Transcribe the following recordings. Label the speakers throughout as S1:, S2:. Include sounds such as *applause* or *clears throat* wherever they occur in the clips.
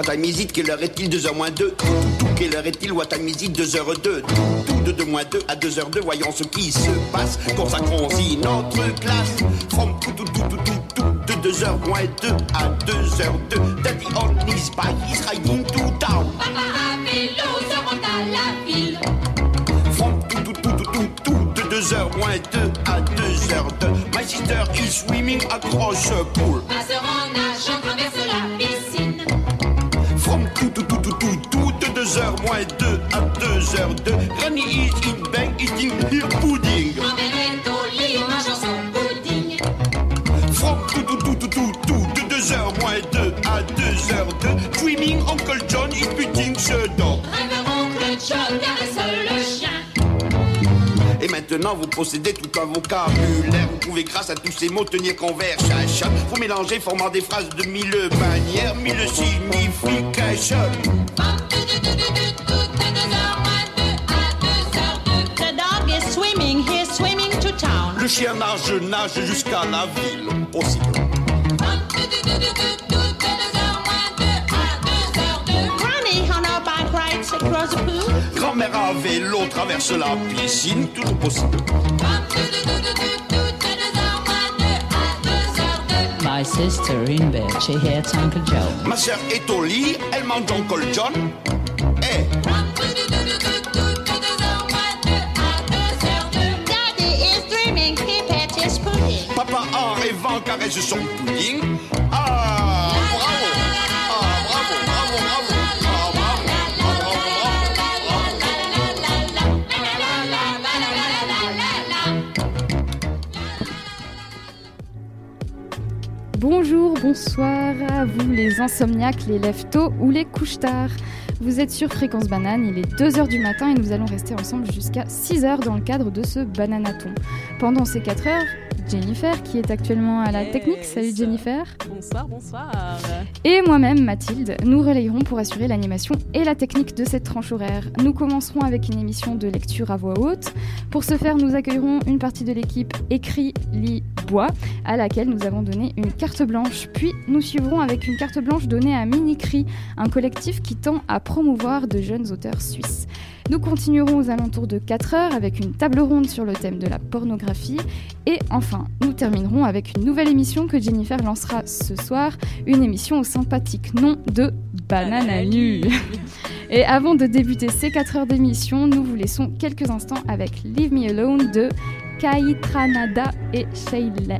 S1: What time is it Quelle heure est-il 2h moins 2. Quelle heure est-il What time is it 2h02. Tout de 2 moins 2 à 2h02. Voyons ce qui se passe. Consacrons-y notre classe. From tout, tout, tout, tout, tout, tout. De 2h moins 2 à 2h02. Daddy on his bike, he's riding to town.
S2: Papa à vélo se rend à la ville.
S1: From tout, tout, tout, tout, tout, tout. De 2h moins 2 à 2h02. My sister is swimming across a pool.
S2: Ma sœur en nageant traverse
S1: 2h moins 2 à 2h02. Granny is in bed eating her pudding. From tout, tout, tout, tout, tout. De 2h moins 2 à 2h02. Dreaming Uncle John is putting the dog.
S2: Oncle John caresse le chien.
S1: Et maintenant, vous possédez tout un vocabulaire. Vous pouvez, grâce à tous ces mots, tenir conversation. Vous mélangez, formant des phrases de mille manières, mille significations.
S3: Swimming, he's swimming to town.
S1: Le chien nage, nage jusqu'à la ville. Possible.
S3: Granny on her bike rides across the pool.
S1: Grand-mère à vélo traverse la piscine, toujours possible.
S4: My sister in bed, she hates Uncle Joe.
S1: Ma sœur est au lit, elle mange Uncle John. En rêvant caresse son. Ah, bravo.
S5: Bonjour, bonsoir à vous les insomniaques, les lève-tôt ou les couche-tard. Vous êtes sur Fréquence Banane, il est 2h du matin et nous allons rester ensemble jusqu'à 6h dans le cadre de ce bananaton. Pendant ces 4 heures, Jennifer qui est actuellement à la
S6: Yes.
S5: technique. Salut Jennifer.
S6: Bonsoir, bonsoir.
S5: Et moi-même, Mathilde, nous relayerons pour assurer l'animation et la technique de cette tranche horaire. Nous commencerons avec une émission de lecture à voix haute. Pour ce faire, nous accueillerons une partie de l'équipe Écrit, Lit, Bois, à laquelle nous avons donné une carte blanche. Puis, nous suivrons avec une carte blanche donnée à Minicry, un collectif qui tend à promouvoir de jeunes auteurs suisses. Nous continuerons aux alentours de 4 heures avec une table ronde sur le thème de la pornographie. Et enfin, nous terminerons avec une nouvelle émission que Jennifer lancera ce soir, une émission au sympathique nom de Banana Nu. *laughs* Et avant de débuter ces 4 heures d'émission, nous vous laissons quelques instants avec Leave Me Alone de Kaitranada et Sheila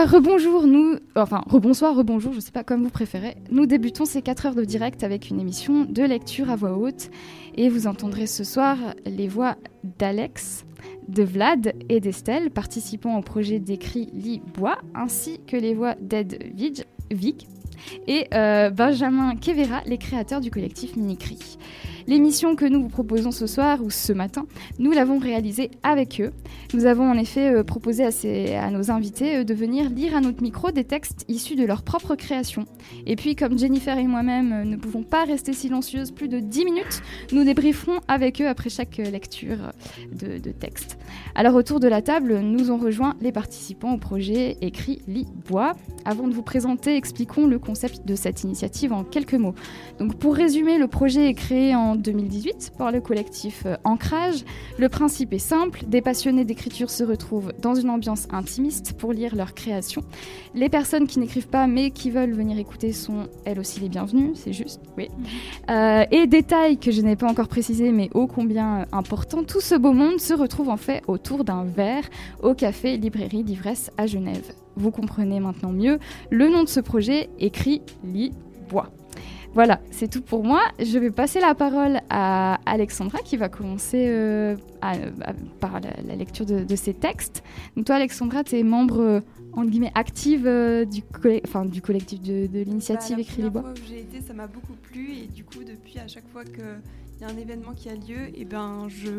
S5: Voilà, rebonjour, nous, enfin rebonsoir, rebonjour, je sais pas comme vous préférez. Nous débutons ces 4 heures de direct avec une émission de lecture à voix haute et vous entendrez ce soir les voix d'Alex, de Vlad et d'Estelle participant au projet d'écrit Lit Bois ainsi que les voix d'Ed Vig et euh, Benjamin Kevera, les créateurs du collectif Minicri. L'émission que nous vous proposons ce soir ou ce matin, nous l'avons réalisée avec eux. Nous avons en effet euh, proposé à, nos invités euh, de venir lire à notre micro des textes issus de leur propre création. Et puis, comme Jennifer et moi-même euh, ne pouvons pas rester silencieuses plus de 10 minutes, nous débrieferons avec eux après chaque lecture de, de texte. Alors, autour de la table, nous ont rejoint les participants au projet écrit Lit Bois. Avant de vous présenter, expliquons le concept de cette initiative en quelques mots. Donc, pour résumer, le projet est créé en 2018 par le collectif euh, Ancrage. Le principe est simple des passionnés d'écriture se retrouvent dans une ambiance intimiste pour lire leur création. Les personnes qui n'écrivent pas mais qui veulent venir écouter sont elles aussi les bienvenues, c'est juste, oui. Euh, et détail que je n'ai pas encore précisé mais ô combien important, tout ce beau monde se retrouve en fait autour d'un verre au café Librairie d'Ivresse à Genève. Vous comprenez maintenant mieux le nom de ce projet écrit Lit Bois. Voilà, c'est tout pour moi. Je vais passer la parole à Alexandra qui va commencer euh, à- à- par la, la lecture de, de ses textes. Donc toi, Alexandra, tu es membre, euh, entre guillemets, active euh, du, enfin, du collectif de, de l'initiative
S6: Bah,
S5: Écrit les Bois.
S6: J'ai été, ça m'a beaucoup plu et du coup, depuis à chaque fois qu'il y a un événement qui a lieu, et ben je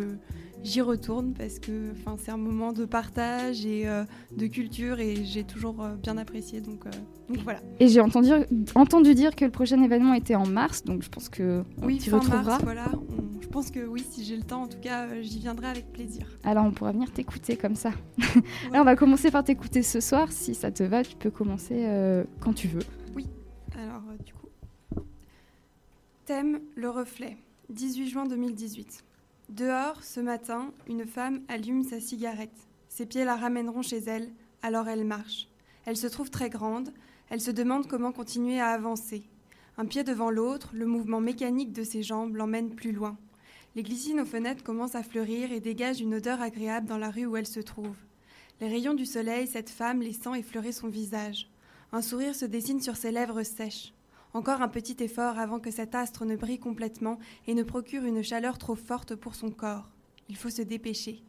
S6: j'y retourne parce que enfin c'est un moment de partage et euh, de culture et j'ai toujours euh, bien apprécié donc, euh, donc voilà.
S5: Et j'ai entendu, entendu dire que le prochain événement était en mars, donc je pense que on
S6: Oui, fin
S5: retrouvera.
S6: mars, voilà. On- je pense que oui, si j'ai le temps, en tout cas, j'y viendrai avec plaisir.
S5: Alors on pourra venir t'écouter comme ça. *laughs* Alors on va commencer par t'écouter ce soir. Si ça te va, tu peux commencer quand tu veux.
S6: Alors, euh, du coup. Thème Le reflet, 18 juin 2018. Dehors, ce matin, une femme allume sa cigarette. Ses pieds la ramèneront chez elle, alors elle marche. Elle se trouve très grande, elle se demande comment continuer à avancer. Un pied devant l'autre, le mouvement mécanique de ses jambes l'emmène plus loin. Les glycines aux fenêtres commencent à fleurir et dégagent une odeur agréable dans la rue où elle se trouve. Les rayons du soleil, cette femme laissant effleurer son visage. Un sourire se dessine sur ses lèvres sèches. Encore un petit effort avant que cet astre ne brille complètement et ne procure une chaleur trop forte pour son corps. Il faut se dépêcher.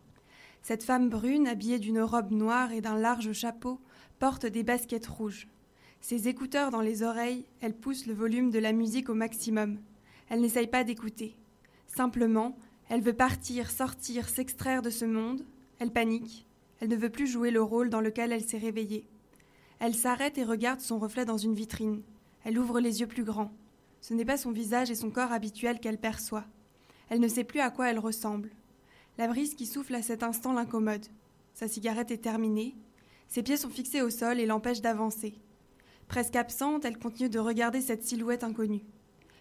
S6: Cette femme brune, habillée d'une robe noire et d'un large chapeau, porte des baskets rouges. Ses écouteurs dans les oreilles, elle pousse le volume de la musique au maximum. Elle n'essaye pas d'écouter. Simplement, elle veut partir, sortir, s'extraire de ce monde. Elle panique. Elle ne veut plus jouer le rôle dans lequel elle s'est réveillée. Elle s'arrête et regarde son reflet dans une vitrine. Elle ouvre les yeux plus grands. Ce n'est pas son visage et son corps habituel qu'elle perçoit. Elle ne sait plus à quoi elle ressemble. La brise qui souffle à cet instant l'incommode. Sa cigarette est terminée. Ses pieds sont fixés au sol et l'empêchent d'avancer. Presque absente, elle continue de regarder cette silhouette inconnue.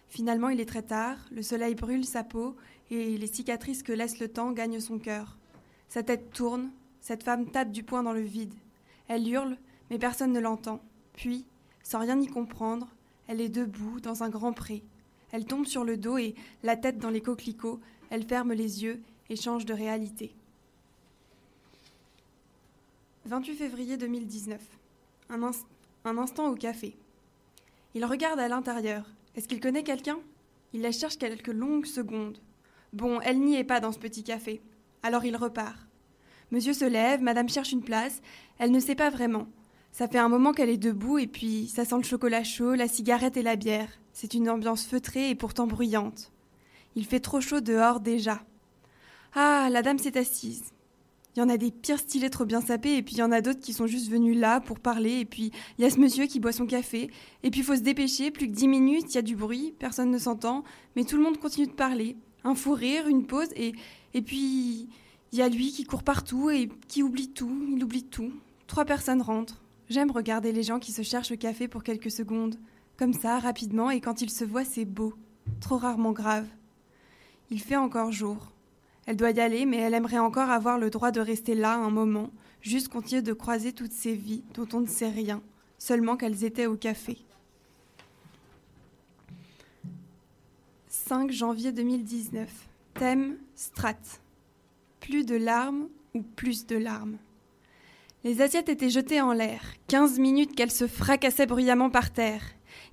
S6: Finalement, il est très tard, le soleil brûle sa peau et les cicatrices que laisse le temps gagnent son cœur. Sa tête tourne, cette femme tape du poing dans le vide. Elle hurle, mais personne ne l'entend. Puis, sans rien y comprendre, elle est debout dans un grand pré. Elle tombe sur le dos et, la tête dans les coquelicots, elle ferme les yeux et change de réalité. 28 février 2019. Un, un instant au café. Il regarde à l'intérieur. Est-ce qu'il connaît quelqu'un? Il la cherche quelques longues secondes. Bon, elle n'y est pas dans ce petit café. Alors il repart. Monsieur se lève, madame cherche une place. Elle ne sait pas vraiment. Ça fait un moment qu'elle est debout et puis ça sent le chocolat chaud, la cigarette et la bière. C'est une ambiance feutrée et pourtant bruyante. Il fait trop chaud dehors déjà. Ah, la dame s'est assise. Il y en a des pires stylés trop bien sapés et puis il y en a d'autres qui sont juste venus là pour parler et puis il y a ce monsieur qui boit son café et puis il faut se dépêcher, plus que dix minutes, il y a du bruit, personne ne s'entend, mais tout le monde continue de parler. Un fou rire, une pause et, et puis il y a lui qui court partout et qui oublie tout, il oublie tout. Trois personnes rentrent. J'aime regarder les gens qui se cherchent le café pour quelques secondes, comme ça, rapidement, et quand ils se voient, c'est beau, trop rarement grave. Il fait encore jour. Elle doit y aller, mais elle aimerait encore avoir le droit de rester là un moment, juste continuer de croiser toutes ces vies dont on ne sait rien, seulement qu'elles étaient au café. 5 janvier 2019. Thème Strat. Plus de larmes ou plus de larmes? Les assiettes étaient jetées en l'air. Quinze minutes qu'elles se fracassaient bruyamment par terre.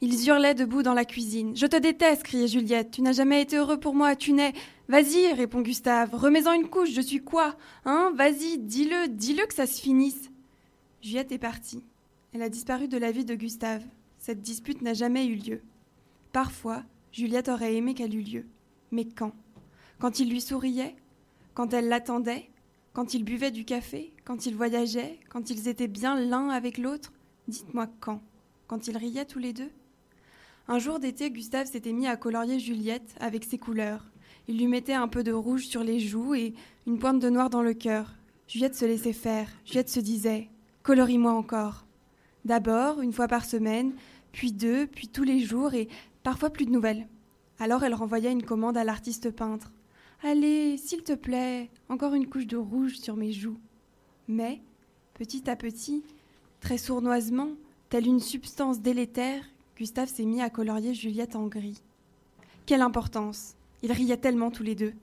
S6: Ils hurlaient debout dans la cuisine. Je te déteste, criait Juliette. Tu n'as jamais été heureux pour moi, tu n'es. Vas-y, répond Gustave. Remets-en une couche, je suis quoi? Hein? Vas-y, dis-le, dis-le que ça se finisse. Juliette est partie. Elle a disparu de la vie de Gustave. Cette dispute n'a jamais eu lieu. Parfois, Juliette aurait aimé qu'elle eût lieu. Mais quand? Quand il lui souriait? Quand elle l'attendait? Quand il buvait du café Quand ils voyageaient Quand ils étaient bien l'un avec l'autre Dites-moi quand? Quand ils riaient tous les deux? Un jour d'été, Gustave s'était mis à colorier Juliette avec ses couleurs. Il lui mettait un peu de rouge sur les joues et une pointe de noir dans le cœur. Juliette se laissait faire. Juliette se disait Colorie-moi encore. D'abord, une fois par semaine, puis deux, puis tous les jours, et parfois plus de nouvelles. Alors elle renvoyait une commande à l'artiste peintre. Allez, s'il te plaît, encore une couche de rouge sur mes joues. Mais, petit à petit, très sournoisement, telle une substance délétère, Gustave s'est mis à colorier Juliette en gris. Quelle importance Ils riaient tellement tous les deux.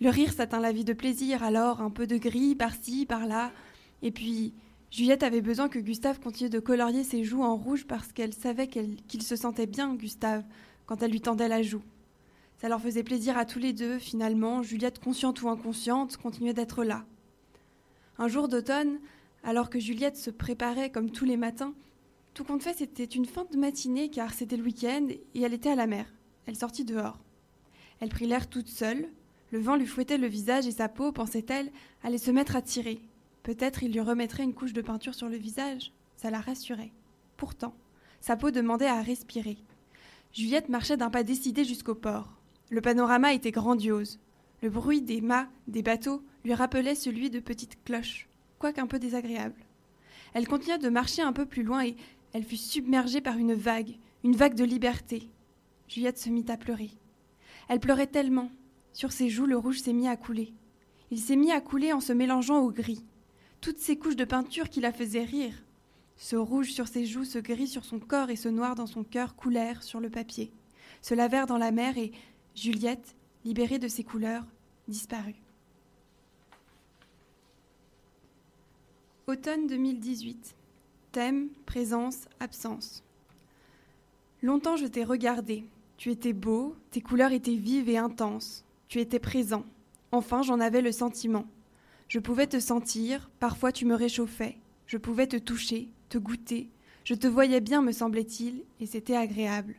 S6: Le rire s'atteint la vie de plaisir, alors un peu de gris par-ci, par-là, et puis Juliette avait besoin que Gustave continue de colorier ses joues en rouge parce qu'elle savait qu'il se sentait bien, Gustave, quand elle lui tendait la joue. Ça leur faisait plaisir à tous les deux, finalement, Juliette, consciente ou inconsciente, continuait d'être là. Un jour d'automne, alors que Juliette se préparait comme tous les matins, tout compte fait, c'était une fin de matinée car c'était le week-end et elle était à la mer. Elle sortit dehors. Elle prit l'air toute seule. Le vent lui fouettait le visage et sa peau, pensait-elle, allait se mettre à tirer. Peut-être il lui remettrait une couche de peinture sur le visage. Ça la rassurait. Pourtant, sa peau demandait à respirer. Juliette marchait d'un pas décidé jusqu'au port. Le panorama était grandiose. Le bruit des mâts, des bateaux, lui rappelait celui de petites cloches, quoique un peu désagréable. Elle continua de marcher un peu plus loin et elle fut submergée par une vague, une vague de liberté. Juliette se mit à pleurer. Elle pleurait tellement. Sur ses joues, le rouge s'est mis à couler. Il s'est mis à couler en se mélangeant au gris. Toutes ces couches de peinture qui la faisaient rire. Ce rouge sur ses joues, ce gris sur son corps et ce noir dans son cœur coulèrent sur le papier, se lavèrent dans la mer et Juliette, libérée de ses couleurs, disparut. Automne 2018. Thème, présence, absence. Longtemps je t'ai regardé. Tu étais beau, tes couleurs étaient vives et intenses. Tu étais présent. Enfin j'en avais le sentiment. Je pouvais te sentir, parfois tu me réchauffais. Je pouvais te toucher, te goûter. Je te voyais bien, me semblait-il, et c'était agréable.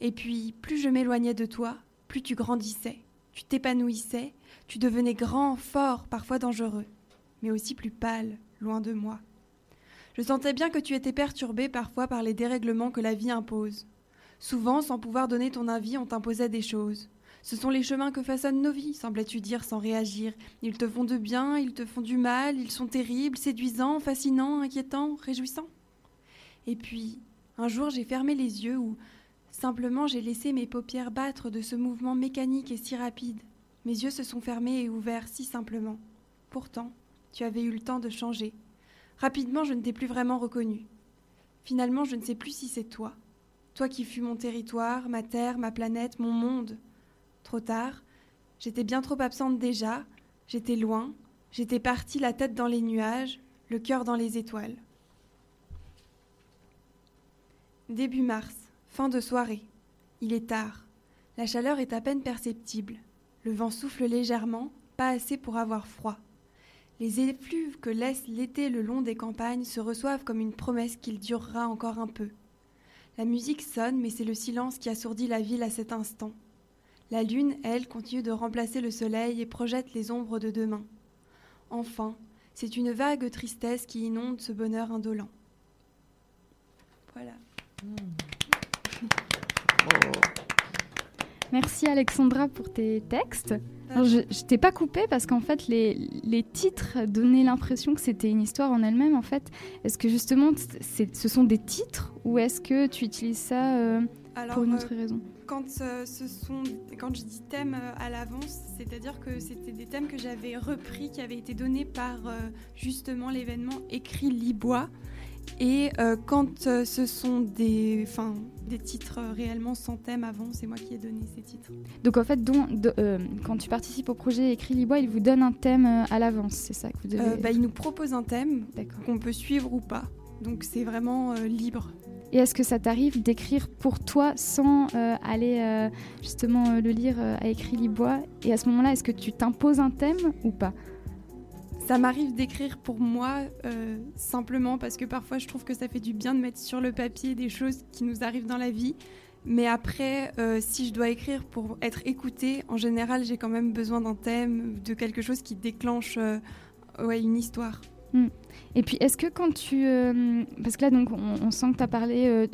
S6: Et puis, plus je m'éloignais de toi, plus tu grandissais. Tu t'épanouissais, tu devenais grand, fort, parfois dangereux, mais aussi plus pâle, loin de moi. Je sentais bien que tu étais perturbé parfois par les dérèglements que la vie impose. Souvent, sans pouvoir donner ton avis, on t'imposait des choses. Ce sont les chemins que façonnent nos vies, semblais-tu dire sans réagir. Ils te font de bien, ils te font du mal, ils sont terribles, séduisants, fascinants, inquiétants, réjouissants. Et puis, un jour, j'ai fermé les yeux ou simplement j'ai laissé mes paupières battre de ce mouvement mécanique et si rapide. Mes yeux se sont fermés et ouverts si simplement. Pourtant, tu avais eu le temps de changer. Rapidement, je ne t'ai plus vraiment reconnu. Finalement, je ne sais plus si c'est toi. Toi qui fus mon territoire, ma terre, ma planète, mon monde. Trop tard, j'étais bien trop absente déjà, j'étais loin, j'étais partie la tête dans les nuages, le cœur dans les étoiles. Début mars, fin de soirée. Il est tard. La chaleur est à peine perceptible. Le vent souffle légèrement, pas assez pour avoir froid. Les effluves que laisse l'été le long des campagnes se reçoivent comme une promesse qu'il durera encore un peu. La musique sonne, mais c'est le silence qui assourdit la ville à cet instant. La lune, elle, continue de remplacer le soleil et projette les ombres de demain. Enfin, c'est une vague tristesse qui inonde ce bonheur indolent. Voilà.
S5: Merci Alexandra pour tes textes. Alors, je ne t'ai pas coupé parce qu'en fait, les, les titres donnaient l'impression que c'était une histoire en elle-même. En fait, est-ce que justement, ce sont des titres ou est-ce que tu utilises ça euh,
S6: Alors,
S5: pour une
S6: euh,
S5: autre raison?
S6: quand, euh, ce sont, quand je dis thème à l'avance, c'est-à-dire que c'était des thèmes que j'avais repris, qui avaient été donnés par justement l'événement écrit Libois. Et euh, quand euh, ce sont des, enfin, des titres euh, réellement sans thème avant, c'est moi qui ai donné ces titres.
S5: Donc en fait, quand tu participes au projet Écrit Libois, il vous donne un thème à l'avance, c'est ça que vous devez.
S6: Bah, il nous propose un thème qu'on peut suivre ou pas. Donc c'est vraiment libre.
S5: Et est-ce que ça t'arrive d'écrire pour toi sans aller justement le lire à Écrit Libois? Et à ce moment-là, est-ce que tu t'imposes un thème ou pas?
S6: Ça m'arrive d'écrire pour moi euh, simplement parce que parfois je trouve que ça fait du bien de mettre sur le papier des choses qui nous arrivent dans la vie. Mais après, euh, si je dois écrire pour être écoutée, en général, j'ai quand même besoin d'un thème, de quelque chose qui déclenche euh, ouais, une histoire.
S5: Et puis, est-ce que quand tu. parce que là, donc, on, on sent que tu as parlé,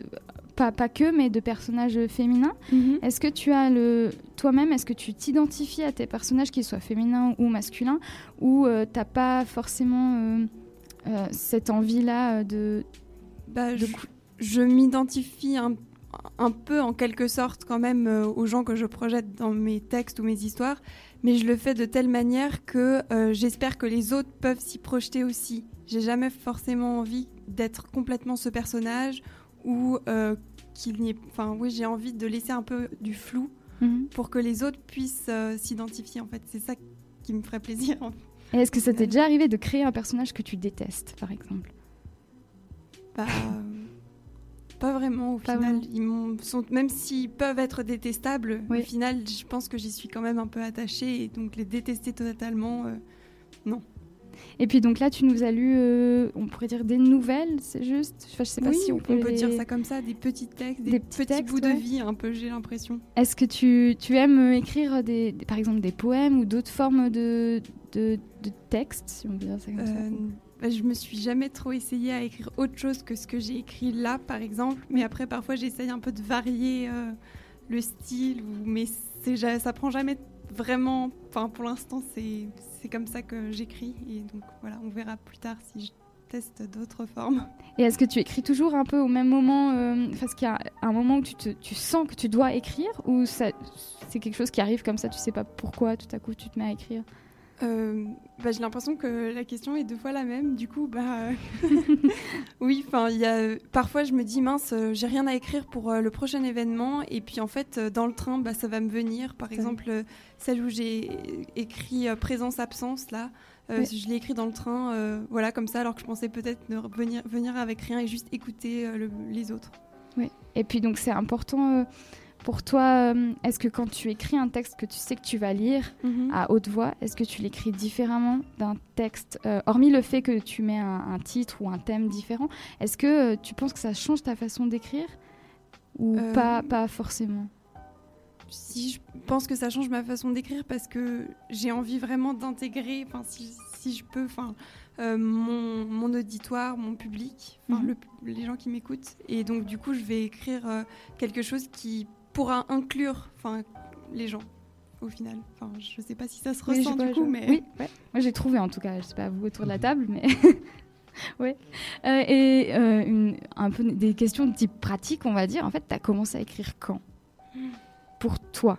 S5: pas, pas que, mais de personnages féminins. Est-ce que tu as le. Toi-même, est-ce que tu t'identifies à tes personnages, qu'ils soient féminins ou masculins, ou euh, t'as pas forcément euh, euh, cette envie-là euh, de.
S6: Bah,
S5: de
S6: je, je m'identifie un, un peu en quelque sorte quand même aux gens que je projette dans mes textes ou mes histoires, mais je le fais de telle manière que j'espère que les autres peuvent s'y projeter aussi. J'ai jamais forcément envie d'être complètement ce personnage ou euh, qu'il n'y ait... Enfin oui, j'ai envie de laisser un peu du flou
S5: Mhm.
S6: pour que les autres puissent euh, s'identifier en fait. C'est ça qui me ferait plaisir. *laughs*
S5: Et est-ce que ça t'est déjà arrivé de créer un personnage que tu détestes, par exemple?
S6: Bah, pas vraiment au
S5: Pas
S6: final.
S5: vraiment.
S6: Ils m'ont- sont, même s'ils peuvent être détestables,
S5: Oui.
S6: au final, je pense que j'y suis quand même un peu attachée et donc les détester totalement. euh,
S5: Et puis donc là, tu nous as lu, euh, on pourrait dire des nouvelles, c'est juste Enfin, Je sais pas
S6: oui,
S5: si on peut, les-
S6: dire ça comme ça, des petits textes, des,
S5: Des petits
S6: petits,
S5: textes,
S6: bouts
S5: ouais.
S6: de vie, un peu, j'ai l'impression.
S5: Est-ce que tu, tu aimes euh, écrire, des, des- par exemple, des poèmes ou d'autres formes de, de, de textes, si on peut dire ça comme ça?
S6: Euh, bah, je me suis jamais trop essayée à écrire autre chose que ce que j'ai écrit là, par exemple. Mais après, parfois, j'essaye un peu de varier euh, le style, ou, mais ça prend jamais vraiment. Enfin, pour l'instant, c'est, c'est comme ça que j'écris. Et donc, voilà, on verra plus tard si je teste d'autres formes.
S5: Et est-ce que tu écris toujours un peu au même moment euh, Parce qu'il y a un moment où tu, tu sens que tu dois écrire ou c'est quelque chose qui arrive comme ça, tu sais pas pourquoi, tout à coup tu te mets à écrire?
S6: Euh, bah, j'ai l'impression que la question est deux fois la même. Du coup, bah, *laughs* *laughs* oui, enfin, il y a parfois je me dis mince, euh, j'ai rien à écrire pour euh, le prochain événement, et puis en fait, dans le train, bah, ça va me venir. Par exemple, celle où j'ai écrit euh, présence-absence là, euh, je l'ai écrit dans le train, euh, voilà comme ça, alors que je pensais peut-être ne venir venir avec rien et juste écouter euh, le- les autres.
S5: Et puis donc c'est important pour toi, euh, est-ce que quand tu écris un texte que tu sais que tu vas lire à haute voix, est-ce que tu l'écris différemment d'un texte, euh, hormis le fait que tu mets un, un titre ou un thème différent, est-ce que euh, tu penses que ça change ta façon d'écrire ou
S6: Euh,
S5: pas, pas forcément?
S6: Si je pense que ça change ma façon d'écrire parce que j'ai envie vraiment d'intégrer, enfin si, si je peux, enfin euh, mon, mon auditoire, mon public,
S5: Mhm.
S6: le- les gens qui m'écoutent, et donc du coup je vais écrire euh, quelque chose qui pourra inclure, enfin les gens au final. Enfin je sais pas si ça se
S5: Oui,
S6: ressent
S5: vois,
S6: du
S5: je-
S6: coup, mais
S5: Oui, ouais. moi j'ai trouvé en tout cas, je sais pas vous autour de la table, mais *laughs* ouais. Euh, et euh, une- un peu des questions de type pratique, on va dire. En fait, tu as commencé à écrire quand? Pour toi?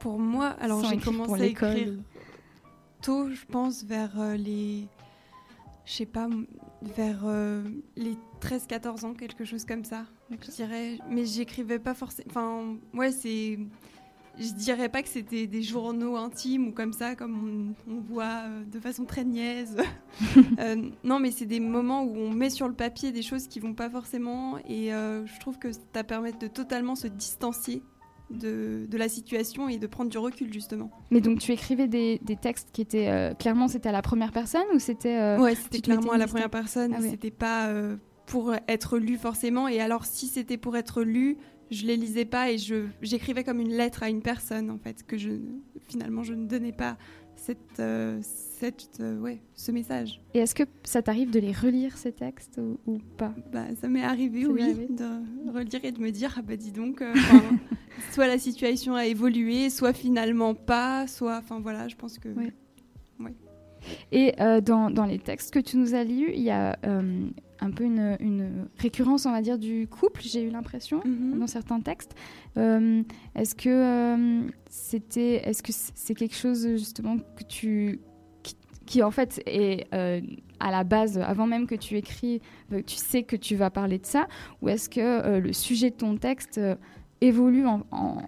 S6: pour moi, alors j'ai commencé
S5: pour
S6: à écrire
S5: l'école.
S6: tôt, je pense, vers euh, les. Je sais pas, vers euh, les 13-14 ans, quelque chose comme ça, je dirais. Mais j'écrivais pas forcément. Enfin, ouais, c'est. Je dirais pas que c'était des journaux intimes ou comme ça, comme on, on voit euh, de façon très niaise. *laughs* Euh, non, mais c'est des moments où on met sur le papier des choses qui vont pas forcément. Et euh, je trouve que ça permet de totalement se distancier de, de la situation et de prendre du recul, justement.
S5: Mais donc tu écrivais des, des textes qui étaient euh, clairement c'était à la première personne ou c'était euh,
S6: Ouais, c'était clairement à la première personne.
S5: Ah ouais.
S6: C'était pas euh, pour être lu forcément. Et alors, si c'était pour être lu, je les lisais pas et je j'écrivais comme une lettre à une personne en fait que je finalement je ne donnais pas cette euh, cette euh, ouais ce message.
S5: Et est-ce que ça t'arrive de les relire ces textes ou, ou pas?
S6: Bah, ça m'est arrivé,
S5: Ça
S6: oui,
S5: arrivé
S6: de relire et de me dire ah bah dis donc, euh, *laughs* soit la situation a évolué, soit finalement pas, soit enfin voilà, je pense que
S5: Ouais. Et euh, dans, dans les textes que tu nous as lus, il y a euh, un peu une, une récurrence, on va dire, du couple, j'ai eu l'impression.
S6: Mhm.
S5: dans certains textes. Euh, est-ce que euh, c'était, est-ce que c'est quelque chose justement que tu, qui, qui, en fait est, euh, à la base, avant même que tu écris, tu sais que tu vas parler de ça Ou est-ce que le sujet de ton texte évolue en, en-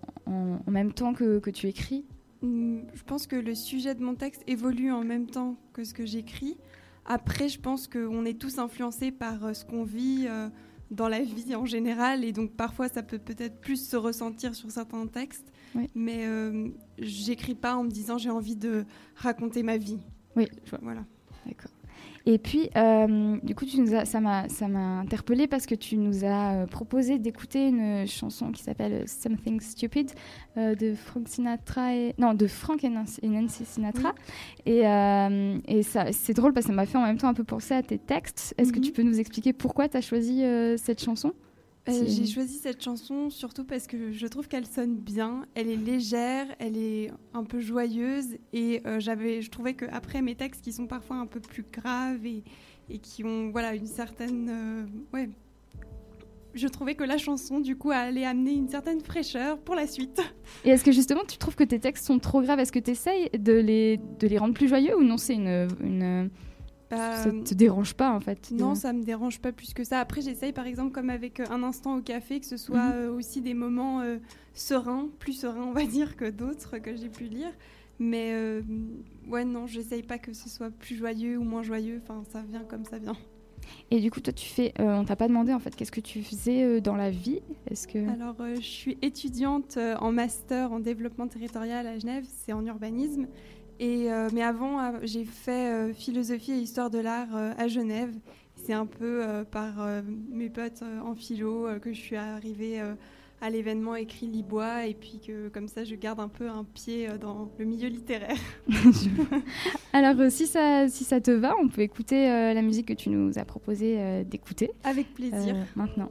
S5: même temps que, que tu écris?
S6: Hmm, Je pense que le sujet de mon texte évolue en même temps que ce que j'écris. Après, je pense qu'on est tous influencés par euh, ce qu'on vit euh, dans la vie en général, et donc parfois ça peut peut-être plus se ressentir sur certains textes.
S5: Oui.
S6: Mais euh, j'écris pas en me disant j'ai envie de raconter ma vie.
S5: Oui, je vois.
S6: Voilà.
S5: D'accord. Et puis, euh, du coup, tu nous as, ça m'a, ça m'a interpellée parce que tu nous as euh, proposé d'écouter une chanson qui s'appelle Something Stupid euh, de Frank Sinatra et non de Frank et Nancy, Sinatra. Et, euh, et ça, c'est drôle parce que ça m'a fait en même temps un peu penser à tes textes. Est-ce que
S6: Mhm.
S5: tu peux nous expliquer pourquoi tu as choisi cette chanson?
S6: Euh, J'ai choisi cette chanson surtout parce que je trouve qu'elle sonne bien. Elle est légère, elle est un peu joyeuse et euh, j'avais, je trouvais qu'après mes textes qui sont parfois un peu plus graves et, et qui ont voilà une certaine, euh, ouais, je trouvais que la chanson du coup allait amener une certaine fraîcheur pour la suite.
S5: Et est-ce que justement tu trouves que tes textes sont trop graves? Est-ce que tu essayes de les, de les rendre plus joyeux ou non C'est une, une ça te dérange pas en fait
S6: Non, ça me dérange pas plus que ça. Après, j'essaye par exemple, comme avec euh, un instant au café, que ce soit
S5: Mhm.
S6: euh, aussi des moments euh, sereins, plus sereins, on va *laughs* dire, que d'autres que j'ai pu lire. Mais euh, ouais, non, j'essaye pas que ce soit plus joyeux ou moins joyeux. Enfin, ça vient comme ça vient.
S5: Et du coup, toi, tu fais. euh, on t'a pas demandé en fait qu'est-ce que tu faisais euh, dans la vie? Est-ce que.
S6: Alors, euh, je suis étudiante euh, en master en développement territorial à Genève, c'est en urbanisme. Et, euh, mais avant, euh, j'ai fait euh, philosophie et histoire de l'art à Genève. C'est un peu par mes potes en philo que je suis arrivée à l'événement écrit Libois et puis que comme ça, je garde un peu un pied dans le milieu littéraire. *laughs*
S5: Alors, si, ça, si ça te va, on peut écouter euh, la musique que tu nous as proposé euh, d'écouter
S6: Avec plaisir.
S5: euh, maintenant.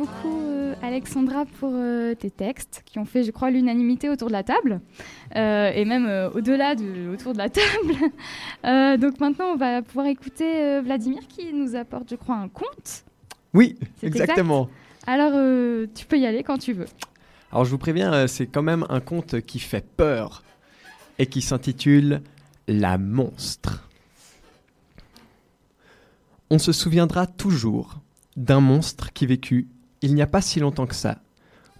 S5: Beaucoup euh, Alexandra pour euh, tes textes qui ont fait, je crois, l'unanimité autour de la table euh, et même au-delà de autour de la *laughs* table. Donc maintenant, on va pouvoir écouter Vladimir qui nous apporte, je crois, un conte.
S7: Oui, exactement.
S5: Alors, tu peux y aller quand tu veux.
S7: Alors je vous préviens, c'est quand même un conte qui fait peur et qui s'intitule La monstre. on se souviendra toujours d'un monstre qui vécut il n'y a pas si longtemps que ça,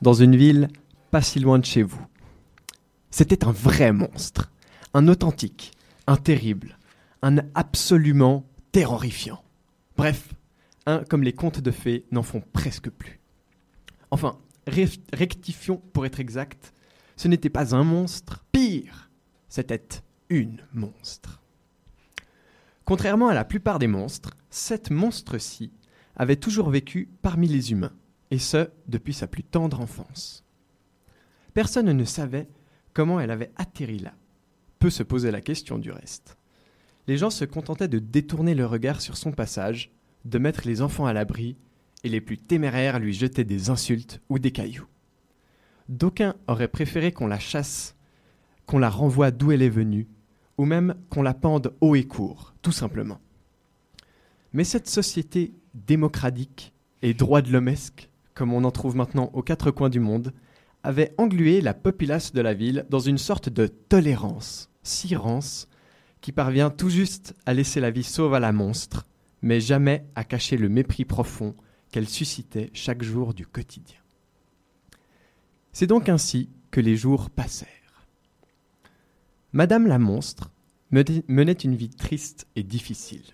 S7: dans une ville pas si loin de chez vous. C'était un vrai monstre, un authentique, un terrible, un absolument terrorifiant. Bref, un comme les contes de fées n'en font presque plus. Enfin, rectifions pour être exact, ce n'était pas un monstre, pire, c'était une monstre. Contrairement à la plupart des monstres, cette monstre-ci avait toujours vécu parmi les humains, et ce, depuis sa plus tendre enfance. Personne ne savait comment elle avait atterri là. Peu se poser la question du reste. Les gens se contentaient de détourner le regard sur son passage, de mettre les enfants à l'abri, et les plus téméraires lui jetaient des insultes ou des cailloux. D'aucuns auraient préféré qu'on la chasse, qu'on la renvoie d'où elle est venue, ou même qu'on la pende haut et court, tout simplement. Mais cette société démocratique et droit de l'hommesque, comme on en trouve maintenant aux quatre coins du monde, avait englué la populace de la ville dans une sorte de tolérance, si rance, qui parvient tout juste à laisser la vie sauve à la monstre, mais jamais à cacher le mépris profond qu'elle suscitait chaque jour du quotidien. C'est donc ainsi que les jours passèrent. Madame la monstre menait une vie triste et difficile,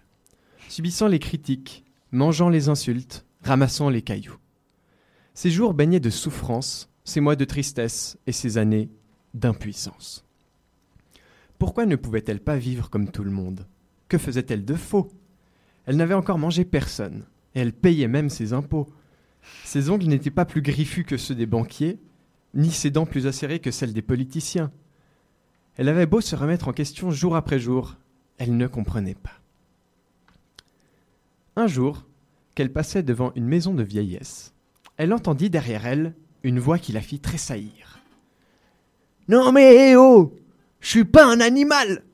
S7: subissant les critiques, mangeant les insultes, ramassant les cailloux. Ses jours baignaient de souffrance, ses mois de tristesse et ses années d'impuissance. Pourquoi ne pouvait-elle pas vivre comme tout le monde? Que faisait-elle de faux? Elle n'avait encore mangé personne, et elle payait même ses impôts. Ses ongles n'étaient pas plus griffus que ceux des banquiers, ni ses dents plus acérées que celles des politiciens. Elle avait beau se remettre en question jour après jour, elle ne comprenait pas. Un jour, qu'elle passait devant une maison de vieillesse, elle entendit derrière elle une voix qui la fit tressaillir. Non mais eh oh Je suis pas un animal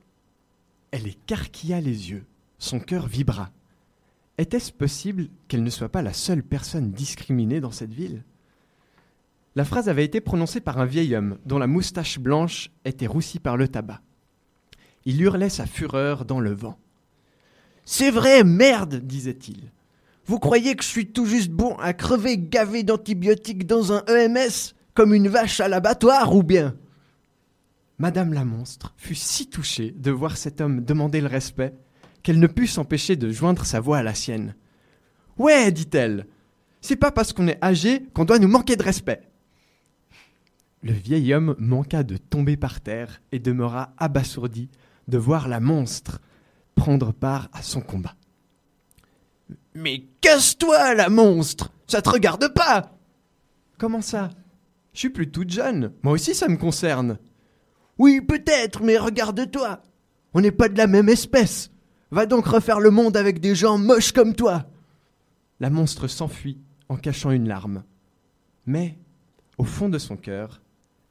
S7: Elle écarquilla les yeux, son cœur vibra. Était-ce possible qu'elle ne soit pas la seule personne discriminée dans cette ville? La phrase avait été prononcée par un vieil homme dont la moustache blanche était roussie par le tabac. Il hurlait sa fureur dans le vent. C'est vrai, merde, disait-il. Vous croyez que je suis tout juste bon à crever gavé d'antibiotiques dans un EMS comme une vache à l'abattoir ou bien? Madame la monstre fut si touchée de voir cet homme demander le respect qu'elle ne put s'empêcher de joindre sa voix à la sienne. Ouais, dit-elle, c'est pas parce qu'on est âgé qu'on doit nous manquer de respect. Le vieil homme manqua de tomber par terre et demeura abasourdi de voir la monstre prendre part à son combat. Mais casse-toi, la monstre Ça te regarde pas Comment ça? Je suis plus toute jeune. Moi aussi, ça me concerne. Oui, peut-être, mais regarde-toi. On n'est pas de la même espèce. Va donc refaire le monde avec des gens moches comme toi. La monstre s'enfuit en cachant une larme. Mais, au fond de son cœur,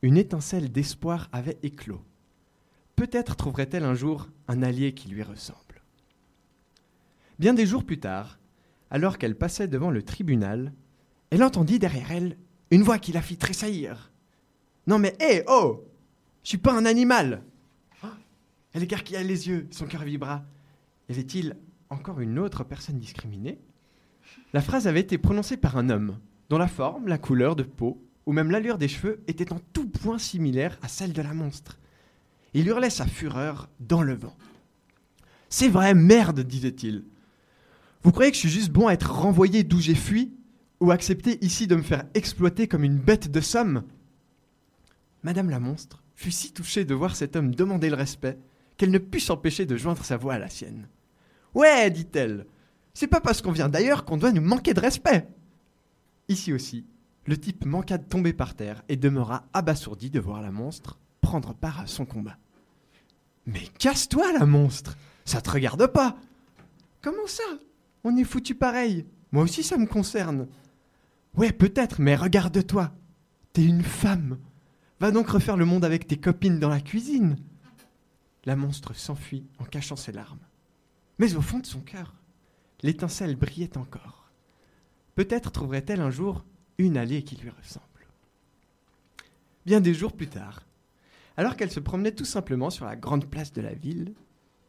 S7: une étincelle d'espoir avait éclos. Peut-être trouverait-elle un jour un allié qui lui ressemble. Bien des jours plus tard, alors qu'elle passait devant le tribunal, elle entendit derrière elle une voix qui la fit tressaillir. Non mais hé, oh Je suis pas un animal Ah Elle écarquilla les yeux, son cœur vibra. Y avait-il encore une autre personne discriminée? La phrase avait été prononcée par un homme, dont la forme, la couleur de peau, ou même l'allure des cheveux étaient en tout point similaires à celle de la monstre. Il hurlait sa fureur dans le vent. C'est vrai, merde, disait-il. Vous croyez que je suis juste bon à être renvoyé d'où j'ai fui Ou accepter ici de me faire exploiter comme une bête de somme? Madame la monstre fut si touchée de voir cet homme demander le respect qu'elle ne put s'empêcher de joindre sa voix à la sienne. Ouais, dit-elle, c'est pas parce qu'on vient d'ailleurs qu'on doit nous manquer de respect. Ici aussi, le type manqua de tomber par terre et demeura abasourdi de voir la monstre prendre part à son combat. Mais casse-toi, la monstre Ça te regarde pas Comment ça? On est foutu pareil. Moi aussi, ça me concerne. Ouais, peut-être, mais regarde-toi. T'es une femme. Va donc refaire le monde avec tes copines dans la cuisine. La monstre s'enfuit en cachant ses larmes. Mais au fond de son cœur, l'étincelle brillait encore. Peut-être trouverait-elle un jour une alliée qui lui ressemble. Bien des jours plus tard, alors qu'elle se promenait tout simplement sur la grande place de la ville,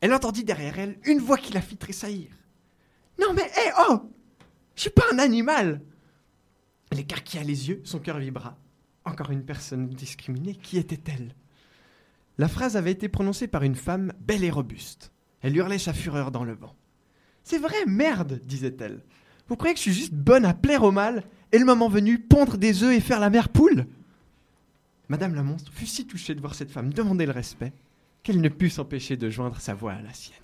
S7: elle entendit derrière elle une voix qui la fit tressaillir. Non mais, hé, oh Je suis pas un animal Elle écarquilla les yeux, son cœur vibra. Encore une personne discriminée, qui était-elle? La phrase avait été prononcée par une femme belle et robuste. Elle hurlait sa fureur dans le vent. C'est vrai, merde, disait-elle. Vous croyez que je suis juste bonne à plaire au mâle et le moment venu pondre des œufs et faire la mère poule? Madame la monstre fut si touchée de voir cette femme demander le respect qu'elle ne put s'empêcher de joindre sa voix à la sienne.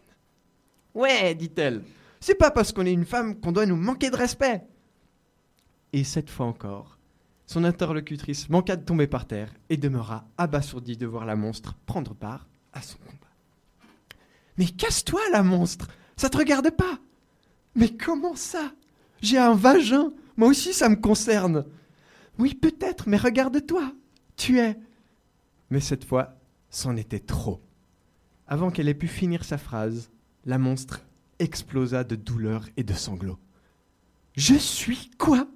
S7: Ouais, dit-elle, c'est pas parce qu'on est une femme qu'on doit nous manquer de respect. Et cette fois encore, son interlocutrice manqua de tomber par terre et demeura abasourdie de voir la monstre prendre part à son combat. Mais casse-toi, la monstre Ça te regarde pas Mais comment ça? J'ai un vagin Moi aussi, ça me concerne Oui, peut-être, mais regarde-toi Tu es. Mais cette fois, c'en était trop. Avant qu'elle ait pu finir sa phrase, la monstre explosa de douleur et de sanglots. Je suis quoi?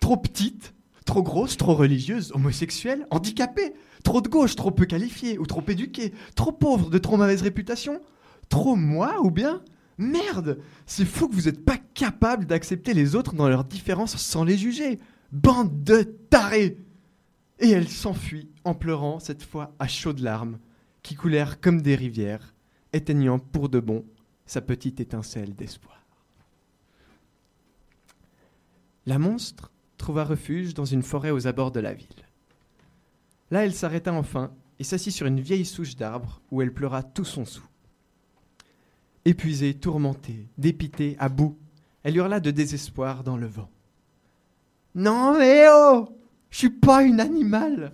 S7: Trop petite Trop grosse Trop religieuse Homosexuelle Handicapée Trop de gauche Trop peu qualifiée Ou trop éduquée Trop pauvre De trop mauvaise réputation Trop moi ou bien? Merde! C'est fou que vous n'êtes pas capable d'accepter les autres dans leurs différences sans les juger. Bande de tarés! Et elle s'enfuit en pleurant cette fois à chaudes larmes qui coulèrent comme des rivières, éteignant pour de bon sa petite étincelle d'espoir. La monstre trouva refuge dans une forêt aux abords de la ville. Là, elle s'arrêta enfin et s'assit sur une vieille souche d'arbre où elle pleura tout son sou. Épuisée, tourmentée, dépitée, à bout, elle hurla de désespoir dans le vent. Non mais oh Je suis pas une animal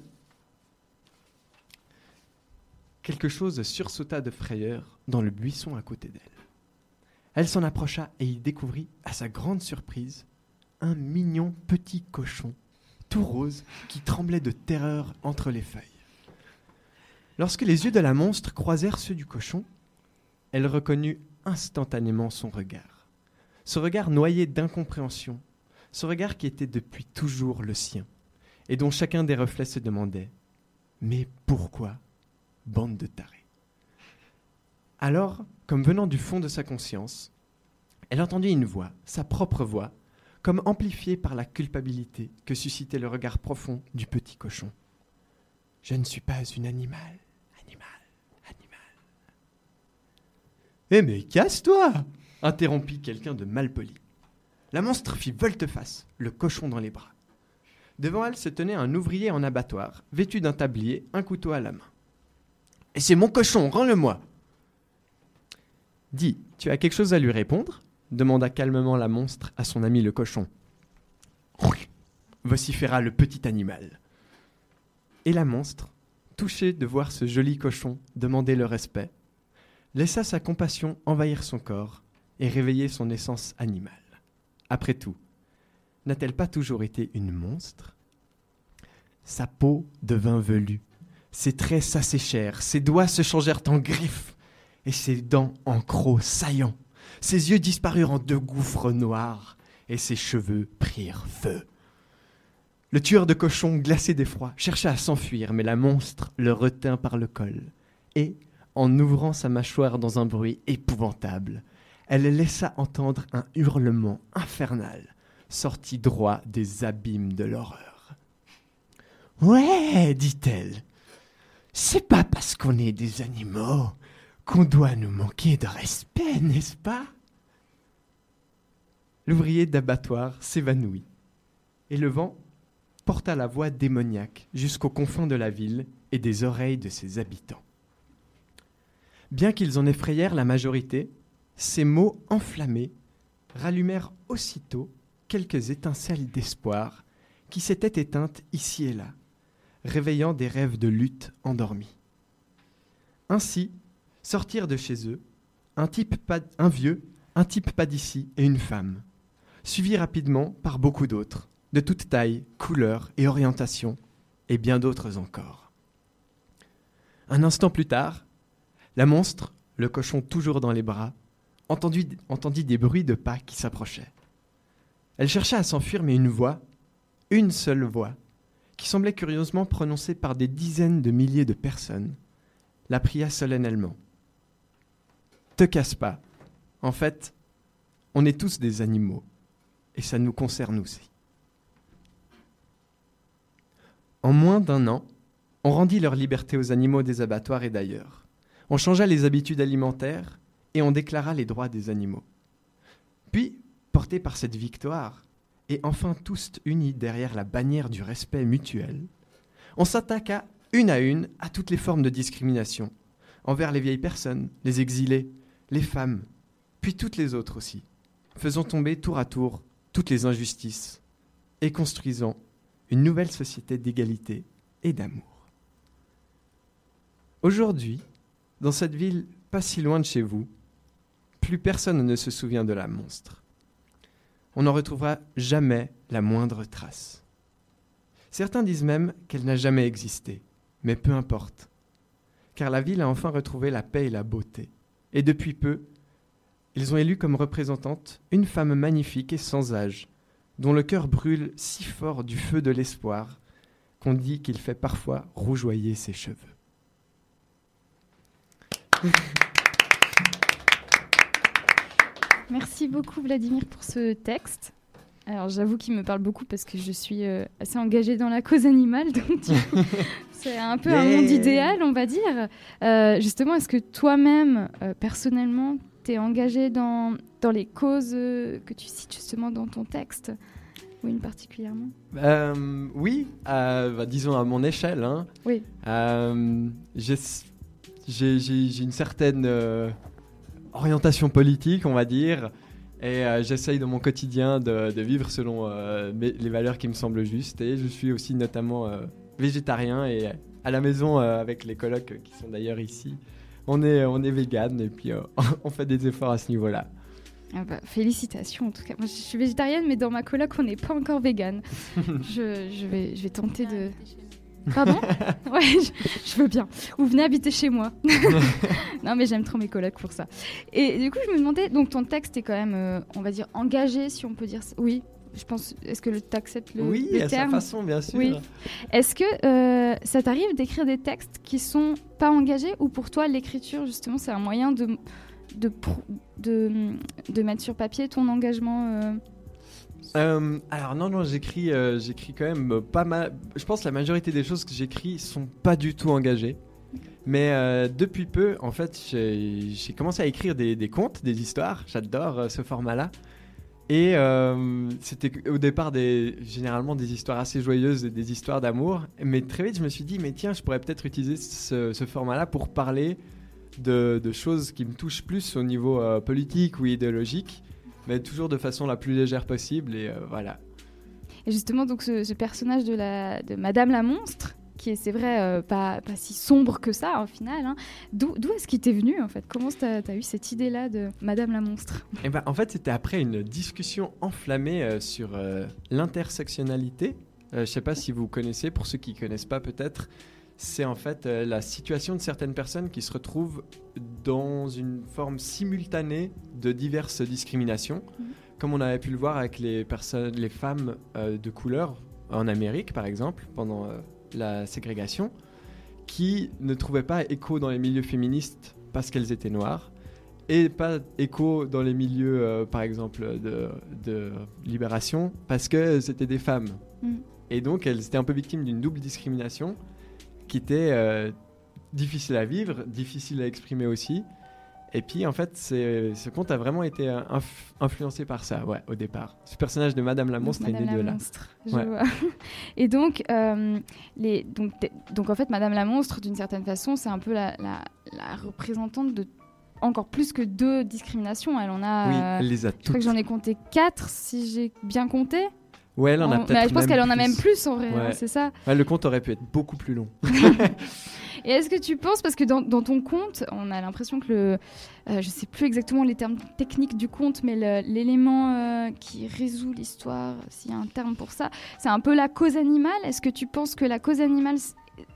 S7: Quelque chose sursauta de frayeur dans le buisson à côté d'elle. Elle s'en approcha et y découvrit, à sa grande surprise, un mignon petit cochon, tout rose, qui tremblait de terreur entre les feuilles. Lorsque les yeux de la monstre croisèrent ceux du cochon, elle reconnut instantanément son regard. Ce regard noyé d'incompréhension, ce regard qui était depuis toujours le sien, et dont chacun des reflets se demandait Mais pourquoi bande de tarés? Alors, comme venant du fond de sa conscience, elle entendit une voix, sa propre voix, comme amplifiée par la culpabilité que suscitait le regard profond du petit cochon. Je ne suis pas une animal, animal, animal. Eh mais casse-toi interrompit quelqu'un de malpoli. La monstre fit volte-face, le cochon dans les bras. Devant elle se tenait un ouvrier en abattoir, vêtu d'un tablier, un couteau à la main. Et c'est mon cochon, rends-le-moi. Dis, tu as quelque chose à lui répondre demanda calmement la monstre à son ami le cochon. vociféra le petit animal. Et la monstre, touchée de voir ce joli cochon demander le respect, laissa sa compassion envahir son corps et réveiller son essence animale. Après tout, n'a-t-elle pas toujours été une monstre? Sa peau devint velue, ses traits s'asséchèrent, ses doigts se changèrent en griffes, et ses dents en crocs saillants. Ses yeux disparurent en deux gouffres noirs, et ses cheveux prirent feu. Le tueur de cochons, glacé d'effroi, chercha à s'enfuir, mais la monstre le retint par le col, et, en ouvrant sa mâchoire dans un bruit épouvantable, elle laissa entendre un hurlement infernal, sorti droit des abîmes de l'horreur. Ouais, dit-elle, c'est pas parce qu'on est des animaux qu'on doit nous manquer de respect, n'est-ce pas? L'ouvrier d'abattoir s'évanouit, et le vent porta la voix démoniaque jusqu'aux confins de la ville et des oreilles de ses habitants. Bien qu'ils en effrayèrent la majorité, ces mots enflammés rallumèrent aussitôt quelques étincelles d'espoir qui s'étaient éteintes ici et là, réveillant des rêves de lutte endormis. Ainsi, sortirent de chez eux un, type un vieux, un type pas d'ici et une femme, suivis rapidement par beaucoup d'autres, de toute taille, couleur et orientation, et bien d'autres encore. Un instant plus tard, la monstre, le cochon toujours dans les bras, entendit, entendit des bruits de pas qui s'approchaient. Elle chercha à s'enfuir, mais une voix, une seule voix, qui semblait curieusement prononcée par des dizaines de milliers de personnes, la pria solennellement. Te casse pas. En fait, On est tous des animaux. Et ça nous concerne aussi. En moins d'un an, on rendit leur liberté aux animaux des abattoirs et d'ailleurs. On changea les habitudes alimentaires et on déclara les droits des animaux. Puis, portés par cette victoire, et enfin tous unis derrière la bannière du respect mutuel, on s'attaqua une à une à toutes les formes de discrimination, envers les vieilles personnes, les exilés, les femmes, puis toutes les autres aussi, faisant tomber tour à tour toutes les injustices et construisant une nouvelle société d'égalité et d'amour. Aujourd'hui, dans cette ville pas si loin de chez vous, plus personne ne se souvient de la monstre. On n'en retrouvera jamais la moindre trace. Certains disent même qu'elle n'a jamais existé, mais peu importe, car la ville a enfin retrouvé la paix et la beauté, et depuis peu, ils ont élu comme représentante une femme magnifique et sans âge, dont le cœur brûle si fort du feu de l'espoir qu'on dit qu'il fait parfois rougeoyer ses cheveux.
S5: Merci beaucoup Vladimir pour ce texte. Alors j'avoue qu'il me parle beaucoup parce que je suis euh, assez engagée dans la cause animale, donc c'est un peu un monde idéal, on va dire. Euh, justement, est-ce que toi-même, euh, personnellement, t'es engagé dans, dans les causes que tu cites justement dans ton texte Ou une particulièrement?
S7: Euh, oui, bah, disons à mon échelle. hein.
S5: Oui.
S7: J'ai une certaine orientation politique, on va dire, et euh, j'essaye dans mon quotidien de, de vivre selon euh, mes- les valeurs qui me semblent justes. Et je suis aussi notamment euh, végétarien et à la maison euh, avec les colocs euh, qui sont d'ailleurs ici. On est, on est vegan et puis euh, *laughs* on fait des efforts à ce niveau-là.
S5: Ah bah, Félicitations en tout cas. Moi je suis végétarienne, mais dans ma coloc, on n'est pas encore vegan. *laughs* je, je vais, je vais tenter de. Pardon? *laughs* Ouais, je, je veux bien. Ou venez habiter chez moi. non, mais j'aime trop mes colocs pour ça. Et du coup, je me demandais, donc ton texte est quand même, euh, on va dire, engagé, si on peut dire ça. Oui, je pense. Est-ce que tu acceptes le,
S7: oui,
S5: le
S7: à sa
S5: terme
S7: façon, bien sûr.
S5: Oui. Est-ce que euh, ça t'arrive d'écrire des textes qui sont pas engagés ou pour toi, l'écriture, justement, c'est un moyen de, de, de, de mettre sur papier ton engagement euh,
S7: Euh, alors non, non, j'écris, euh, j'écris quand même pas mal. Je pense que la majorité des choses que j'écris sont pas du tout engagées. Mais euh, depuis peu, en fait, j'ai commencé à écrire des, des contes, des histoires. J'adore ce format-là. Et euh, c'était au départ généralement des histoires assez joyeuses et des histoires d'amour. Mais très vite, je me suis dit, mais tiens, je pourrais peut-être utiliser ce, format-là pour parler de, choses qui me touchent plus au niveau euh, politique ou idéologique, mais toujours de façon la plus légère possible. Et euh, voilà.
S5: Et justement, donc ce, personnage de Madame la Monstre, qui est, c'est vrai, euh, pas, pas si sombre que ça, au final, hein, d'où, d'où est-ce qu'il t'est venu, en fait? Comment t'as, eu cette idée-là de Madame la Monstre?
S7: Eh ben, en fait, c'était après une discussion enflammée euh, sur euh, l'intersectionnalité. Je ne sais pas si vous connaissez, pour ceux qui ne connaissent pas peut-être, c'est en fait la situation de certaines personnes qui se retrouvent dans une forme simultanée de diverses discriminations,
S5: Mhm.
S7: comme on avait pu le voir avec les, personnes, les femmes de couleur en Amérique, par exemple, pendant euh, la ségrégation, qui ne trouvaient pas écho dans les milieux féministes parce qu'elles étaient noires et pas écho dans les milieux, euh, par exemple, de, de libération, parce que c'était des femmes.
S5: Mm.
S7: Et donc, elles étaient un peu victimes d'une double discrimination qui était euh, difficile à vivre, difficile à exprimer aussi. Et puis, en fait, ce conte a vraiment été euh, inf- influencé par ça, ouais, au départ. Ce personnage de Madame la Monstre est né
S5: Madame
S7: de
S5: la
S7: là.
S5: Monstre, je
S7: Ouais.
S5: vois. *laughs* Et donc, euh, les, donc, en fait, Madame la Monstre, d'une certaine façon, c'est un peu la, la, la représentante de encore plus que deux discriminations. Elle en a.
S7: Oui,
S5: euh,
S7: elle les a
S5: je crois
S7: toutes.
S5: que j'en ai compté quatre, si j'ai bien compté.
S7: Ouais, elle en a
S5: En-
S7: peut-être
S5: mais je pense qu'elle en a même plus en vrai,
S7: Ouais.
S5: hein, c'est ça.
S7: Ouais, le conte aurait pu être beaucoup plus long. *laughs* *laughs*
S5: Et est-ce que tu penses, parce que dans, ton conte, on a l'impression que le. euh, je sais plus exactement les termes techniques du conte, mais l'élément euh, qui résout l'histoire, s'il y a un terme pour ça, c'est un peu la cause animale. Est-ce que tu penses que la cause animale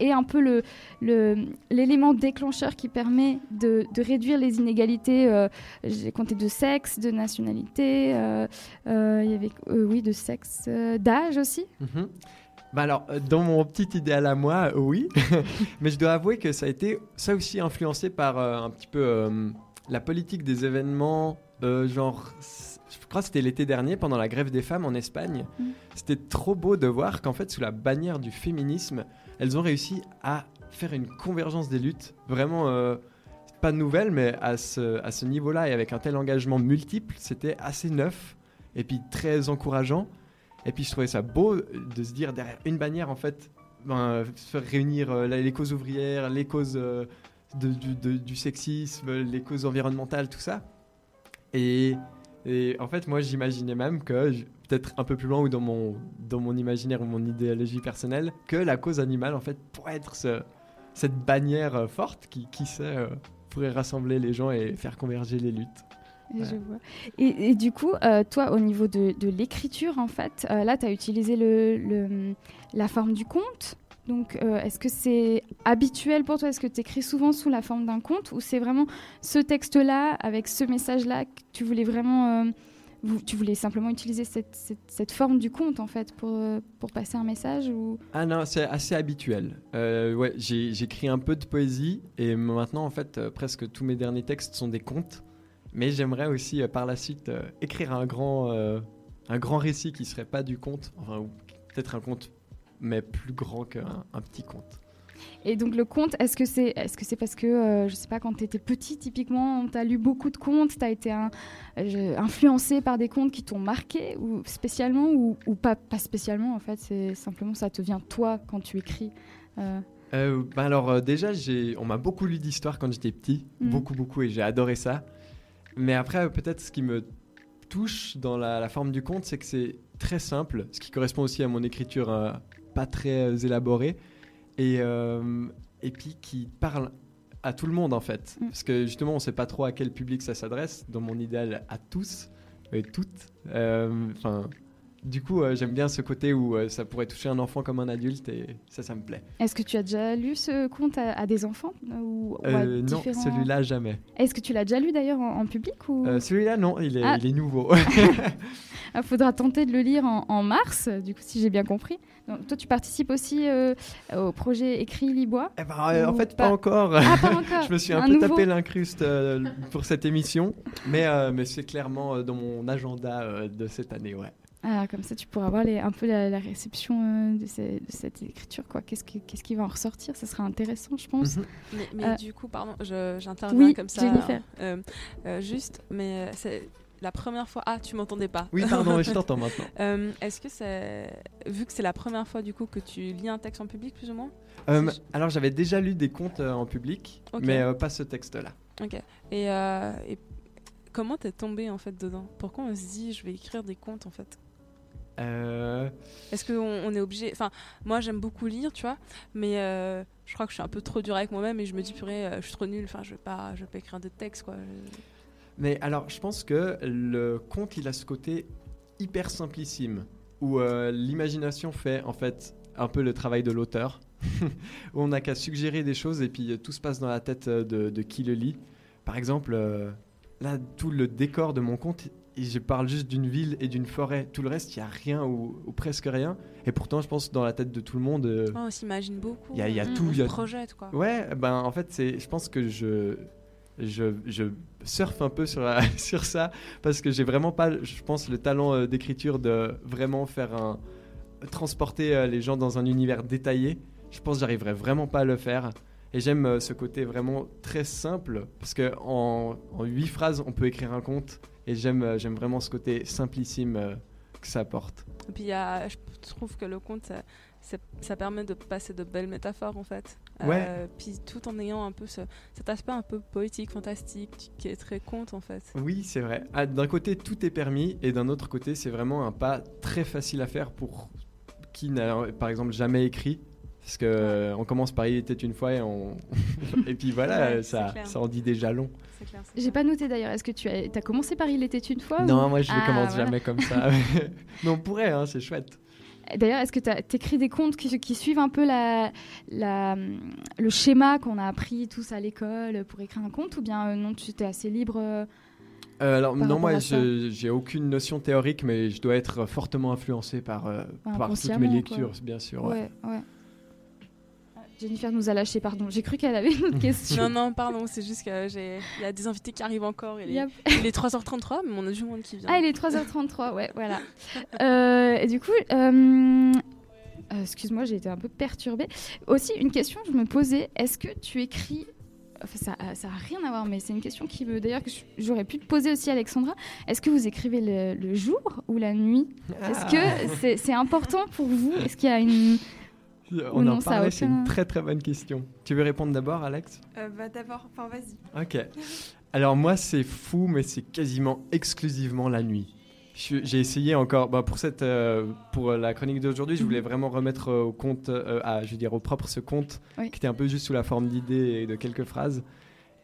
S5: est un peu le- le- l'élément déclencheur qui permet de, réduire les inégalités euh, J'ai compté de sexe, de nationalité, euh, y avait, oui, de sexe, d'âge aussi?
S7: Mhm. Bah alors, euh, dans mon petit idéal à moi, euh, oui. *laughs* Mais je dois avouer que ça a été, ça aussi, influencé par euh, un petit peu euh, la politique des événements, euh, genre je crois que c'était l'été dernier, pendant la grève des femmes en Espagne.
S5: Mm.
S7: C'était trop beau de voir qu'en fait, sous la bannière du féminisme, elles ont réussi à faire une convergence des luttes. Vraiment, pas nouvelle, mais à ce, à ce niveau-là et avec un tel engagement multiple, c'était assez neuf et puis très encourageant. Et puis je trouvais ça beau de se dire derrière une bannière, en fait, ben, faire réunir euh, les causes ouvrières, les causes euh, du, sexisme, les causes environnementales, tout ça. Et, en fait, moi, j'imaginais même que, peut-être un peu plus loin ou dans mon, dans mon imaginaire ou mon idéologie personnelle, que la cause animale, en fait, pourrait être ce- cette bannière euh, forte qui, pourrait rassembler les gens et faire converger les luttes.
S5: Et,
S7: Ouais.
S5: je vois. Et, et du coup, euh, toi, au niveau de, de l'écriture, en fait, euh, là, tu as utilisé le, le- la forme du conte. Donc, euh, est-ce que c'est habituel pour toi? Est-ce que tu écris souvent sous la forme d'un conte? Ou c'est vraiment ce texte-là, avec ce message-là, que tu voulais vraiment. vous- tu voulais simplement utiliser cette, cette- cette forme du conte, en fait, pour, pour passer un message ou...
S7: Ah non, c'est assez habituel. Ouais, j'écris un peu de poésie et maintenant, en fait, presque tous mes derniers textes sont des contes. Mais j'aimerais aussi, euh, par la suite, euh, écrire un grand, euh, un grand récit qui serait pas du conte, enfin, ou peut-être un conte, mais plus grand qu'un un petit conte.
S5: Et donc le conte, est-ce que c'est est -ce c'est parce que, euh, je sais pas, quand tu étais petit, typiquement, tu as lu beaucoup de contes, tu as été un- euh, influencé par des contes qui t'ont marqué ou spécialement ou, ou pas, pas spécialement en fait, c'est simplement ça te vient toi quand tu écris euh,
S7: ben alors déjà, on m'a beaucoup lu d'histoires quand j'étais petit,
S5: Mhm.
S7: beaucoup beaucoup, et j'ai adoré ça. Mais après, peut-être ce qui me touche dans la, la forme du conte, c'est que c'est très simple, ce qui correspond aussi à mon écriture euh, pas très euh, élaborée, et, euh, et puis qui parle à tout le monde en fait.
S5: Mhm.
S7: Parce que justement, on sait pas trop à quel public ça s'adresse, dans mon idéal à tous et toutes. Euh, Enfin. Du coup, euh, j'aime bien ce côté où euh, ça pourrait toucher un enfant comme un adulte et ça, ça me plaît.
S5: Est-ce que tu as déjà lu ce conte à, à des enfants ou, ou à
S7: Euh, non,
S5: différents-
S7: celui-là jamais.
S5: Est-ce que tu l'as déjà lu d'ailleurs en, en public ou
S7: Euh, celui-là non, il est,
S5: Ah.
S7: il est nouveau.
S5: Il *laughs* *laughs* faudra tenter de le lire en, en mars, du coup, si j'ai bien compris. Donc, toi, tu participes aussi euh, au projet Écrit Libois
S7: Eh ben, euh, en fait,
S5: pas
S7: pas encore.
S5: Ah, pas encore *laughs*
S7: Je me suis un,
S5: Un
S7: peu
S5: nouveau
S7: tapé l'incruste euh, pour cette émission, mais, euh, mais c'est clairement euh, dans mon agenda euh, de cette année, ouais.
S5: Ah, comme ça, tu pourras voir les- un peu la, la réception euh, de, ces- de cette écriture. quoi. Qu'est-ce qui, qu'est-ce qui va en ressortir? Ça sera intéressant, je pense.
S7: Mhm.
S8: Mais, mais
S5: Euh,
S8: du coup, pardon, je- j'interviens
S5: oui,
S8: comme ça.
S5: Jennifer.
S8: euh, euh, juste, mais c'est la première fois. Ah, tu m'entendais pas.
S7: Oui, pardon, je *laughs* t'entends maintenant.
S8: Euh, Est-ce que c'est. Vu que c'est la première fois du coup que tu lis un texte en public, plus ou moins?
S7: Euh,
S8: Si
S7: alors, j'avais déjà lu des contes euh, en public, mais euh, pas ce texte-là.
S8: Ok. Et, euh, et comment t'es tombé en fait dedans? Pourquoi on se dit je vais écrire des contes en fait?
S7: Euh,
S8: Est-ce qu'on on est obligé Enfin, moi j'aime beaucoup lire, tu vois, mais euh, je crois que je suis un peu trop dur avec moi-même et je me dis purée, euh, je suis trop nulle. Enfin, je vais pas, je vais pas écrire de texte quoi.
S7: Mais alors, je pense que le conte, il a ce côté hyper simplissime, où euh, l'imagination fait en fait un peu le travail de l'auteur, *laughs* où on n'a qu'à suggérer des choses et puis tout se passe dans la tête de, de qui le lit. Par exemple, là, tout le décor de mon conte, et je parle juste d'une ville et d'une forêt. Tout le reste, il n'y a rien ou, ou presque rien. Et pourtant, je pense dans la tête de tout le monde. euh,
S8: Oh, on s'imagine beaucoup.
S7: Il y a- il y a
S8: on-
S7: tout,
S8: On
S7: il y a-
S8: projette quoi.
S7: Ouais, ben en fait, c'est, je pense que je, je, je surfe un peu sur, la- *laughs* sur ça parce que j'ai vraiment pas, je pense, le talent euh, d'écriture de vraiment faire un. transporter euh, les gens dans un univers détaillé. Je pense que j'arriverais vraiment pas à le faire. Et j'aime ce côté vraiment très simple parce que en, en huit phrases, on peut écrire un conte. Et j'aime, euh, j'aime vraiment ce côté simplissime euh, que ça apporte.
S8: Et puis il y a- je trouve que le conte, ça, ça- ça permet de passer de belles métaphores en fait.
S7: Ouais.
S8: Euh, puis tout en ayant un peu ce- cet aspect un peu poétique, fantastique, qui est très conte en fait.
S7: Oui, c'est vrai. Ah, d'un côté, tout est permis, et d'un autre côté, c'est vraiment un pas très facile à faire pour qui n'a, par exemple, jamais écrit. Parce que euh, on commence par Il était une fois et on *laughs* et puis voilà,
S8: Ouais,
S7: ça, ça en dit déjà long.
S8: C'est clair. c'est
S5: J'ai pas noté d'ailleurs. Est-ce que tu as, as commencé par Il était une fois ou-
S7: Non, moi je ne
S5: Ah,
S7: commence
S5: voilà.
S7: jamais comme ça. *laughs* *laughs* Mais on pourrait, hein, c'est chouette.
S5: D'ailleurs, est-ce que tu écris des contes qui, qui suivent un peu la, la, le schéma qu'on a appris tous à l'école pour écrire un conte ou bien euh, non, tu étais assez libre euh,
S7: Euh, alors non, moi j'ai aucune notion théorique, mais je dois être fortement influencé par euh,
S5: Enfin,
S7: par toutes mes lectures,
S5: quoi.
S7: bien sûr. ouais.
S5: Ouais, ouais. Jennifer nous a lâché, pardon. J'ai cru qu'elle avait une autre *laughs* question.
S8: Non, non, pardon, c'est juste qu'il y a des invités qui arrivent encore. Il est,
S5: Yep.
S8: il est 3h33, mais on a du monde qui vient.
S5: Ah, il est 3h33, ouais, voilà. *laughs* Euh, et du coup, euh, euh, excuse-moi, j'ai été un peu perturbée. Aussi, une question que je me posais, est-ce que tu écris... Enfin, ça, a- ça a rien à voir, mais c'est une question qui me... D'ailleurs, que j'aurais pu te poser aussi, Alexandra. Est-ce que vous écrivez le, le jour ou la nuit? Est-ce
S7: Ah.
S5: que c'est c'est important pour vous? Est-ce qu'il y a une... *laughs*
S7: On en parlait, c'est
S5: aucun-
S7: une très très bonne question. Tu veux répondre d'abord, Alex?
S6: Euh, bah d'abord, enfin vas-y.
S7: Ok. Alors moi, c'est fou, mais c'est quasiment exclusivement la nuit. J'ai essayé encore, bah, pour, cette, euh, pour la chronique d'aujourd'hui, je voulais vraiment remettre euh, au compte, euh, à, je veux dire au propre ce compte,
S5: Oui.
S7: qui était un peu juste sous la forme d'idées et de quelques phrases.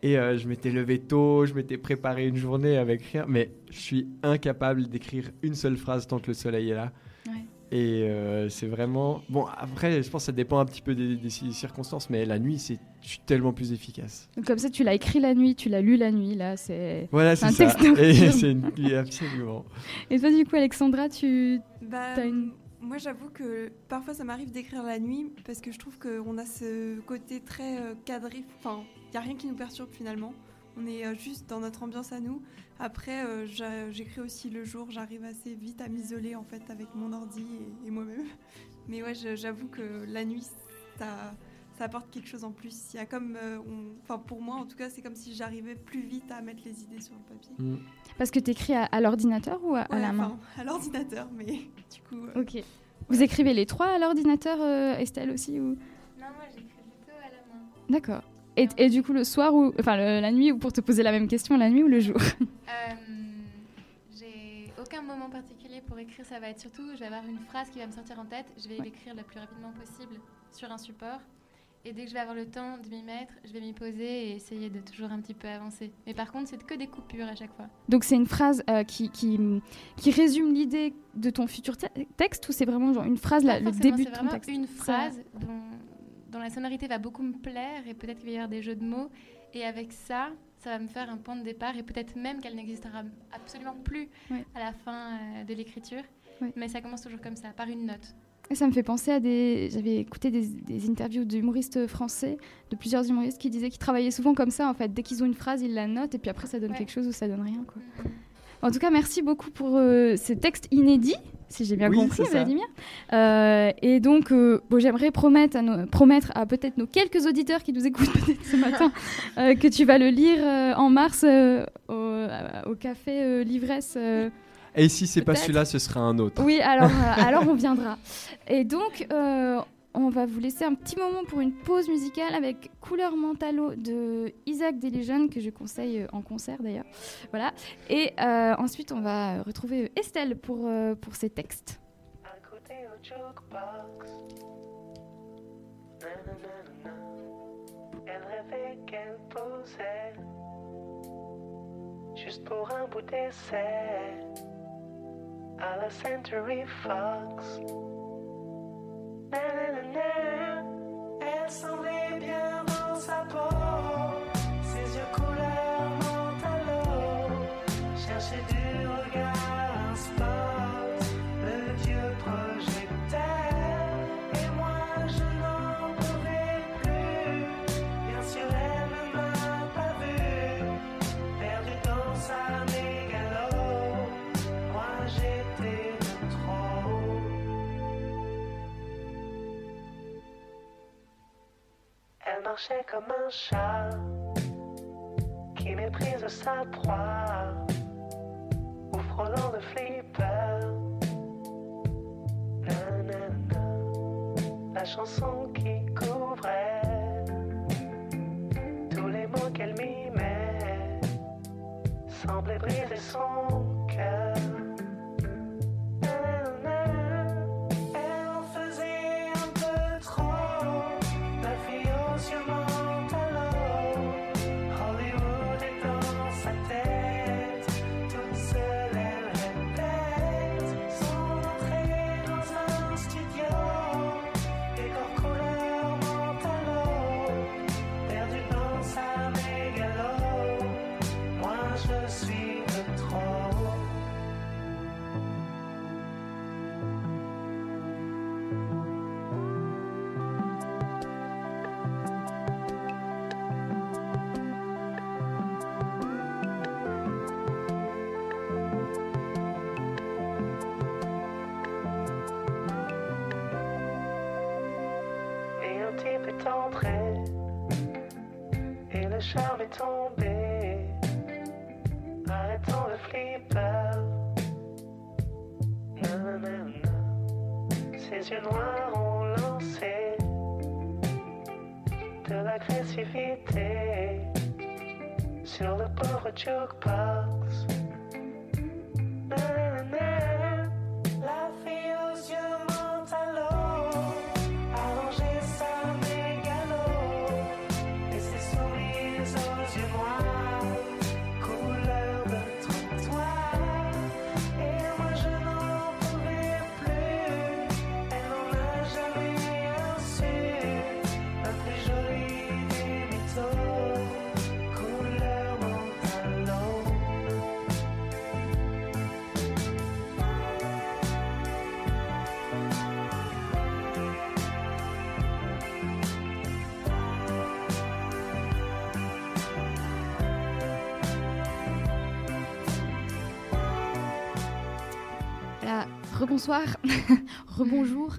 S7: Et euh, je m'étais levé tôt, je m'étais préparé une journée avec rien, mais je suis incapable d'écrire une seule phrase tant que le soleil est là.
S5: Ouais.
S7: Et euh, c'est vraiment... Bon, après, je pense que ça dépend un petit peu des, des circonstances, mais la nuit, c'est je suis tellement plus efficace.
S5: Donc, Comme ça, tu l'as écrit la nuit, tu l'as lu la nuit, là, c'est...
S7: Voilà,
S5: c'est un
S7: ça.
S5: texte
S7: Et *laughs* c'est une... absolument.
S5: Et toi, du coup, Alexandra, tu...
S6: Bah,
S5: une-
S6: Moi, j'avoue que parfois, ça m'arrive d'écrire la nuit parce que je trouve qu'on a ce côté très euh, cadré. Enfin, il n'y a rien qui nous perturbe finalement. On est euh, juste dans notre ambiance à nous. Après, euh, j'écris aussi le jour. J'arrive assez vite à m'isoler en fait avec mon ordi et, et moi-même. *laughs* Mais ouais, j'avoue que la nuit, ça, ça apporte quelque chose en plus. Il y a comme, euh, on- enfin pour moi en tout cas, c'est comme si j'arrivais plus vite à mettre les idées sur le papier.
S7: Mm.
S5: Parce que tu écris à, à l'ordinateur ou à, la main
S6: à l'ordinateur, mais *laughs* du coup. euh,
S5: Ok. Vous écrivez les trois à l'ordinateur, euh, Estelle aussi ou...
S9: Non, moi j'écris plutôt à la main.
S5: D'accord. Et, et du coup, le soir ou enfin le- la nuit ou pour te poser la même question, la nuit ou le jour?
S9: Euh, *laughs* j'ai aucun moment particulier pour écrire, ça va être surtout, je vais avoir une phrase qui va me sortir en tête, je vais l'écrire le plus rapidement possible sur un support. Et dès que je vais avoir le temps de m'y mettre, je vais m'y poser et essayer de toujours un petit peu avancer. Mais par contre, c'est que des coupures à chaque fois.
S5: Donc c'est une phrase euh, qui, qui, qui résume l'idée de ton futur te- texte ou c'est vraiment genre une phrase, là, le début
S9: c'est
S5: de ton
S9: vraiment
S5: texte?
S9: une
S5: Ça-
S9: phrase dont, dont la sonorité va beaucoup me plaire et peut-être qu'il va y avoir des jeux de mots. Et avec ça, ça va me faire un point de départ et peut-être même qu'elle n'existera absolument plus
S5: Ouais.
S9: à la fin euh, de l'écriture.
S5: Ouais.
S9: Mais ça commence toujours comme ça, par une note.
S5: Et ça me fait penser à des. J'avais écouté des, des interviews d'humoristes français, de plusieurs humoristes qui disaient qu'ils travaillaient souvent comme ça en fait. Dès qu'ils ont une phrase, ils la notent et puis après ça donne
S9: Ouais.
S5: quelque chose ou ça donne rien quoi.
S9: Mhm.
S5: En tout cas, merci beaucoup pour euh, ces textes inédits, si j'ai bien
S7: Oui,
S5: compris. Vladimir. Euh, et donc, euh, bon, j'aimerais promettre à, nos- promettre à peut-être nos quelques auditeurs qui nous écoutent *laughs* peut-être ce matin euh, que tu vas le lire en mars au, au café Livresse.
S7: Et si c'est pas celui-là, ce sera un autre.
S5: Oui, alors, *laughs* alors on viendra. Et donc, on va vous laisser un petit moment pour une pause musicale avec Couleur Mentalo de Isaac Desléjeunes, que je conseille euh, en concert d'ailleurs. Voilà. Et euh, ensuite, on va retrouver Estelle pour, euh, ses textes.
S10: Juste pour un bout d'essai. Elle semblait bien dans sa peau. Ses yeux couleur mentalo. Cherchait du comme un chat qui méprise sa proie ou frôlant de flipper. La chanson est et le charme est tombé. Arrêtons le flipper. Ses yeux noirs ont lancé de l'agressivité sur le pauvre jukebox.
S5: Rebonsoir, *laughs* rebonjour.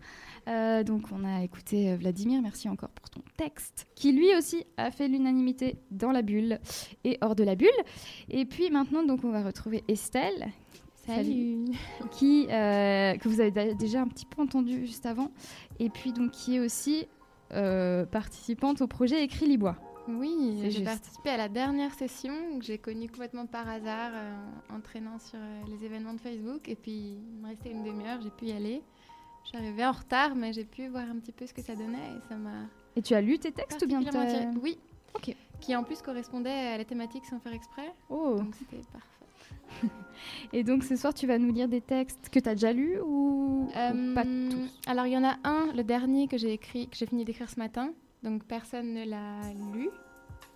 S5: Euh, donc on a écouté euh, Vladimir, merci encore pour ton texte, qui lui aussi a fait l'unanimité dans la bulle et hors de la bulle. Et puis maintenant, donc on va retrouver Estelle.
S9: Salut.
S5: Qui, euh, que vous avez déjà un petit peu entendu juste avant. Et puis donc qui est aussi euh, participante au projet Écrit Libois.
S9: Oui, j'ai participé à la dernière session que j'ai connue complètement par hasard euh, en traînant sur euh, les événements de Facebook. Et puis, il me restait une demi-heure, j'ai pu y aller. Je suis arrivée en retard, mais j'ai pu voir un petit peu ce que ça donnait et ça m'a.
S5: Et tu as lu tes textes ou bien.
S9: Oui.
S5: Ok.
S9: Qui en plus correspondait à la thématique sans faire exprès.
S5: Oh.
S9: Donc c'était parfait. *laughs*
S5: Et donc ce soir, tu vas nous lire des textes que tu as déjà lus ou, ou pas
S9: Euh,
S5: tous?
S9: Alors il y en a un, le dernier que j'ai écrit, que j'ai fini d'écrire ce matin. Donc personne ne l'a lu,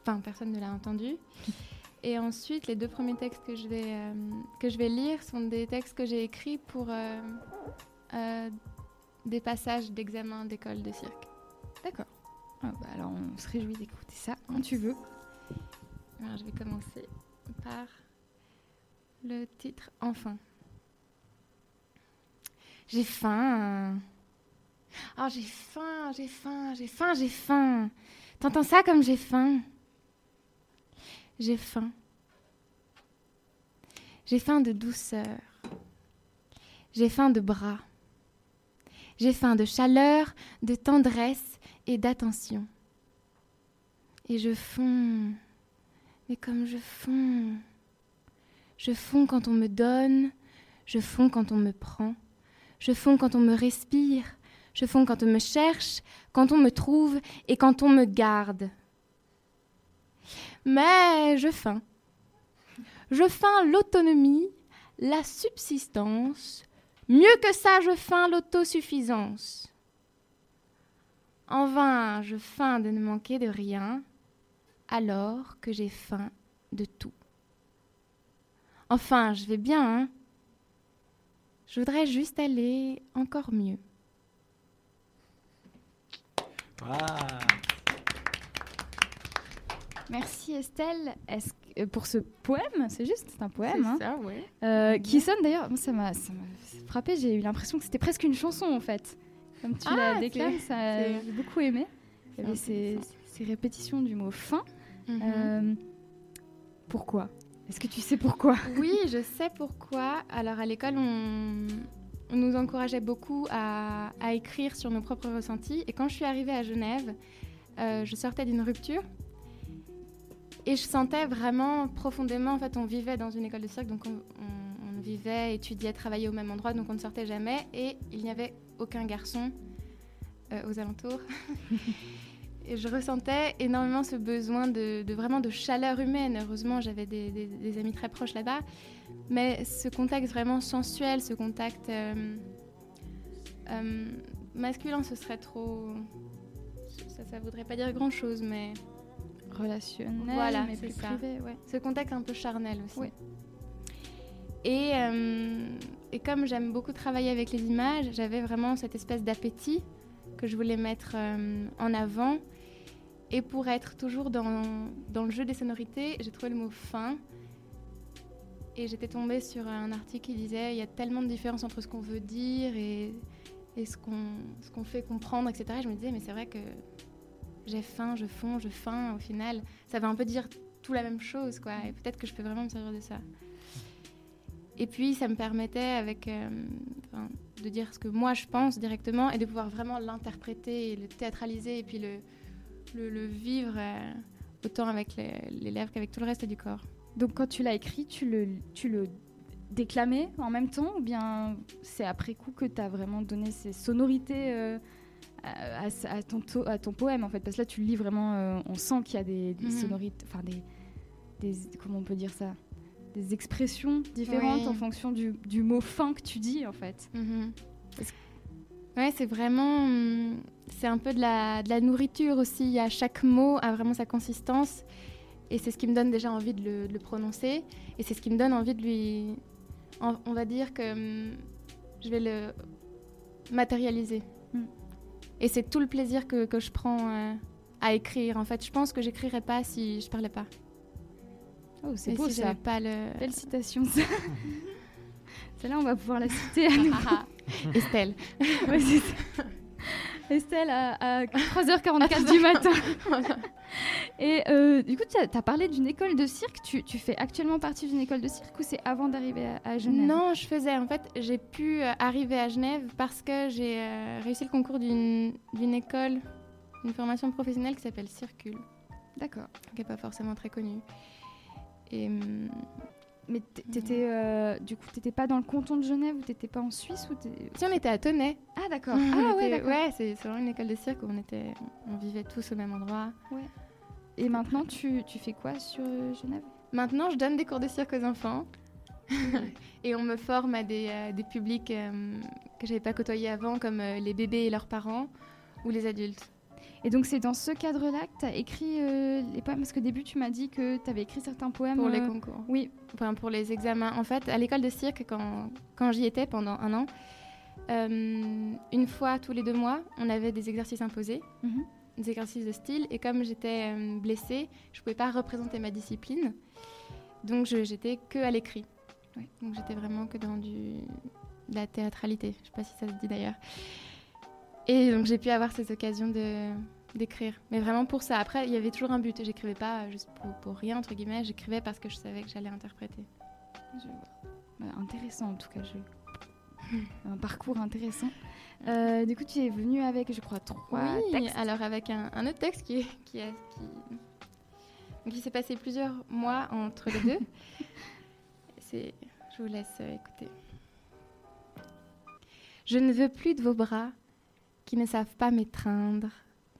S9: enfin personne ne l'a entendu. *laughs* Et ensuite, les deux premiers textes que je vais euh, que je vais lire sont des textes que j'ai écrits pour euh, euh, des passages d'examen d'école de cirque.
S5: D'accord. Ah bah alors on se réjouit d'écouter ça quand tu veux.
S9: Alors je vais commencer par le titre Enfin. J'ai faim. Oh, j'ai faim, j'ai faim, j'ai faim, j'ai faim. T'entends ça comme j'ai faim? J'ai faim. J'ai faim de douceur. J'ai faim de bras. J'ai faim de chaleur, de tendresse et d'attention. Et je fonds. Mais comme je fonds. Je fonds quand on me donne, je fonds quand on me prend, je fonds quand on me respire, je fonds quand on me cherche, quand on me trouve et quand on me garde. Mais je feins. Je feins l'autonomie, la subsistance. Mieux que ça, je feins l'autosuffisance. En vain, je feins de ne manquer de rien, alors que j'ai faim de tout. Enfin, je vais bien, hein. Je voudrais juste aller encore mieux.
S5: Merci Estelle. Euh, pour ce poème, c'est juste, c'est un poème.
S9: C'est
S5: hein,
S9: ça, ouais.
S5: euh, qui sonne d'ailleurs, ça m'a frappé. J'ai eu l'impression que c'était presque une chanson en fait. Comme tu
S9: Ah,
S5: la déclames, j'ai beaucoup aimé. Il y avait ces répétitions du mot fin.
S9: Mhm.
S5: Euh, pourquoi? Est-ce que tu sais pourquoi?
S9: Oui, je sais pourquoi. Alors à l'école, on, on nous encourageait beaucoup à, écrire sur nos propres ressentis. Et quand je suis arrivée à Genève, euh, je sortais d'une rupture. Et je sentais vraiment profondément, en fait, on vivait dans une école de cirque, donc on, vivait, étudiait, travaillait au même endroit, donc on ne sortait jamais. Et il n'y avait aucun garçon euh, aux alentours. *laughs* Et je ressentais énormément ce besoin de, vraiment de chaleur humaine. Heureusement, j'avais des amis très proches là-bas. Mais ce contact vraiment sensuel, ce contact euh, euh, masculin, ce serait trop. Ça, ça voudrait pas dire grand-chose, mais.
S5: Relationnel,
S9: Voilà,
S5: mais plus
S9: ça.
S5: privé, ouais.
S9: Ce contact un peu charnel aussi.
S5: Oui.
S9: Et, euh, et comme j'aime beaucoup travailler avec les images, j'avais vraiment cette espèce d'appétit que je voulais mettre en avant. Et pour être toujours dans, dans le jeu des sonorités, j'ai trouvé le mot fin. Et j'étais tombée sur un article qui disait il y a tellement de différences entre ce qu'on veut dire et, ce qu'on fait comprendre, etc. Et je me disais, mais c'est vrai que j'ai faim, je fonds, je faim. Au final, ça veut un peu dire tout la même chose, quoi. Et peut-être que je peux vraiment me servir de ça. Et puis, ça me permettait avec, euh, de dire ce que moi je pense directement et de pouvoir vraiment l'interpréter le théâtraliser et puis le vivre euh, autant avec les, les lèvres qu'avec tout le reste du corps.
S5: Donc quand tu l'as écrit, tu le, tu le déclamais en même temps ou bien c'est après coup que tu as vraiment donné ces sonorités euh, à, à- à ton, to- à ton poème en fait? Parce que là tu le lis vraiment, euh, on sent qu'il y a des, des
S9: Mhm.
S5: sonorités, enfin des, des... Comment on peut dire ça? Des expressions différentes
S9: Oui.
S5: en fonction du, du mot fin que tu dis en fait.
S9: Mhm. Ouais, c'est vraiment. hum, C'est un peu de la, de la nourriture aussi. À chaque mot a vraiment sa consistance. Et c'est ce qui me donne déjà envie de le, de le prononcer. Et c'est ce qui me donne envie de lui. en- on va dire que hum, je vais le matérialiser.
S5: Mm.
S9: Et c'est tout le plaisir que, que je prends euh, à écrire. En fait, je pense que j'écrirais pas si je parlais pas.
S5: Oh, c'est beau
S9: si
S5: ça.
S9: j'avais pas le.
S5: Belle citation ça. *laughs* Celle-là on va pouvoir la citer à. *laughs*
S9: Estelle.
S5: Ouais. Estelle à, à *laughs* 3h44 du matin. Et euh, du coup, tu as, parlé d'une école de cirque. Tu, tu fais actuellement partie d'une école de cirque ou c'est avant d'arriver à, à Genève?
S9: Non, je faisais. En fait, j'ai pu euh, arriver à Genève parce que j'ai euh, réussi le concours d'une école, une formation professionnelle qui s'appelle Circule.
S5: D'accord.
S9: Qui n'est pas forcément très connue. Et, hum,
S5: Mais t'étais, euh, du coup, t'étais pas dans le canton de Genève ou t'étais pas en Suisse ou
S9: si on était à Tonnet.
S5: Ah d'accord. *laughs* Ah ouais, d'accord.
S9: Ouais, c'est c'est vraiment une école de cirque où on, était, on vivait tous au même endroit.
S5: Ouais. Et maintenant, tu, tu fais quoi sur euh, Genève?
S9: Maintenant, je donne des cours de cirque aux enfants. *laughs* et on me forme à des, euh, des publics euh, que j'avais pas côtoyés avant, comme euh, les bébés et leurs parents ou les adultes.
S5: Et donc, c'est dans ce cadre-là que tu as écrit euh, les poèmes? Parce qu'au début, tu m'as dit que tu avais écrit certains poèmes.
S9: Pour les concours.
S5: Oui.
S9: Enfin, pour les examens. En fait, à l'école de cirque, quand, quand j'y étais pendant un an, une fois tous les deux mois, on avait des exercices imposés,
S5: Mhm.
S9: Des exercices de style. Et comme j'étais euh, blessée, je ne pouvais pas représenter ma discipline. Donc, j'étais que à l'écrit. Donc, j'étais vraiment que dans du, de la théâtralité. Je ne sais pas si ça se dit d'ailleurs. Et donc, j'ai pu avoir ces occasions d'écrire. Mais vraiment pour ça. Après, il y avait toujours un but. J'écrivais pas juste pour, pour rien, entre guillemets. J'écrivais parce que je savais que j'allais interpréter.
S5: Je. Bah, intéressant en tout cas. Un parcours intéressant. Euh, du coup, tu es venu avec, je crois, trois
S9: oui,
S5: textes.
S9: alors avec un, un autre texte qui, qui, est- qui, s'est passé plusieurs mois entre les deux. *laughs* C'est, je vous laisse euh, écouter. Je ne veux plus de vos bras qui ne savent pas m'étreindre,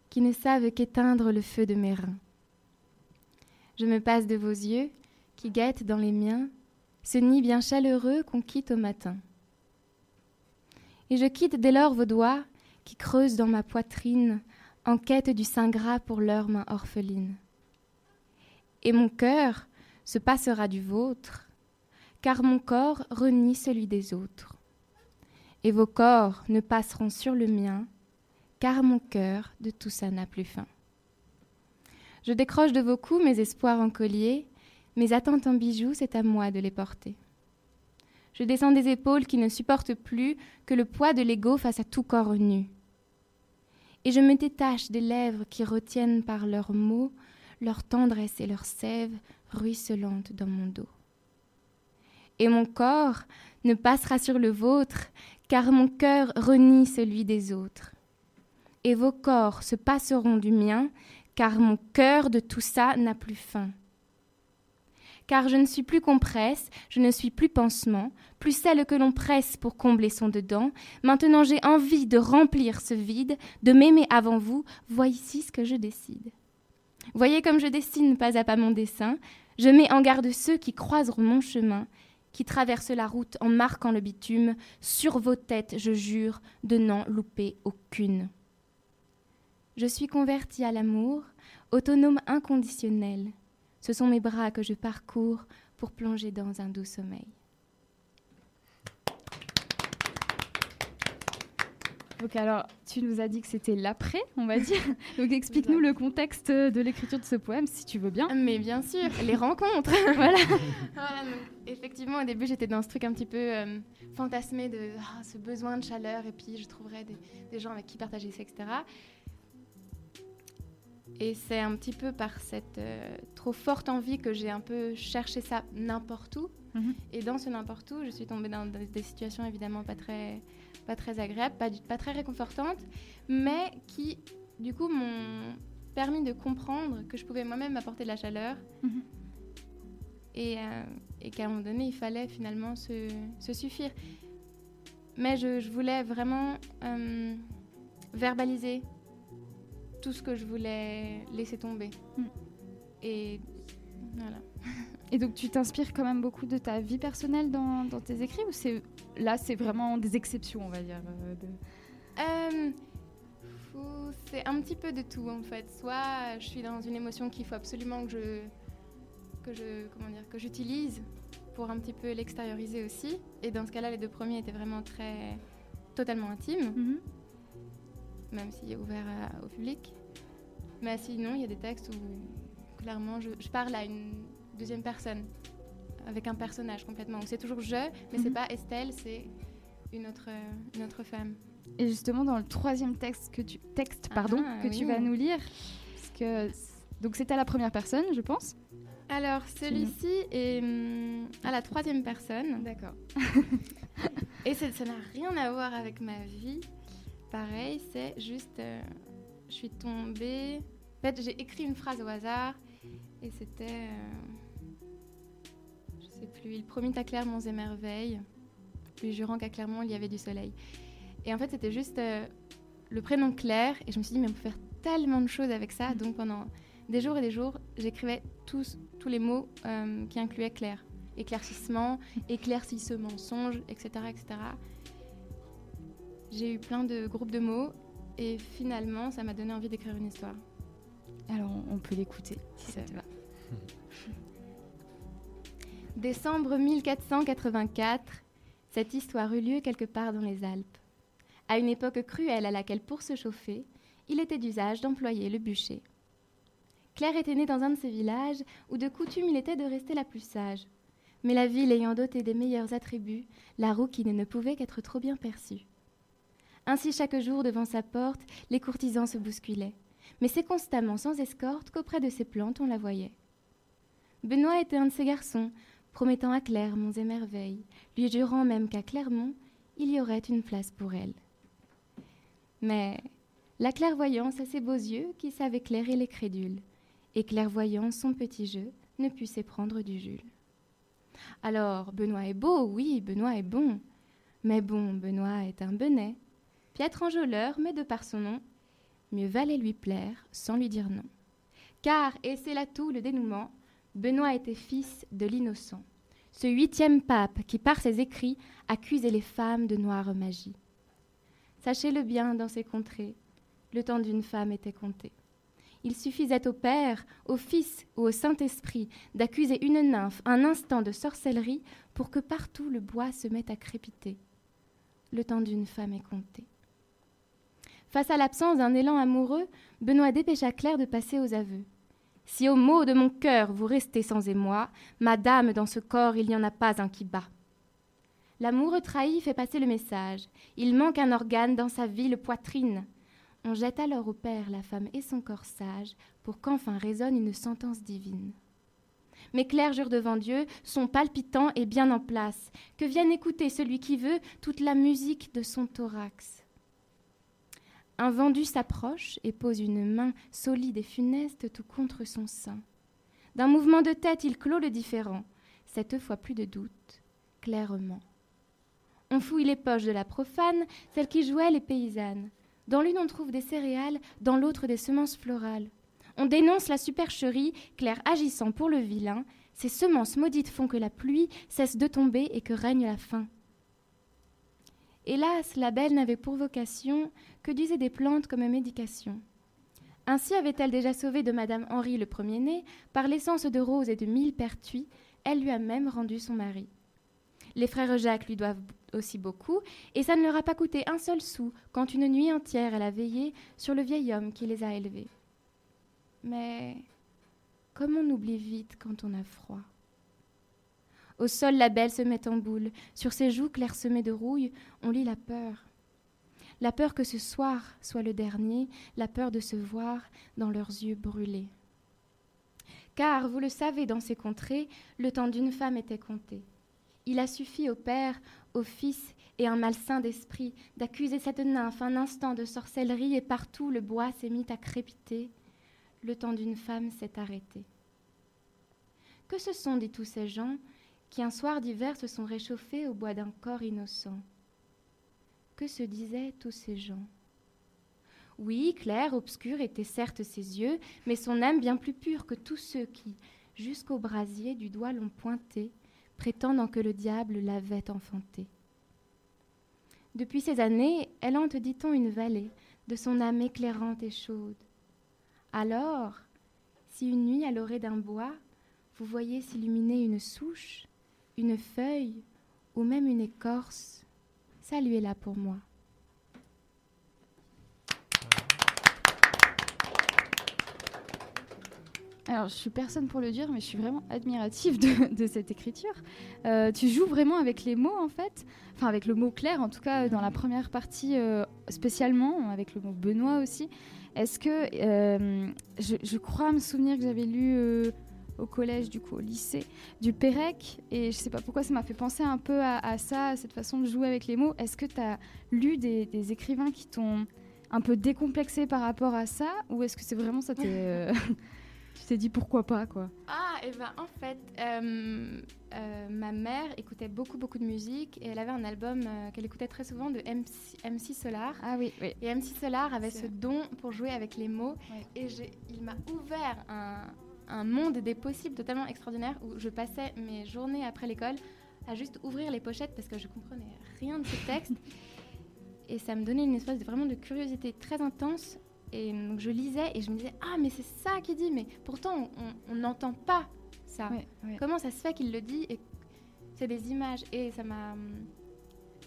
S9: qui ne savent qu'éteindre le feu de mes reins. Je me passe de vos yeux qui guettent dans les miens ce nid bien chaleureux qu'on quitte au matin. Et je quitte dès lors vos doigts qui creusent dans ma poitrine en quête du sein gras pour leur main orpheline. Et mon cœur se passera du vôtre, car mon corps renie celui des autres. Et vos corps ne passeront sur le mien, car mon cœur de tout ça n'a plus faim. Je décroche de vos coups mes espoirs en collier, mes attentes en bijoux, c'est à moi de les porter. Je descends des épaules qui ne supportent plus que le poids de l'ego face à tout corps nu. Et je me détache des lèvres qui retiennent par leurs mots leur tendresse et leur sève ruisselante dans mon dos. Et mon corps ne passera sur le vôtre, car mon cœur renie celui des autres. Et vos corps se passeront du mien, car mon cœur de tout ça n'a plus faim car je ne suis plus compresse, je ne suis plus pansement, plus celle que l'on presse pour combler son dedans. Maintenant j'ai envie de remplir ce vide, de m'aimer avant vous, voici ce que je décide. Voyez comme je dessine pas à pas mon dessin, je mets en garde ceux qui croiseront mon chemin, qui traversent la route en marquant le bitume, sur vos têtes, je jure, de n'en louper aucune. Je suis convertie à l'amour, autonome inconditionnel. Ce sont mes bras que je parcours pour plonger dans un doux sommeil.
S5: Donc alors, tu nous as dit que c'était l'après, on va dire. *laughs* Donc explique-nous le contexte de l'écriture de ce poème, si tu veux bien.
S9: Mais bien sûr, les *laughs* rencontres. *laughs*
S5: voilà.
S9: Voilà, donc, effectivement, au début, j'étais dans ce truc un petit peu euh, fantasmé de ah, ce besoin de chaleur, et puis je trouverais des, des gens avec qui partager ça, etc. Et c'est un petit peu par cette euh, trop forte envie que j'ai un peu cherché ça n'importe où.
S5: Mhm.
S9: Et dans ce n'importe où, je suis tombée dans des, situations évidemment pas très, pas très agréables, pas, du- pas très réconfortantes, mais qui, du coup, m'ont permis de comprendre que je pouvais moi-même apporter de la chaleur.
S5: Mhm.
S9: Et, euh, et qu'à un moment donné, il fallait finalement se, se suffire. Mais je, je voulais vraiment euh, verbaliser tout ce que je voulais laisser tomber.
S5: Mm.
S9: Et voilà.
S5: Et donc tu t'inspires quand même beaucoup de ta vie personnelle dans, dans tes écrits ou c'est là c'est vraiment des exceptions on va dire euh, de-
S9: Euh, c'est un petit peu de tout en fait. Soit je suis dans une émotion qu'il faut absolument que je que je comment dire que j'utilise pour un petit peu l'extérioriser aussi. Et dans ce cas-là, les deux premiers étaient vraiment très totalement intimes,
S5: Mhm.
S9: Même s'il est ouvert à- au public. Mais sinon, il y a des textes où clairement je, je parle à une deuxième personne avec un personnage complètement. C'est toujours je, mais c'est
S5: Mhm.
S9: pas Estelle, c'est une autre une autre femme.
S5: Et justement dans le troisième texte que tu texte pardon
S9: Ah,
S5: que tu
S9: oui.
S5: vas nous lire parce que donc c'était à la première personne je pense.
S9: Alors, celui-ci est hum, à la troisième personne.
S5: D'accord.
S9: Et c'est- ça n'a rien à voir avec ma vie. Pareil, c'est juste. euh, je suis tombée. En fait, j'ai écrit une phrase au hasard. Et c'était. euh, je sais plus. Il promit à Claire monts et merveilles. Lui jurant qu'à Clermont, il y avait du soleil. Et en fait, c'était juste euh, le prénom Claire. Et je me suis dit, mais on peut faire tellement de choses avec ça. Donc pendant des jours et des jours, j'écrivais tous, tous les mots euh, qui incluaient Claire. Éclaircissement, éclaircis ce mensonge, etc. etc. J'ai eu plein de groupes de mots et finalement, ça m'a donné envie d'écrire une histoire.
S5: Alors on- peut l'écouter si ça te va. *laughs*
S9: Décembre 1484, cette histoire eut lieu quelque part dans les Alpes. À une époque cruelle à laquelle, pour se chauffer, il était d'usage d'employer le bûcher. Claire était née dans un de ces villages où de coutume il était de rester la plus sage. Mais la ville ayant doté des meilleurs attributs, la rouquine ne pouvait qu'être trop bien perçue. Ainsi chaque jour devant sa porte, les courtisans se bousculaient. Mais c'est constamment sans escorte qu'auprès de ses plantes on la voyait. Benoît était un de ces garçons, promettant à Claire monts et merveilles, lui jurant même qu'à Clermont, il y aurait une place pour elle. Mais la clairvoyance a ses beaux yeux qui savent éclairer les crédules, et clairvoyant son petit jeu ne put s'éprendre du Jules. Alors, Benoît est beau, oui, Benoît est bon, mais bon, Benoît est un benet, piètre enjôleur, mais de par son nom, mieux valait lui plaire sans lui dire non. Car, et c'est là tout le dénouement, Benoît était fils de l'innocent, ce huitième pape qui, par ses écrits, accusait les femmes de noire magie. Sachez-le bien dans ces contrées, le temps d'une femme était compté. Il suffisait au Père, au Fils ou au Saint-Esprit d'accuser une nymphe un instant de sorcellerie pour que partout le bois se mette à crépiter. Le temps d'une femme est compté. Face à l'absence d'un élan amoureux, Benoît dépêcha Claire de passer aux aveux. Si au mot de mon cœur vous restez sans émoi, madame, dans ce corps il n'y en a pas un qui bat. L'amour trahi fait passer le message. Il manque un organe dans sa ville poitrine. On jette alors au père la femme et son corps sage pour qu'enfin résonne une sentence divine. Mes Claire jure devant Dieu, son palpitant est bien en place, que vienne écouter celui qui veut toute la musique de son thorax. Un vendu s'approche et pose une main solide et funeste tout contre son sein. D'un mouvement de tête, il clôt le différent. Cette fois plus de doute, clairement. On fouille les poches de la profane, celle qui jouait les paysannes. Dans l'une on trouve des céréales, dans l'autre des semences florales. On dénonce la supercherie, Claire agissant pour le vilain. Ces semences maudites font que la pluie cesse de tomber et que règne la faim. Hélas, la belle n'avait pour vocation que d'user des plantes comme médication. Ainsi avait-elle déjà sauvé de Madame Henri le premier-né, par l'essence de rose et de millepertuis, elle lui a même rendu son mari. Les frères Jacques lui doivent aussi beaucoup, et ça ne leur a pas coûté un seul sou quand une nuit entière elle a veillé sur le vieil homme qui les a élevés. Mais comme on oublie vite quand on a froid? Au sol, la belle se met en boule. Sur ses joues clairsemées de rouille, on lit la peur. la peur que ce soir soit le dernier, la peur de se voir dans leurs yeux brûlés. Car, vous le savez, dans ces contrées, le temps d'une femme était compté. Il a suffi au Père, au Fils et un malsain d'esprit d'accuser cette nymphe un instant de sorcellerie et partout le bois s'est mis à crépiter. Le temps d'une femme s'est arrêté. Que ce sont, dit tous ces gens, qui un soir d'hiver se sont réchauffés au bois d'un corps innocent Que se disaient tous ces gens? Oui, clair, obscur étaient certes ses yeux, mais son âme bien plus pure que tous ceux qui, jusqu'au brasier, du doigt l'ont pointé, prétendant que le diable l'avait enfantée. Depuis ces années, elle hante, dit-on, une vallée de son âme éclairante et chaude. Alors, si une nuit à l'orée d'un bois, vous voyez s'illuminer une souche, une feuille ou même une écorce, saluez-la pour moi.
S5: Alors, je suis personne pour le dire, mais je suis vraiment admirative de, cette écriture. Euh, tu joues vraiment avec les mots, en fait. Enfin, avec le mot clair, en tout cas, dans la première partie, euh, spécialement, avec le mot Benoît aussi. Est-ce que. euh, je, crois me souvenir que j'avais lu au collège, du coup, au lycée, du Pérec, et je sais pas pourquoi ça m'a fait penser un peu à, à ça, à cette façon de jouer avec les mots. Est-ce que tu as lu des, des écrivains qui t'ont un peu décomplexé par rapport à ça, ou est-ce que c'est vraiment ça t'est. *laughs* euh, *laughs* tu t'es dit pourquoi pas, quoi?
S9: Ah, et ben en fait, euh, euh, ma mère écoutait beaucoup, beaucoup de musique et elle avait un album euh, qu'elle écoutait très souvent de MC, MC Solar.
S5: Ah oui, oui.
S9: Et MC Solar avait ce don pour jouer avec les mots et j'ai- il m'a ouvert un, un monde des possibles totalement extraordinaire où je passais mes journées après l'école à juste ouvrir les pochettes parce que je comprenais rien de ce texte. et ça me donnait une espèce de, vraiment de curiosité très intense. Et donc je lisais et je me disais ah mais c'est ça qu'il dit mais pourtant on- n'entend pas ça.
S5: Ouais, ouais.
S9: Comment ça se fait qu'il le dit et c'est des images et ça m'a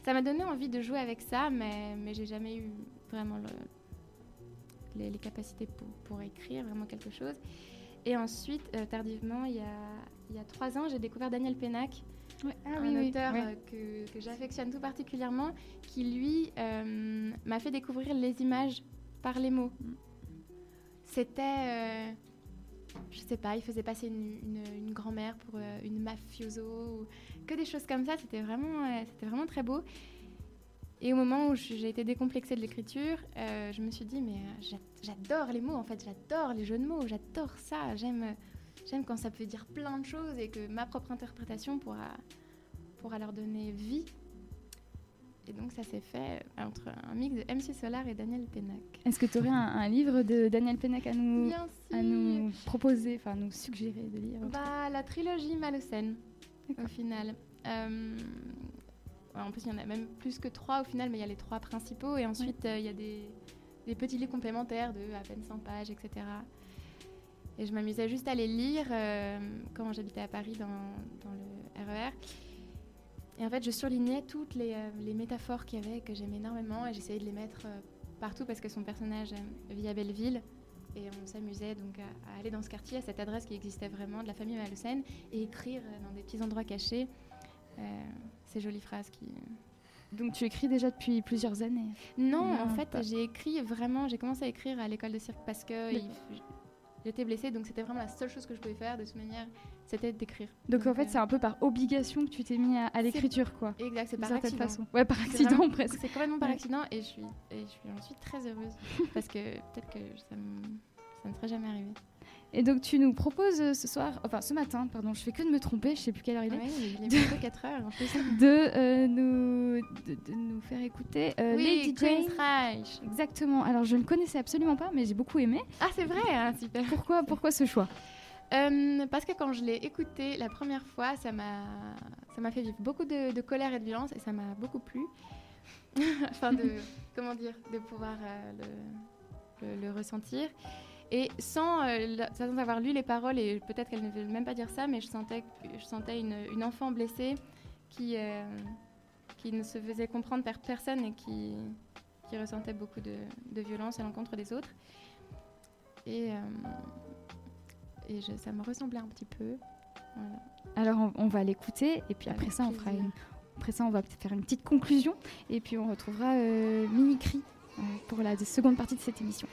S9: ça m'a donné envie de jouer avec ça mais mais j'ai jamais eu vraiment le- les, les capacités pour, pour écrire vraiment quelque chose. Et ensuite euh, tardivement il y a il y a trois ans j'ai découvert Daniel Pénac
S5: Ah
S9: un
S5: oui,
S9: auteur euh, que, que j'affectionne tout particulièrement, qui lui euh, m'a fait découvrir les images par les mots. C'était, euh, je sais pas, il faisait passer une, une- une grand-mère pour une mafioso, ou que des choses comme ça. C'était vraiment, c'était vraiment très beau. Et au moment où j'ai été décomplexée de l'écriture, euh, je me suis dit, mais euh, j'a- j'adore les mots, en fait, j'adore les jeux de mots, j'adore ça, j'aime, j'aime quand ça peut dire plein de choses et que ma propre interprétation pourra, pourra leur donner vie. Et donc ça s'est fait entre un mix de MC Solar et Daniel Pénac.
S5: Est-ce que tu aurais un, un livre de Daniel Pénac à nous,
S9: Bien
S5: à nous proposer, enfin nous suggérer de lire
S9: Bah, la trilogie Malocène, au final. Euh, en plus, il y en a même plus que trois au final, mais il y a les trois principaux. Et ensuite, euh, il y a des, des petits livres complémentaires de à peine 100 pages, etc. Et je m'amusais juste à les lire euh, quand j'habitais à Paris dans, dans le RER. Et en fait, je surlignais toutes les, euh, les métaphores qu'il y avait que j'aimais énormément et j'essayais de les mettre partout parce que son personnage vit à Belleville. Et on s'amusait donc à, à aller dans ce quartier, à cette adresse qui existait vraiment, de la famille Malocène, et écrire dans des petits endroits cachés ces jolies phrases qui.
S5: Donc tu écris déjà depuis plusieurs années
S9: Non,
S5: Non,
S9: en fait,
S5: pas.
S9: j'ai écrit vraiment, j'ai commencé à écrire à l'école de cirque parce que il- j'étais blessée, donc c'était vraiment la seule chose que je pouvais faire de toute manière, c'était d'écrire.
S5: Donc, en fait,
S9: euh,
S5: c'est un peu par obligation que tu t'es mis à, l'écriture, quoi.
S9: Exact, c'est par
S5: certaine
S9: accident.
S5: façon. Ouais, par accident,
S9: vraiment- *laughs*
S5: presque.
S9: C'est complètement par
S5: Ouais.
S9: accident et je suis, et je suis, j'en suis très heureuse parce que peut-être que ça, me- ça ne serait jamais arrivé.
S5: Et donc tu nous proposes euh, ce soir, enfin ce matin, pardon, je fais que de me tromper, je sais plus quelle heure il est.
S9: Il est
S5: de-
S9: bientôt 4 heures en plus. *laughs*
S5: de, euh, nous, de, de nous faire écouter euh,
S9: Oui,
S5: Lady Jane.
S9: Reich.
S5: Exactement. Alors je ne connaissais absolument pas, mais j'ai beaucoup aimé.
S9: Ah, c'est vrai, hein, super.
S5: Pourquoi, pourquoi ce choix?
S9: Euh, parce que quand je l'ai écouté la première fois, ça m'a, ça m'a fait vivre beaucoup de, de colère et de violence et ça m'a beaucoup plu. *laughs* enfin, de, *laughs* comment dire, de pouvoir euh, le, le- le ressentir. Et sans, euh, sans avoir lu les paroles, et peut-être qu'elle ne veut même pas dire ça, mais je sentais, que- je sentais une, une enfant blessée qui, euh, qui ne se faisait comprendre par personne et qui, qui ressentait beaucoup de, de violence à l'encontre des autres. Et, euh, et je- ça me ressemblait un petit peu. Voilà.
S5: Alors on, on va l'écouter et puis
S9: Avec
S5: après ça on fera
S9: plaisir.
S5: une
S11: Après ça, on va peut-être faire une petite conclusion et puis on retrouvera euh, Mimicry euh, pour la seconde partie de cette émission.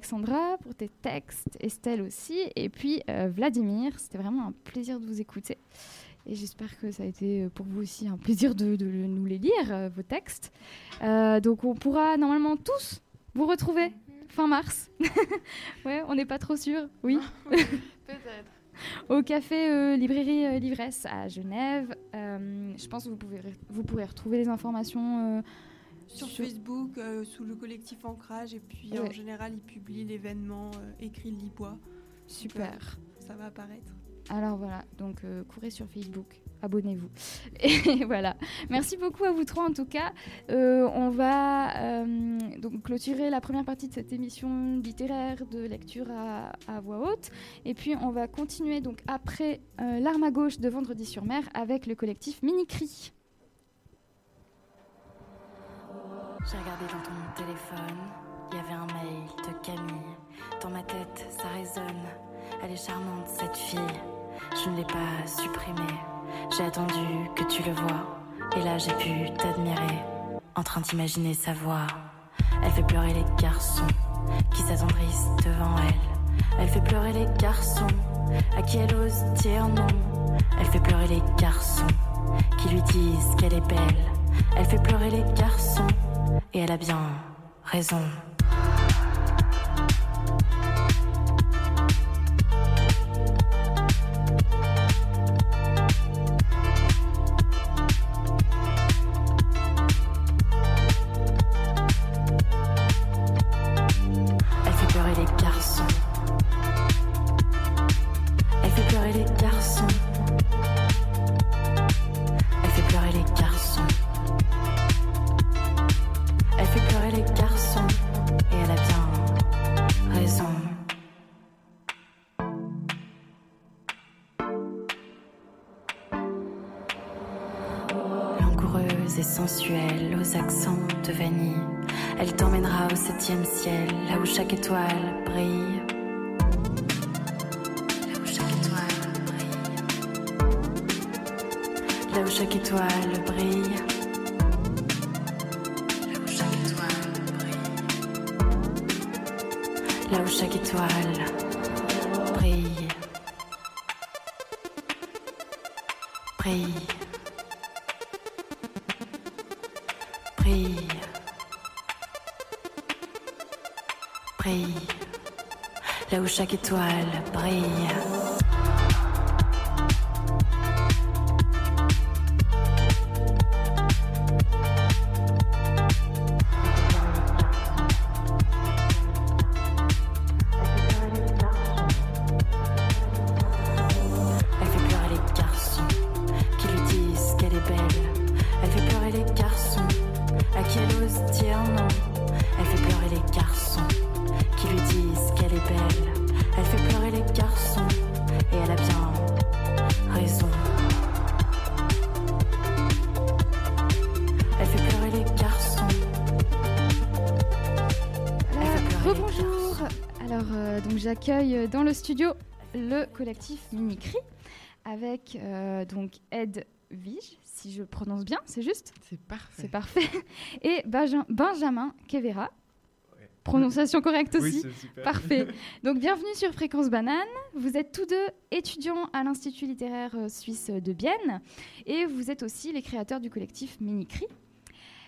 S11: Alexandra, pour tes textes, Estelle aussi, et puis euh, Vladimir. C'était vraiment un plaisir de vous écouter. Et j'espère que ça a été euh, pour vous aussi un plaisir de, de nous les lire, euh, vos textes. Euh, donc, on pourra normalement tous vous retrouver fin mars. *laughs* ouais, on n'est pas trop sûr. Oui. *laughs*
S9: Peut-être. *laughs*
S11: Au café Librairie Livresse à Genève. Je pense que vous, pouvez, vous pourrez retrouver les informations euh,
S6: Sur Facebook, euh, sous le collectif Ancrage, et puis en général, ils publient l'événement euh, écrit Libois.
S11: Super.
S6: ça va apparaître.
S11: Alors voilà, donc euh, courez sur Facebook, abonnez-vous. *laughs* Et voilà. Merci beaucoup à vous trois en tout cas. Euh, on va euh, donc clôturer la première partie de cette émission littéraire de lecture à, à voix haute. Et puis on va continuer donc après euh, L'arme à gauche de Vendredi sur mer avec le collectif Mini-Cri.
S12: J'ai regardé dans ton téléphone. il y avait un mail de Camille. Dans ma tête, ça résonne. Elle est charmante, cette fille. Je ne l'ai pas supprimée. J'ai attendu que tu le vois. Et là, j'ai pu t'admirer. En train d'imaginer sa voix. Elle fait pleurer les garçons qui s'attendrissent devant elle. Elle fait pleurer les garçons à qui elle ose dire non. Elle fait pleurer les garçons qui lui disent qu'elle est belle. Elle fait pleurer les garçons et elle a bien raison. Chaque étoile brille. Là où chaque étoile brille. Là où chaque étoile brille. Brille. Brille. Brille. Là où chaque étoile brille.
S5: Le studio le collectif Mimicry avec euh, donc Ed Vige, si je prononce bien, c'est juste
S13: C'est parfait.
S5: C'est parfait. *laughs* Et Benja- Benjamin Kevera. Prononciation correcte aussi.
S13: super.
S5: Parfait. *laughs* Donc bienvenue sur Fréquence Banane. Vous êtes tous deux étudiants à l'Institut littéraire euh, suisse de Bienne et vous êtes aussi les créateurs du collectif Mimicry.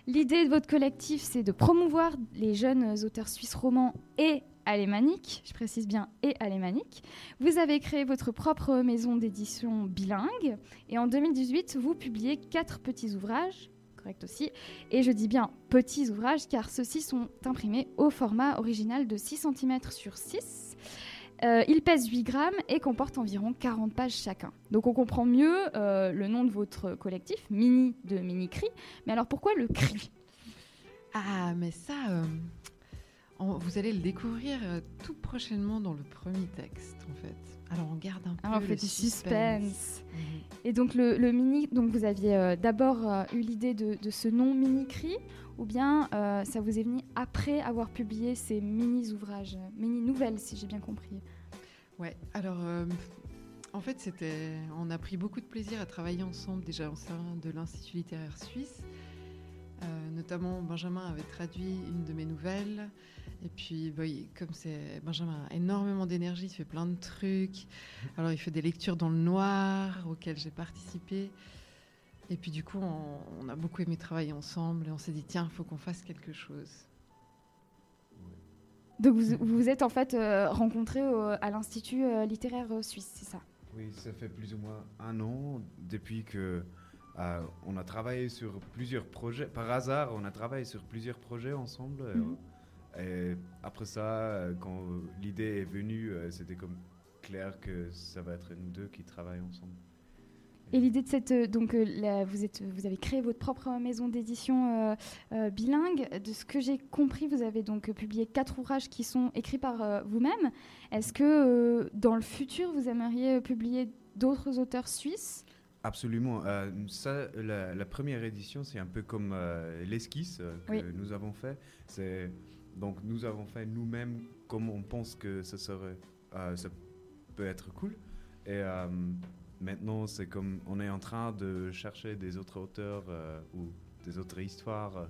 S5: L'idée de votre collectif, c'est de promouvoir les jeunes auteurs suisses romans et alémaniques, je précise bien et alémaniques. Vous avez créé votre propre maison d'édition bilingue et en 2018, vous publiez quatre petits ouvrages, correct aussi, et je dis bien petits ouvrages car ceux-ci sont imprimés au format original de 6 cm sur 6. Euh, ils pèsent 8 grammes et comportent environ 40 pages chacun. Donc on comprend mieux euh, le nom de votre collectif, Mini de Mini Cri. Mais alors pourquoi le cri?
S13: Ah, mais ça, euh, vous allez le découvrir euh, tout prochainement dans le premier texte, en fait. Alors, on garde un peu
S5: on
S13: le
S5: du suspense.
S13: Mhm.
S5: Et donc le, le mini, donc vous aviez euh, d'abord euh, eu l'idée de, de ce nom Mini Cri, ou bien euh, ça vous est venu après avoir publié ces mini ouvrages, mini nouvelles si j'ai bien compris?
S13: Ouais, alors en fait, c'était, on a pris beaucoup de plaisir à travailler ensemble déjà au sein de l'Institut littéraire suisse. Notamment, Benjamin avait traduit une de mes nouvelles. Et puis, bah, il- comme c'est Benjamin a énormément d'énergie, il fait plein de trucs. Alors, il fait des lectures dans le noir auxquelles j'ai participé. Et puis, du coup, on, on a beaucoup aimé travailler ensemble et on s'est dit, tiens, il faut qu'on fasse quelque chose.
S5: Donc vous vous êtes en fait euh, rencontrés au- à l'Institut euh, littéraire euh, suisse, c'est ça?
S14: Oui, ça fait plus ou moins un an depuis que euh, on a travaillé sur plusieurs projets. Par hasard, on a travaillé sur plusieurs projets ensemble. euh,
S5: Mhm.
S14: Et après ça, euh, quand l'idée est venue, euh, c'était comme clair que ça va être nous deux qui travaillent ensemble.
S5: Et l'idée de cette euh, donc vous êtes vous avez créé votre propre maison d'édition euh, euh, bilingue. De ce que j'ai compris, vous avez donc publié quatre ouvrages qui sont écrits par euh, vous-même. Est-ce que euh, dans le futur vous aimeriez publier d'autres auteurs suisses?
S14: Absolument. Euh, ça, la, la première édition, c'est un peu comme euh, l'esquisse que
S5: Oui.
S14: nous avons fait. C'est donc nous avons fait nous-mêmes comme on pense que ça serait, euh, ça peut être cool. Et euh, maintenant, c'est comme on est en train de chercher des autres auteurs euh, ou des autres histoires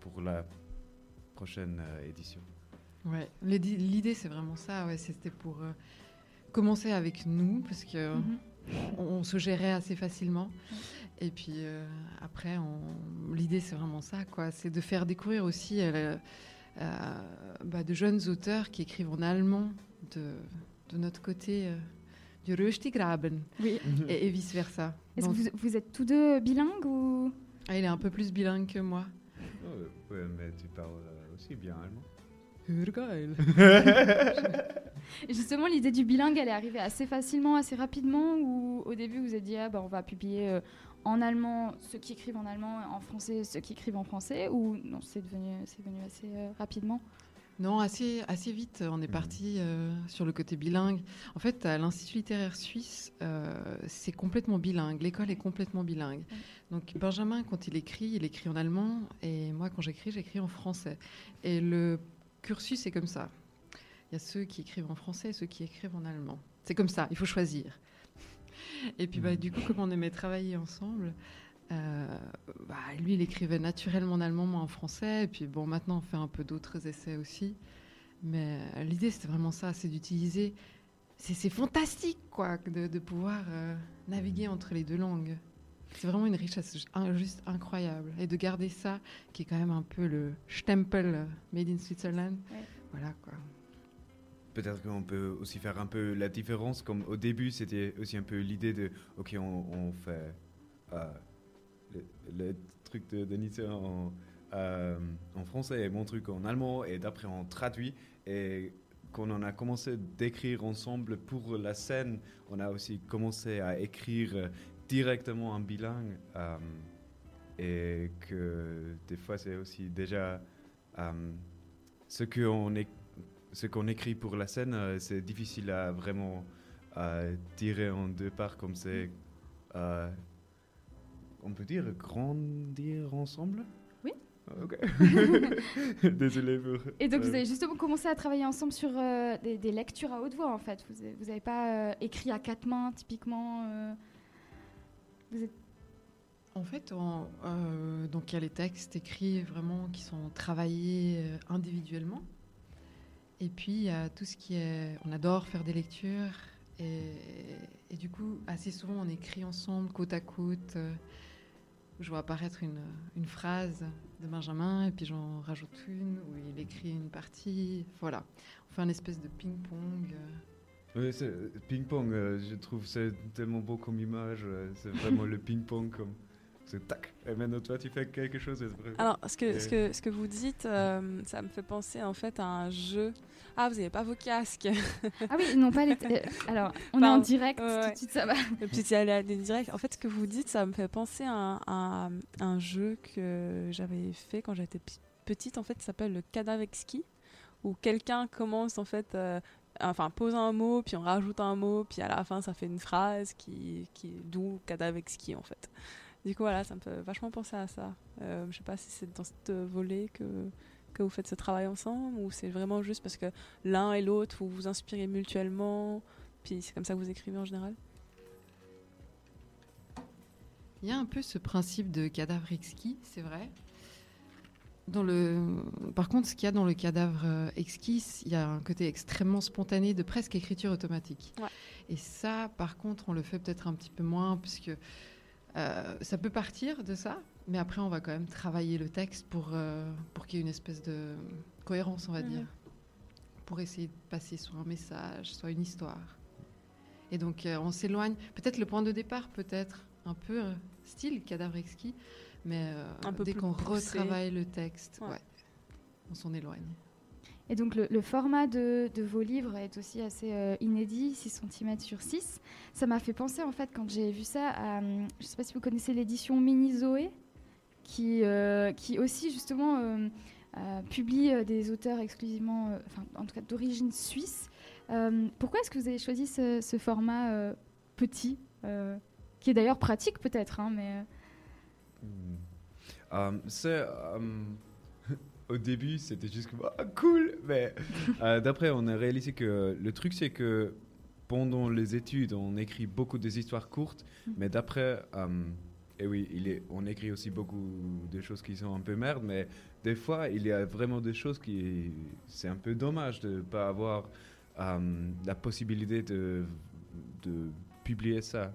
S14: pour la prochaine euh, édition.
S13: Ouais, l'idée c'est vraiment ça. Ouais, c'était pour euh, commencer avec nous parce que
S5: Mhm.
S13: on, on se gérait assez facilement. Et puis euh, après, on- l'idée c'est vraiment ça, quoi. C'est de faire découvrir aussi euh, euh, bah, de jeunes auteurs qui écrivent en allemand de, de notre côté euh, du Röstigraben
S5: Oui.
S13: et, et vice versa.
S5: Est-ce que vous, vous êtes tous deux bilingues ou?
S13: Ah, il est un peu plus bilingue que moi.
S14: Oh, ouais, mais tu parles euh, aussi bien allemand. *laughs*
S5: Justement, l'idée du bilingue, elle est arrivée assez facilement, assez rapidement, ou au début vous êtes dit, ah, bah, on va publier euh, en allemand ceux qui écrivent en allemand, en français ceux qui écrivent en français, ou non, c'est devenu, assez euh, rapidement?
S13: Non, assez, assez vite, on est parti euh, sur le côté bilingue. En fait, à l'Institut littéraire suisse, euh, c'est complètement bilingue. L'école est complètement bilingue. Donc, Benjamin, quand il écrit, il écrit en allemand, et moi, quand j'écris, j'écris en français. Et le cursus est comme ça. Il y a ceux qui écrivent en français et ceux qui écrivent en allemand. C'est comme ça, il faut choisir. Et puis, bah, du coup, comme on aimait travailler ensemble, euh, bah, lui, il écrivait naturellement en allemand, moi en français. Et puis, bon, maintenant, on fait un peu d'autres essais aussi. Mais euh, l'idée, c'était vraiment ça, c'est d'utiliser. C'est c'est fantastique, quoi, de, de pouvoir euh, naviguer entre les deux langues. C'est vraiment une richesse juste incroyable. Et de garder ça, qui est quand même un peu le Stempel Made in Switzerland. Voilà, quoi.
S14: Peut-être qu'on peut aussi faire un peu la différence, comme au début c'était aussi un peu l'idée de, ok, on, fait euh, le, truc de en, euh, en français et mon truc en allemand, et d'après on traduit, et quand on a commencé d'écrire ensemble pour la scène, on a aussi commencé à écrire directement en bilingue, euh, et que des fois c'est aussi déjà ce qu'on est ce qu'on écrit pour la scène, euh, c'est difficile à vraiment euh, tirer en deux parts comme c'est. euh, on peut dire grandir ensemble?
S5: Oui.
S14: Ok. *laughs* Désolé pour.
S5: Et donc, vous avez justement commencé à travailler ensemble sur euh, des, des lectures à haute voix, en fait. Vous n'avez pas euh, écrit à quatre mains, typiquement euh, Vous êtes...
S13: En fait, on- euh, donc il y a les textes écrits vraiment qui sont travaillés individuellement. Et puis il y a tout ce qui est. On adore faire des lectures. Et, du coup, assez souvent, on écrit ensemble, côte à côte. je vois apparaître une, phrase de Benjamin, et puis j'en rajoute une, où il écrit une partie. Voilà. On fait un espèce de ping-pong. euh,
S14: ping-pong, euh, je trouve c'est tellement beau comme image. euh, c'est vraiment le ping-pong comme. C'est tac. Et maintenant toi tu fais quelque chose.
S8: Alors, ce que,
S14: Et-
S8: ce que, ce que vous dites, euh, ça me fait penser en fait à un jeu. Ah, vous n'avez pas vos casques *laughs*
S5: Ah oui, non, pas les. euh, alors, on est en direct, tout de suite, ça va. *laughs*
S8: Et puis, a des directs. En fait, ce que vous dites, ça me fait penser à un, à un jeu que j'avais fait quand j'étais petite. En fait, ça s'appelle le cadavre exquis, où quelqu'un commence en fait. euh, Enfin, pose un mot, puis on rajoute un mot, puis à la fin, ça fait une phrase qui, qui d'où cadavre exquis en fait. Du coup, voilà, ça me fait vachement penser à ça. Euh, je sais pas si c'est dans cette volée que, que vous faites ce travail ensemble ou c'est vraiment juste parce que l'un et l'autre, vous vous inspirez mutuellement, puis c'est comme ça que vous écrivez en général?
S13: Il y a un peu ce principe de cadavre exquis, c'est vrai. Dans le... Par contre, ce qu'il y a dans le cadavre euh, exquis, il y a un côté extrêmement spontané de presque écriture automatique. Et ça, par contre, on le fait peut-être un petit peu moins, puisque euh, ça peut partir de ça, mais après, on va quand même travailler le texte pour, euh, pour qu'il y ait une espèce de cohérence, on va
S8: Mhm.
S13: dire, pour essayer de passer soit un message, soit une histoire. Et donc, euh, on s'éloigne. Peut-être le point de départ, peut-être un peu style cadavre exquis, mais
S8: Un peu
S13: dès qu'on retravaille le texte,
S8: Ouais.
S13: ouais, on s'en éloigne.
S5: Et donc le, format de, vos livres est aussi assez euh, inédit, 6 cm sur 6. Ça m'a fait penser en fait quand j'ai vu ça à, hum, je ne sais pas si vous connaissez l'édition Mini Zoé, qui, euh, qui aussi justement euh, euh, publie euh, des auteurs exclusivement, euh, enfin en tout cas d'origine suisse. Euh, pourquoi est-ce que vous avez choisi ce, format euh, petit, euh, qui est d'ailleurs pratique peut-être, hein, mais... euh,
S14: Euh, c'est, euh, au début, c'était juste comme ah, cool. Mais euh, d'après, on a réalisé que le truc, c'est que pendant les études, on écrit beaucoup des histoires courtes, mais d'après, euh, et oui, il est, on écrit aussi beaucoup de choses qui sont un peu merde, mais des fois, il y a vraiment des choses qui, c'est un peu dommage de ne pas avoir euh, la possibilité de, de publier ça.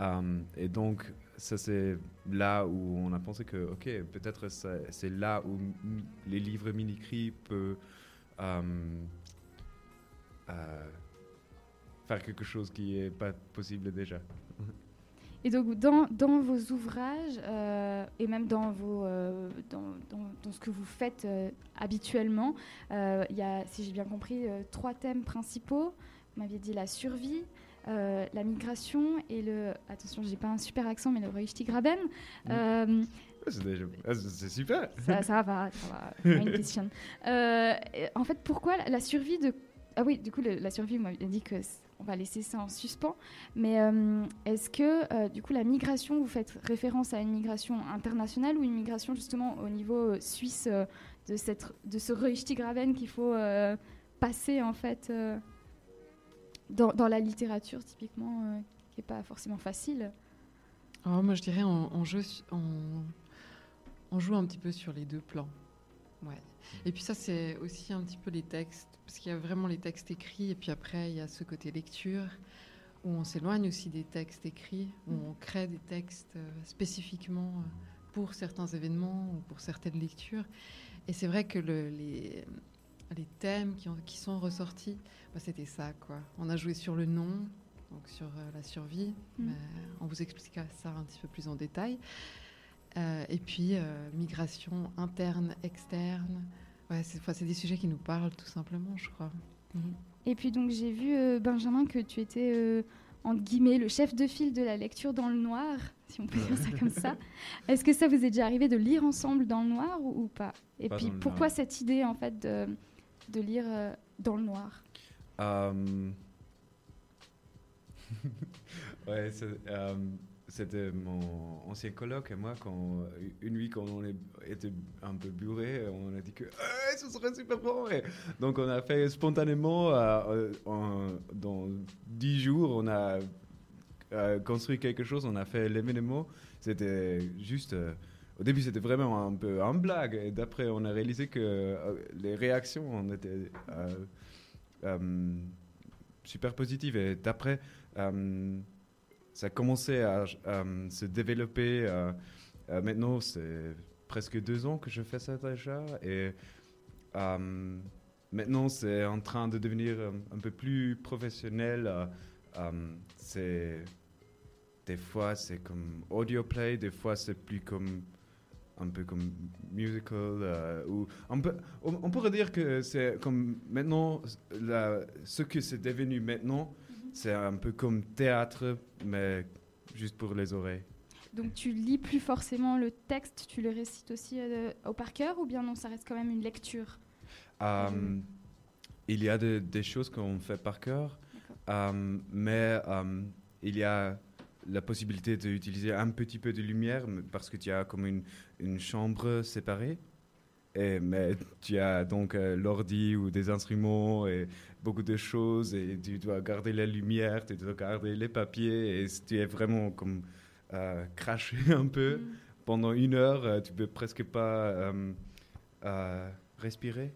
S14: Euh, et donc, ça c'est là où on a pensé que, ok, peut-être c'est là où les livres mini-cris peuvent euh, euh, faire quelque chose qui n'est pas possible déjà.
S5: Et donc, dans, dans vos ouvrages, euh, et même dans, vos, dans, dans- ce que vous faites habituellement, il y a, si j'ai bien compris, trois thèmes principaux. Vous m'aviez dit la survie, euh, la migration et le... Attention, j'ai pas un super accent, mais le Reichstigraben. Euh,
S14: C'est déjà- ah, c'est- super.
S5: ça, ça va, ça va. *laughs* Meine Bisschen. Euh, en fait, pourquoi la, survie de... Ah oui, du coup, le- la survie, vous m'avez dit que on va laisser ça en suspens. Mais euh, est-ce que, euh, du coup, la migration, vous faites référence à une migration internationale ou une migration justement au niveau euh, suisse euh, de, cette, de ce Reichstigraben qu'il faut euh, passer, en fait, euh, dans, dans la littérature, typiquement, euh, qui n'est pas forcément facile
S13: Alors, moi, je dirais, on, on joue, su- on, on joue un petit peu sur les deux plans. Ouais. Et puis ça, c'est aussi un petit peu les textes, parce qu'il y a vraiment les textes écrits, et puis après, il y a ce côté lecture, où on s'éloigne aussi des textes écrits, où on crée des textes euh, spécifiquement euh, pour certains événements ou pour certaines lectures. Et c'est vrai que le- les, les thèmes qui, ont- qui sont ressortis, bah, c'était ça, quoi. On a joué sur le nom, donc sur euh, la survie.
S5: Mm.
S13: mais on vous expliquera ça un petit peu plus en détail. Euh, et puis, euh, migration interne, externe. Ouais, c'est enfin, c'est des sujets qui nous parlent tout simplement, je crois. Mhm.
S5: Et puis donc j'ai vu euh, Benjamin que tu étais euh, entre guillemets le chef de file de la lecture dans le noir, si on peut dire ça comme ça. *laughs* Est-ce que ça vous est déjà arrivé de lire ensemble dans le noir ou, ou pas? Et
S14: Pas
S5: puis pourquoi
S14: noir.
S5: cette idée en fait de, de lire euh, dans le noir
S14: Euh, *laughs* ouais, euh, c'était mon ancien coloc et moi, quand, une nuit, quand on était un peu bourré, on a dit que Eh, ce serait super bon. Donc, on a fait spontanément, en- dans dix jours, on a construit quelque chose, on a fait l'événement. C'était juste. Au début, c'était vraiment un peu un blague. Et d'après, on a réalisé que euh, les réactions on était euh, euh, super positives. Et d'après, ça a commencé à se développer. maintenant, c'est presque deux ans que je fais ça déjà. Et maintenant, c'est en train de devenir un peu plus professionnel. c'est des fois c'est comme audio play, des fois c'est plus comme un peu comme musical euh, ou on, peut, on, on pourrait dire que c'est comme maintenant la- ce que c'est devenu maintenant c'est un peu comme théâtre mais juste pour les oreilles.
S5: Donc tu lis plus forcément le texte, tu le récites aussi euh, au par cœur ou bien non, ça reste quand même une lecture?
S14: Euh, il y a de- des choses qu'on fait par cœur, euh, mais euh, il y a la possibilité d'utiliser un petit peu de lumière parce que tu as comme une, une chambre séparée. Et, mais tu as donc euh, l'ordi ou des instruments et beaucoup de choses et tu dois garder la lumière, tu dois garder les papiers et si tu es vraiment comme euh, craché *laughs* un peu pendant une heure, euh, tu peux presque pas euh, respirer.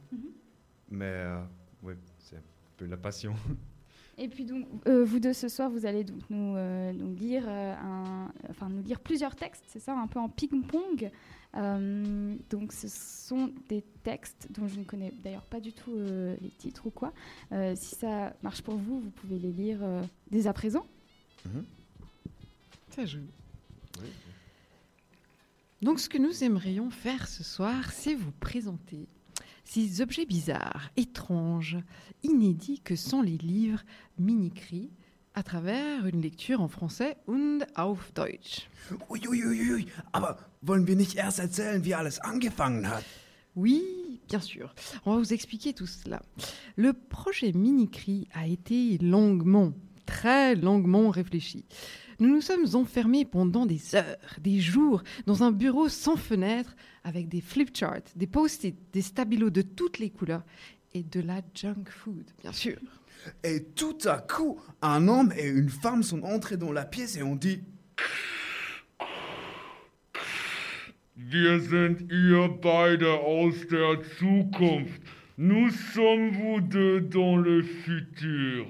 S14: Mais euh, ouais, c'est un peu la passion. *laughs*
S5: Et puis donc, euh, vous deux ce soir, vous allez donc nous, euh, nous lire euh, un, enfin nous lire plusieurs textes, c'est ça, un peu en ping-pong. Euh, donc, ce sont des textes dont je ne connais d'ailleurs pas du tout euh, les titres ou quoi. Euh, si ça marche pour vous, vous pouvez les lire euh, dès à présent.
S13: Ça joue. Donc, ce que nous aimerions faire ce soir, c'est vous présenter ces objets bizarres, étranges, inédits que sont les livres mini-cris à travers une lecture en français und auf Deutsch.
S1: Uiuiuiui, aber wollen wir nicht erst erzählen, wie alles angefangen hat?
S13: Oui, bien sûr. On va vous expliquer tout cela. Le projet Mini-Cri a été longuement, très longuement réfléchi. Nous nous sommes enfermés pendant des heures, des jours, dans un bureau sans fenêtre, avec des flipcharts, des post-it, des stabilos de toutes les couleurs et de la junk food, bien sûr.
S14: Et tout à coup, un homme et une femme sont entrés dans la pièce et ont dit
S15: Wir sind ihr beide aus der Zukunft. Nous sommes vous deux dans le futur.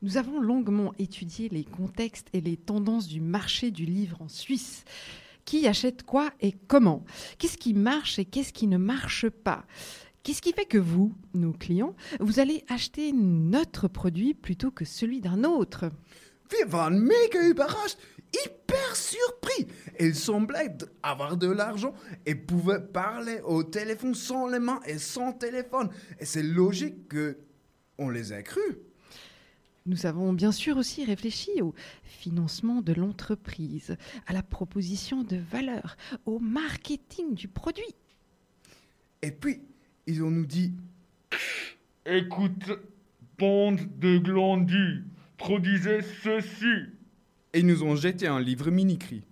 S13: Nous avons longuement étudié les contextes et les tendances du marché du livre en Suisse. Qui achète quoi et comment? Qu'est-ce qui marche et qu'est-ce qui ne marche pas? Qu'est-ce qui fait que vous, nos clients, vous allez acheter notre produit plutôt que celui d'un autre?
S14: Wir waren mega hyper surpris. Ils semblaient d- avoir de l'argent et pouvaient parler au téléphone sans les mains et sans téléphone. Et c'est logique que on les a crus.
S13: Nous avons bien sûr aussi réfléchi au financement de l'entreprise, à la proposition de valeur, au marketing du produit.
S14: Et puis, ils ont nous dit
S15: Écoute, bande de glandus, produisez ceci.
S14: Et ils nous ont jeté un livre mini-cri.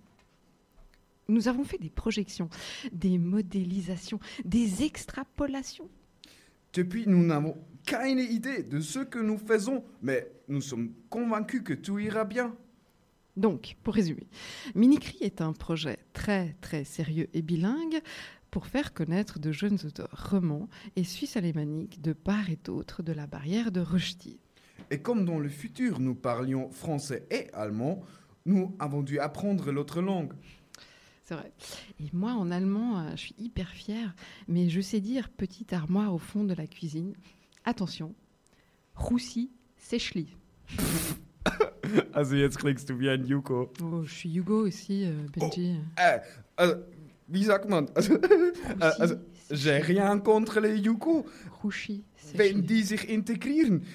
S13: Nous avons fait des projections, des modélisations, des extrapolations.
S14: Depuis, nous n'avons keine idée de ce que nous faisons, mais nous sommes convaincus que tout ira bien.
S13: Donc, pour résumer, Minicry est un projet très très sérieux et bilingue pour faire connaître de jeunes auteurs romans et suisses alémaniques de part et d'autre de la barrière de Rushdie.
S14: Et comme dans le futur, nous parlions français et allemand, nous avons dû apprendre l'autre langue.
S13: C'est vrai. Et moi, en allemand, euh, je suis hyper fière, mais je sais dire petite armoire au fond de la cuisine. Attention, Roussi, Sechli. *coughs*
S14: Also jetzt klingst du wie ein Yuko.
S13: Oh, je suis Hugo aussi, euh, Benji.
S14: Äh, also, wie sagt man? *laughs* Also, äh, also j'ai rien contre les Yuko.
S13: Rushi,
S14: Wenn die sich integrieren,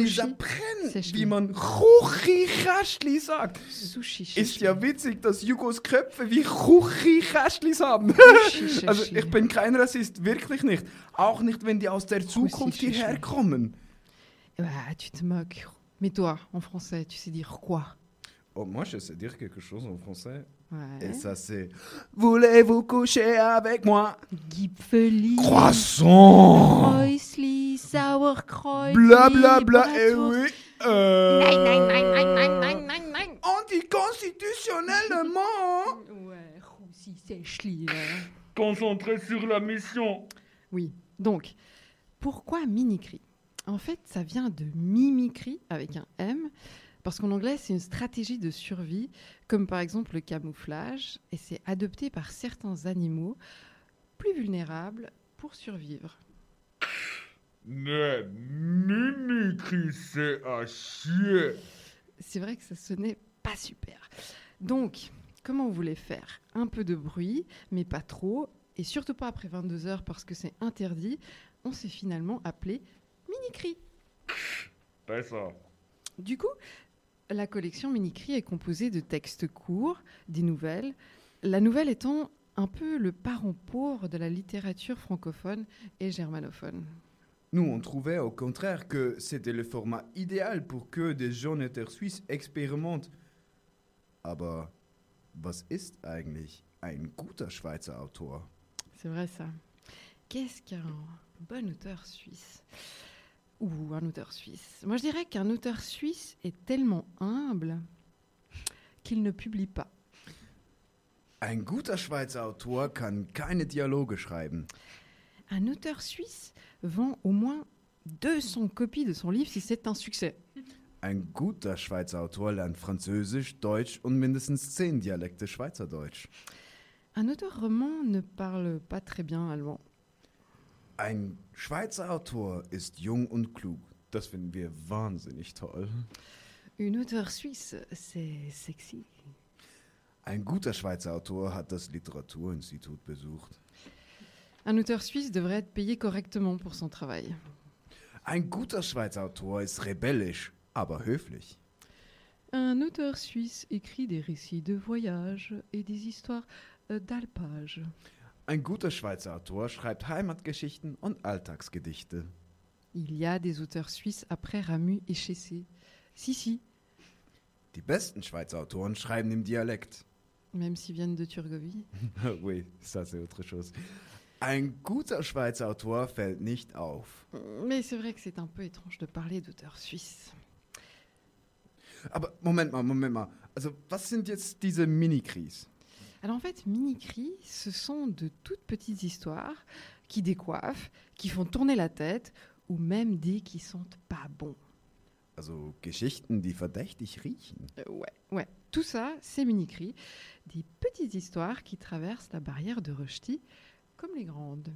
S14: ils apprennent,
S13: Sechli.
S14: wie man Chuchi-Kästli sagt.
S13: Sushi,
S14: Ist ja witzig, dass Jugos Köpfe wie Chuchi-Kästlis haben.
S13: Sushi, *laughs*
S14: also ich bin kein Rassist, wirklich nicht. Auch nicht, wenn die aus der Zukunft hierher kommen.
S13: Ah, tu te moques. Mais toi, en français, tu sais dire quoi
S14: Oh, moi, je sais dire quelque chose en français.
S13: Ouais.
S14: Et ça, c'est Voulez-vous coucher avec moi?
S13: Gipfeli.
S14: Croissant
S13: Kreuzli, Sauerkreuz.
S14: Bla bla bla, et
S13: Bratwurst.
S14: oui. Euh...
S13: Nein, nein, nein, nein, nein, nein, nein, nein.
S14: Anticonstitutionnellement
S13: Ouais, Roussi, Sechli, là.
S15: Concentré sur la mission.
S13: Oui, donc, pourquoi mimicry? En fait, ça vient de mimicry avec un M, parce qu'en anglais, c'est une stratégie de survie, comme par exemple le camouflage, et c'est adopté par certains animaux plus vulnérables pour survivre.
S15: Mais mimicry, c'est à chier.
S13: C'est vrai que ça sonnait pas super. Donc, comment on voulait faire? Un peu de bruit, mais pas trop, et surtout pas après 22 heures parce que c'est interdit. On s'est finalement appelé Minicry.
S15: Besser.
S13: Du coup, la collection Minicry est composée de textes courts, des nouvelles, la nouvelle étant un peu le parent pauvre de la littérature francophone et germanophone.
S14: Nous, on trouvait au contraire que c'était le format idéal pour que des jeunes auteurs suisses expérimentent. Aber was ist eigentlich ein guter Schweizer Autor?
S13: C'est vrai ça. Qu'est-ce qu'un bon auteur suisse? Ou un auteur suisse Moi je dirais qu'un auteur suisse est tellement humble qu'il ne publie pas.
S14: Ein guter Schweizer Autor kann keine Dialoge schreiben.
S13: Un auteur suisse vend au moins 200 copies de son livre si c'est un succès.
S14: Ein guter Schweizer Autor lernt Französisch, Deutsch und mindestens zehn Dialekte Schweizerdeutsch.
S13: Un auteur roman ne parle pas très bien allemand.
S14: Ein Schweizer Autor ist jung und klug. Das finden wir wahnsinnig toll.
S13: Une auteur suisse, c'est sexy.
S14: Ein guter Schweizer Autor hat das Literaturinstitut besucht.
S13: Un auteur suisse devrait être payé correctement pour son travail.
S14: Ein guter Schweizer Autor ist rebellisch, aber höflich.
S13: Un auteur suisse écrit des récits de voyage et des histoires euh, d'alpage.
S14: Ein guter Schweizer Autor schreibt Heimatgeschichten und Alltagsgedichte.
S13: Il y a des auteurs suisses après Ramu et Chessé. Si, si.
S16: Die besten Schweizer Autoren schreiben im Dialekt.
S13: Même s'ils viennent de Turgovie. *laughs*
S14: oui, ça c'est autre chose.
S16: Ein guter Schweizer Autor fällt nicht auf.
S13: Mais c'est vrai que c'est un peu étrange de parler d'auteurs suisses.
S16: Aber Moment mal, Moment mal. Also, was sind jetzt diese Minikries?
S13: Alors en fait, mini-cris, ce sont de toutes petites histoires qui décoiffent, qui font tourner la tête, ou même des qui sentent pas bon.
S16: Also Geschichten, die verdächtig riechen.
S13: Euh, ouais, ouais. Tout ça, c'est mini-cris, des petites histoires qui traversent la barrière de Rushdie, comme les grandes.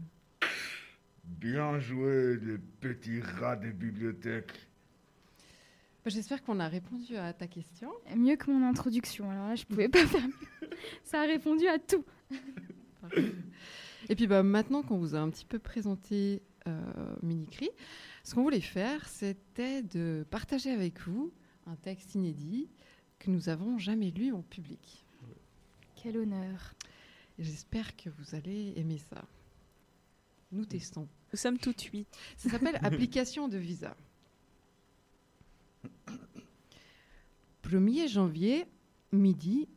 S15: Bien joué, les petits rats des bibliothèques.
S13: Bah, J'espère qu'on a répondu à ta question.
S5: Mieux que mon introduction, alors là, je pouvais pas faire mieux. *laughs* Ça a répondu à tout. *laughs*
S13: Et puis bah, maintenant qu'on vous a un petit peu présenté euh, Minicri, ce qu'on voulait faire, c'était de partager avec vous un texte inédit que nous avons jamais lu en public.
S5: Quel honneur.
S13: J'espère que vous allez aimer ça. Nous testons.
S8: Nous sommes tout huit.
S13: Ça s'appelle *laughs* Application de visa. 1er janvier, midi,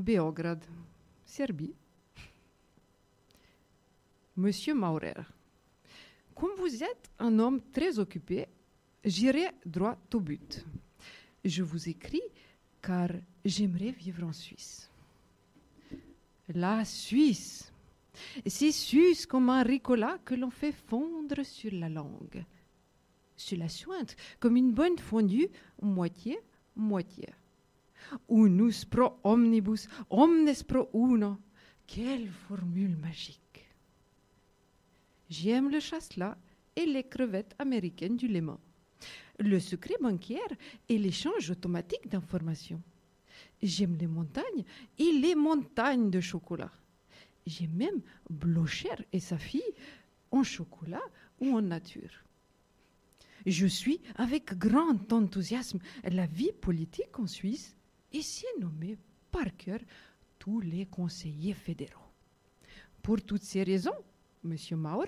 S13: Beograd, Serbie. Monsieur Maurer, comme vous êtes un homme très occupé, j'irai droit au but. Je vous écris car j'aimerais vivre en Suisse. La Suisse. C'est suisse comme un ricola que l'on fait fondre sur la langue. Sur la sointe, comme une bonne fondue, moitié, moitié. Unus pro omnibus, omnes pro uno. Quelle formule magique. J'aime le chasselas et les crevettes américaines du Léman. Le secret bancaire et l'échange automatique d'informations. J'aime les montagnes et les montagnes de chocolat. J'aime même Blocher et sa fille en chocolat ou en nature. Je suis avec grand enthousiasme la vie politique en Suisse et c'est nommé par cœur tous les conseillers fédéraux. Pour toutes ces raisons, Monsieur Maurer,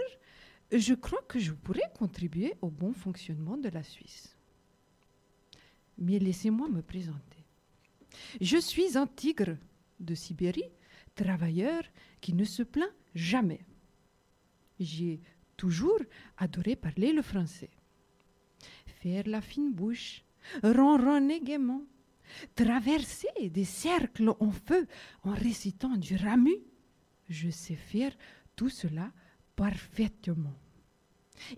S13: je crois que je pourrais contribuer au bon fonctionnement de la Suisse. Mais laissez-moi me présenter. Je suis un tigre de Sibérie, travailleur qui ne se plaint jamais. J'ai toujours adoré parler le français. Faire la fine bouche, ronronner gaiement, traverser des cercles en feu en récitant du ramu. Je sais faire tout cela parfaitement.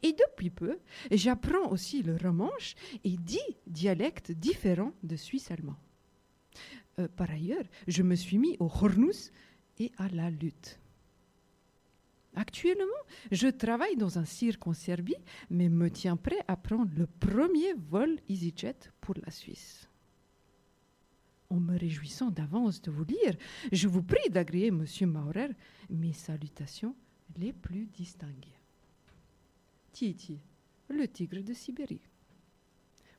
S13: Et depuis peu, j'apprends aussi le romanche et dix dialectes différents de suisse allemand. Euh, par ailleurs, je me suis mis au hornus et à la lutte. Actuellement, je travaille dans un cirque en Serbie, mais me tiens prêt à prendre le premier vol EasyJet pour la Suisse. En me réjouissant d'avance de vous lire, je vous prie d'agréer, Monsieur Maurer, mes salutations les plus distinguées. Titi, le tigre de Sibérie.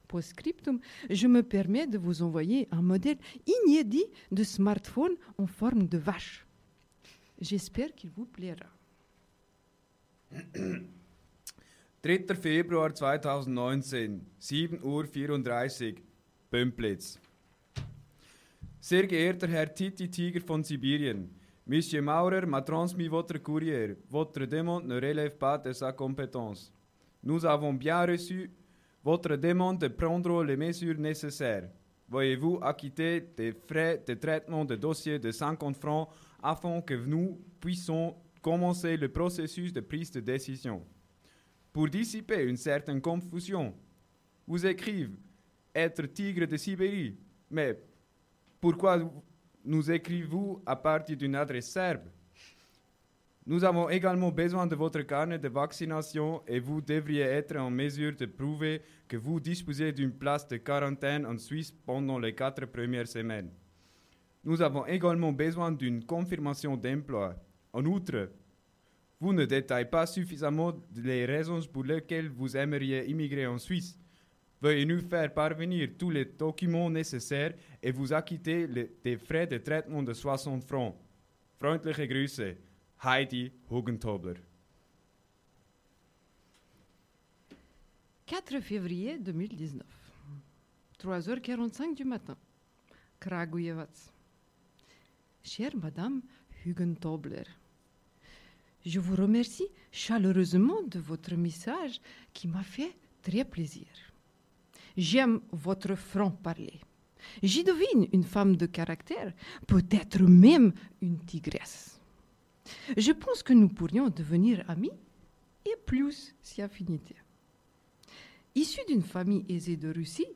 S13: Post-scriptum, je me permets de vous envoyer un modèle inédit de smartphone en forme de vache. J'espère qu'il vous plaira. *clears throat*
S14: 3. Februar 2019, 7 Uhr 34, Pümplitz. Sehr geehrter Herr von Sibirien, Monsieur Maurer m'a transmis votre courrier. Votre demande ne relève pas de sa compétence. Nous avons bien reçu votre demande de prendre les mesures nécessaires. Voyez-vous acquitter des frais de traitement de dossier de 50 francs afin que nous puissions commencer le processus de prise de décision? Pour dissiper une certaine confusion, vous écrivez être tigre de Sibérie, mais pourquoi nous écrivez-vous à partir d'une adresse serbe? Nous avons également besoin de votre carnet de vaccination et vous devriez être en mesure de prouver que vous disposez d'une place de quarantaine en Suisse pendant les quatre premières semaines. Nous avons également besoin d'une confirmation d'emploi. En outre, vous ne détaillez pas suffisamment les raisons pour lesquelles vous aimeriez immigrer en Suisse. Veuillez nous faire parvenir tous les documents nécessaires et vous acquitter le- des frais de traitement de 60 francs. Freundliche Grüße, Heidi Hugentobler.
S13: 4 février 2019, 3h45 du matin. Kragujevac. Chère Madame Hugentobler, je vous remercie chaleureusement de votre message qui m'a fait très plaisir. J'aime votre franc-parler. J'y devine une femme de caractère, peut-être même une tigresse. Je pense que nous pourrions devenir amis et plus si affinité. Issu d'une famille aisée de Russie,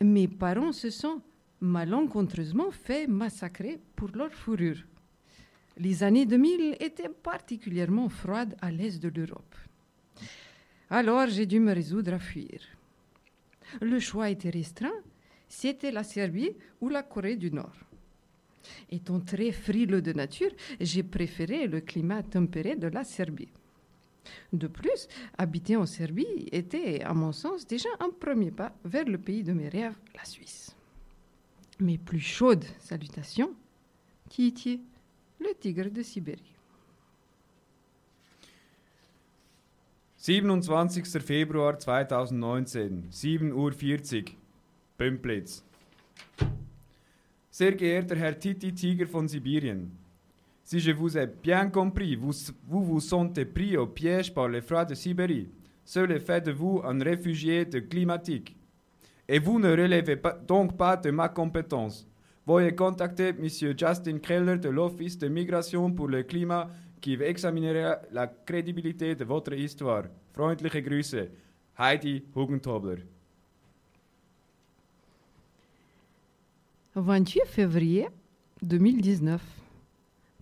S13: mes parents se sont malencontreusement fait massacrer pour leur fourrure. Les années 2000 étaient particulièrement froides à l'est de l'Europe. Alors j'ai dû me résoudre à fuir. Le choix était restreint, c'était la Serbie ou la Corée du Nord. Étant très frileux de nature, j'ai préféré le climat tempéré de la Serbie. De plus, habiter en Serbie était, à mon sens, déjà un premier pas vers le pays de mes rêves, la Suisse. Mes plus chaudes salutations, Titi, le tigre de Sibérie.
S14: 27. Februar 2019, 7.40 Uhr, Pümplitz. Sehr geehrter Herr Titi Tiger von Sibirien, si je vous ai bien compris, vous vous, vous sentez pris au piège par les froids de Sibérie. Cela fait de vous un réfugié de climatique. Et vous ne relevez pas- donc pas de ma compétence. Veuillez contacter M. Justin Keller de l'Office de migration pour le climat qui examinera la crédibilité de votre histoire. Freundliche Grüße, Heidi Hugentobler.
S13: 28 février 2019,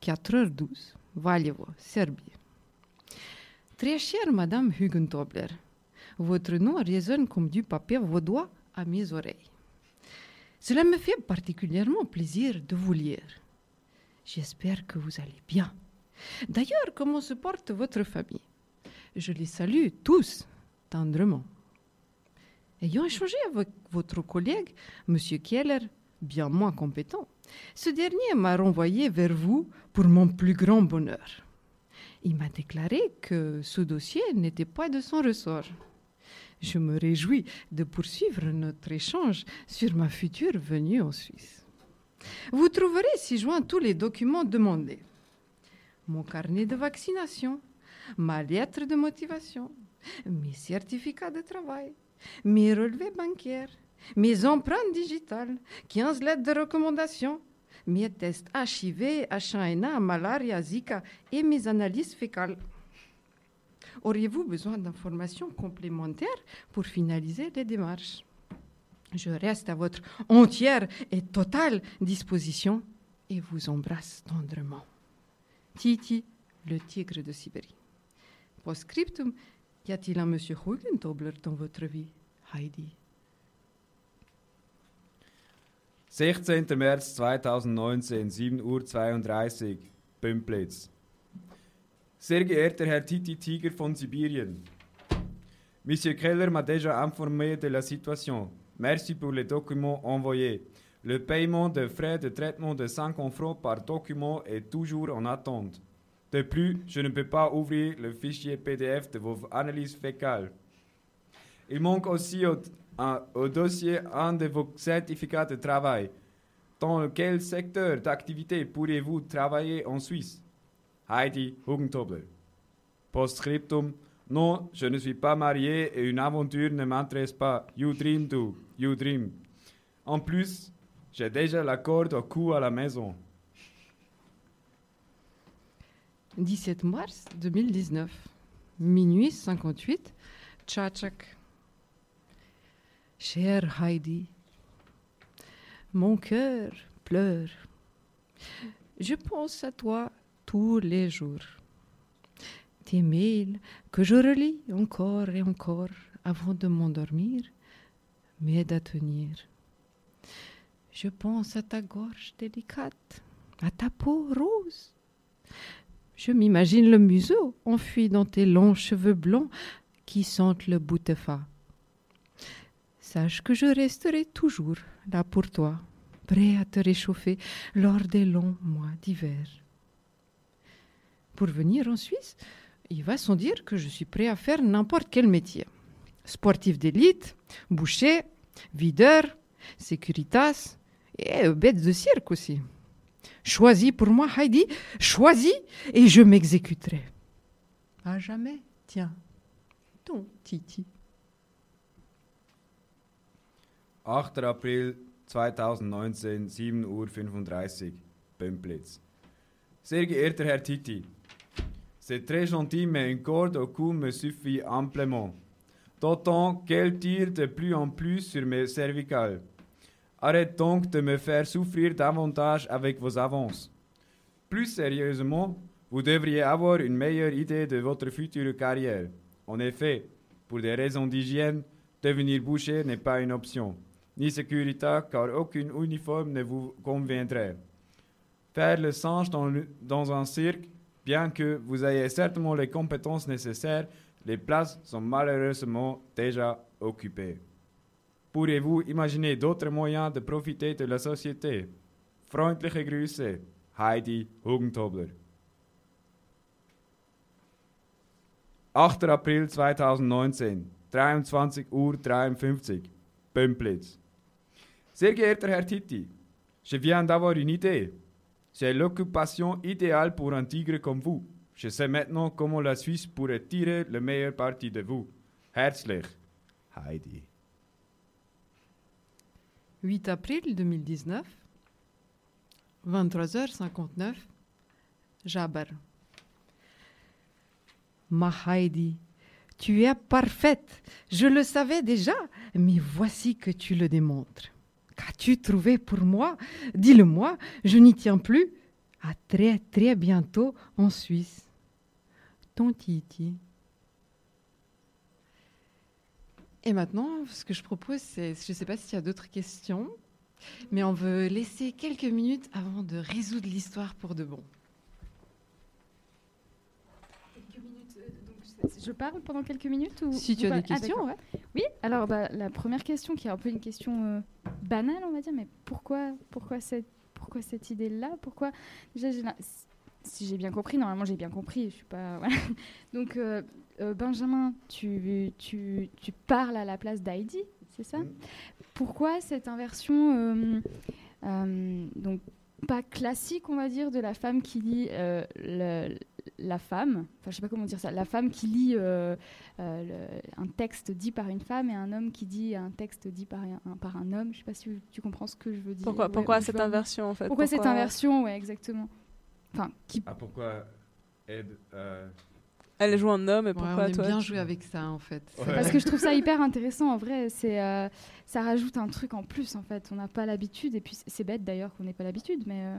S13: 4h12, Valjevo, Serbie. Très chère Madame Hugentobler, votre nom résonne comme du papier vaudois à mes oreilles. Cela me fait particulièrement plaisir de vous lire. J'espère que vous allez bien. D'ailleurs, comment se porte votre famille? Je les salue tous tendrement. Ayant échangé avec votre collègue, M. Keller, bien moins compétent, ce dernier m'a renvoyé vers vous pour mon plus grand bonheur. Il m'a déclaré que ce dossier n'était pas de son ressort. Je me réjouis de poursuivre notre échange sur ma future venue en Suisse. Vous trouverez ci-joint tous les documents demandés. Mon carnet de vaccination, ma lettre de motivation, mes certificats de travail, mes relevés bancaires, mes empreintes digitales, 15 lettres de recommandation, mes tests HIV, H1N1, malaria, Zika et mes analyses fécales. Auriez-vous besoin d'informations complémentaires pour finaliser les démarches? Je reste à votre entière et totale disposition et vous embrasse tendrement. Titi, le tigre de Sibérie. Postscriptum, y a-t-il un monsieur Hugentobler dans votre vie, Heidi?
S14: 16. März 2019, 7.32 Uhr, Pümplitz. Sehr geehrter Herr Titi Tiger von Sibirien, Monsieur Keller m'a déjà informé de la situation. Merci pour les documents envoyés. Le paiement de frais de traitement de 50 francs par document est toujours en attente. De plus, je ne peux pas ouvrir le fichier PDF de vos analyses fécales. Il manque aussi au, au dossier un de vos certificats de travail. Dans quel secteur d'activité pourriez-vous travailler en Suisse? Heidi Hugentobler. Postscriptum. Non, je ne suis pas marié et une aventure ne m'intéresse pas. You dream do, you dream. En plus, j'ai déjà la corde au cou à la maison.
S13: 17 mars 2019, minuit 58, Tchatchak. Chère Heidi, mon cœur pleure. Je pense à toi tous les jours. Tes mails que je relis encore et encore avant de m'endormir m'aident à tenir. Je pense à ta gorge délicate, à ta peau rose. Je m'imagine le museau enfui dans tes longs cheveux blonds qui sentent le boutefas. Sache que je resterai toujours là pour toi, prêt à te réchauffer lors des longs mois d'hiver. Pour venir en Suisse, il va sans dire que je suis prêt à faire n'importe quel métier. Sportif d'élite, boucher, videur, sécuritas Et euh, bête de cirque aussi. Choisis pour moi, Heidi, choisis et je m'exécuterai. À jamais, tiens, ton Titi.
S14: 8. April 2019, 7.35 Uhr, Pümplitz. Sehr geehrter Herr Titi, c'est très gentil, mais un corde au cou me suffit amplement. D'autant qu'elle tire de plus en plus sur mes cervicales. Arrête donc de me faire souffrir davantage avec vos avances. Plus sérieusement, vous devriez avoir une meilleure idée de votre future carrière. En effet, pour des raisons d'hygiène, devenir boucher n'est pas une option, ni sécurité car aucune uniforme ne vous conviendrait. Faire le singe dans, dans un cirque, bien que vous ayez certainement les compétences nécessaires, les places sont malheureusement déjà occupées. Pourriez-vous imaginer d'autres moyens de profiter de la société? Freundliche Grüße, Heidi Hugentobler. 8. April 2019, 23 Uhr 53, Pümplitz. Sehr geehrter Herr Titi, je viens d'avoir une idée. C'est l'occupation idéale pour un tigre comme vous. Je sais maintenant comment la Suisse pourrait tirer le meilleur parti de vous. Herzlich, Heidi.
S13: 8 avril 2019, 23h59, Jaber. Ma Heidi, tu es parfaite. Je le savais déjà, mais voici que tu le démontres. Qu'as-tu trouvé pour moi? Dis-le-moi, je n'y tiens plus. À très très bientôt en Suisse. Ton Titi. Et maintenant, ce que je propose, c'est, je ne sais pas s'il y a d'autres questions, mais on veut laisser quelques minutes avant de résoudre l'histoire pour de bon.
S5: Je parle pendant quelques minutes ou
S13: Si tu
S5: ou
S13: as
S5: pas
S13: des questions,
S5: Ah. Oui, alors bah, la première question qui est un peu une question euh, banale, on va dire, mais pourquoi, pourquoi cette, pourquoi cette idée-là? Pourquoi déjà, si j'ai bien compris, normalement j'ai bien compris, je suis pas. *laughs* voilà. Donc euh, euh, Benjamin, tu, tu, tu parles à la place d'Heidi, c'est ça? Pourquoi cette inversion euh, euh, donc pas classique, on va dire, de la femme qui lit euh, le- la femme, enfin je sais pas comment dire ça, la femme qui lit euh, euh, le- un texte dit par une femme et un homme qui dit un texte dit par un, un- par un homme? Je sais pas si tu comprends ce que je veux dire.
S8: Pourquoi-
S5: Ouais,
S8: pourquoi cette inversion, en fait?
S5: Pourquoi, cette inversion, ouais, exactement. Enfin, qui
S14: Ah, pourquoi Ed. euh,
S8: Elle joue un homme et
S13: Ouais,
S8: pourquoi
S13: on aime
S8: toi
S13: bien jouer avec ça, en fait.
S14: Ouais.
S5: Parce que je trouve ça *laughs* hyper intéressant en vrai. C'est euh, ça rajoute un truc en plus en fait. On n'a pas l'habitude et puis c'est- bête d'ailleurs qu'on n'ait pas l'habitude, mais euh,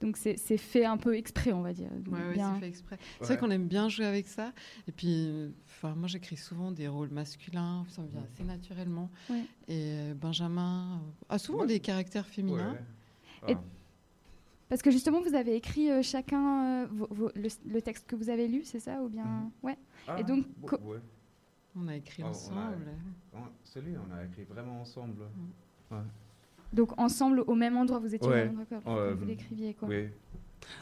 S5: donc c'est c'est fait un peu exprès on va dire. Donc,
S13: Ouais, ouais,
S5: bien-
S13: c'est fait exprès. C'est vrai qu'on aime bien jouer avec ça. Et puis, enfin, moi, j'écris souvent des rôles masculins, ça me vient assez naturellement.
S5: Ouais.
S13: Et euh, Benjamin a souvent
S5: Ouais.
S13: des caractères féminins.
S5: Et- Parce que justement, vous avez écrit euh, chacun euh, vos- vos- le, le texte que vous avez lu, c'est ça ou bien ouais.
S14: Ah,
S5: et donc
S14: ouais.
S13: On a écrit
S14: Oh, on a-
S13: ensemble.
S14: on- celui, on a écrit vraiment ensemble. Ouais.
S5: donc ensemble au même endroit, vous étiez au même endroit quand
S14: Euh,
S5: vous l'écriviez quoi.
S14: Oui.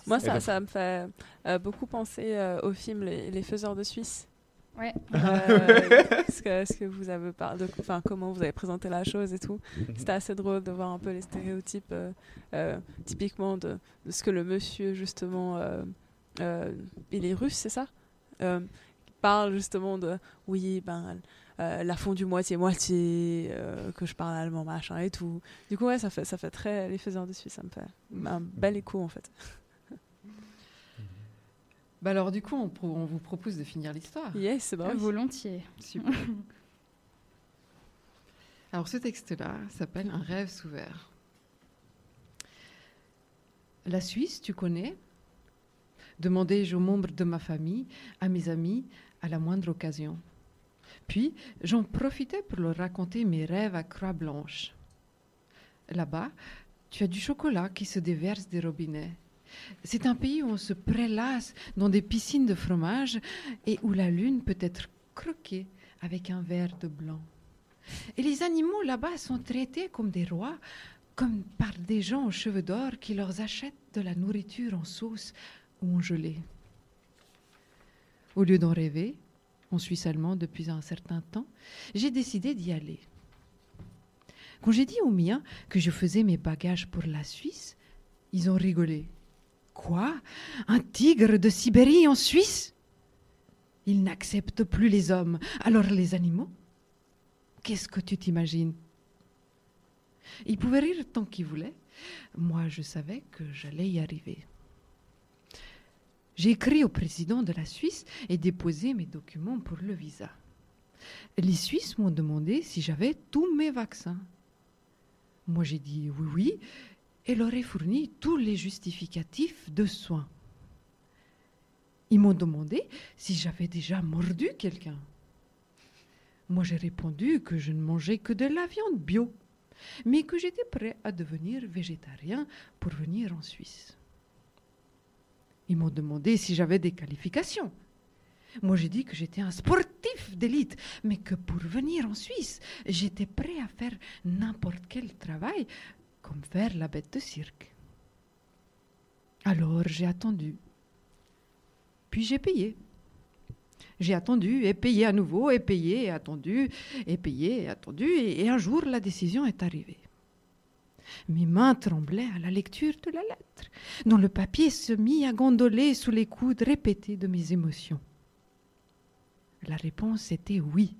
S8: Moi, ça, ça me fait euh, beaucoup penser euh, au film Les, Les Faiseurs de Suisse.
S5: Ouais. *laughs*
S8: Euh, ce, que, ce que vous avez parlé, enfin comment vous avez présenté la chose et tout. C'était assez drôle de voir un peu les stéréotypes, euh, euh, typiquement de, de ce que le monsieur justement, il est russe, c'est ça, qui parle justement de, oui, ben la fondue moitié moitié, que je parle allemand machin et tout. Du coup ouais, ça fait ça fait très les faiseurs de Suisse, ça me fait un bel écho en fait.
S13: Bah alors, du coup, on, pro- on vous propose de finir l'histoire.
S8: Yes, c'est
S5: Ah,
S8: bon.
S5: Volontiers.
S13: Super. *laughs* Alors ce texte-là s'appelle Un rêve sous verre. La Suisse, tu connais? Demandai-je aux membres de ma famille, à mes amis, à la moindre occasion. Puis j'en profitais pour leur raconter mes rêves à croix blanche. Là-bas, tu as du chocolat qui se déverse des robinets. C'est un pays où on se prélasse dans des piscines de fromage et où la lune peut être croquée avec un verre de blanc. Et les animaux là-bas sont traités comme des rois, comme par des gens aux cheveux d'or qui leur achètent de la nourriture en sauce ou en gelée. Au lieu d'en rêver, on suit seulement depuis un certain temps, j'ai décidé d'y aller. Quand j'ai dit aux miens que je faisais mes bagages pour la Suisse, ils ont rigolé. Quoi? Un tigre de Sibérie en Suisse? Ils n'acceptent plus les hommes, alors les animaux? Qu'est-ce que tu t'imagines? Ils pouvaient rire tant qu'ils voulaient. Moi, je savais que j'allais y arriver. J'ai écrit au président de la Suisse et déposé mes documents pour le visa. Les Suisses m'ont demandé si j'avais tous mes vaccins. Moi, j'ai dit oui, oui, et leur ai fourni tous les justificatifs de soins. Ils m'ont demandé si j'avais déjà mordu quelqu'un. Moi, j'ai répondu que je ne mangeais que de la viande bio, mais que j'étais prêt à devenir végétarien pour venir en Suisse. Ils m'ont demandé si j'avais des qualifications. Moi, j'ai dit que j'étais un sportif d'élite, mais que pour venir en Suisse, j'étais prêt à faire n'importe quel travail, faire la bête de cirque. Alors, j'ai attendu. Puis j'ai payé. J'ai attendu et payé à nouveau, et payé et attendu, et payé et attendu, et, et un jour, la décision est arrivée. Mes mains tremblaient à la lecture de la lettre, dont le papier se mit à gondoler sous les coudes répétés de mes émotions. La réponse était oui.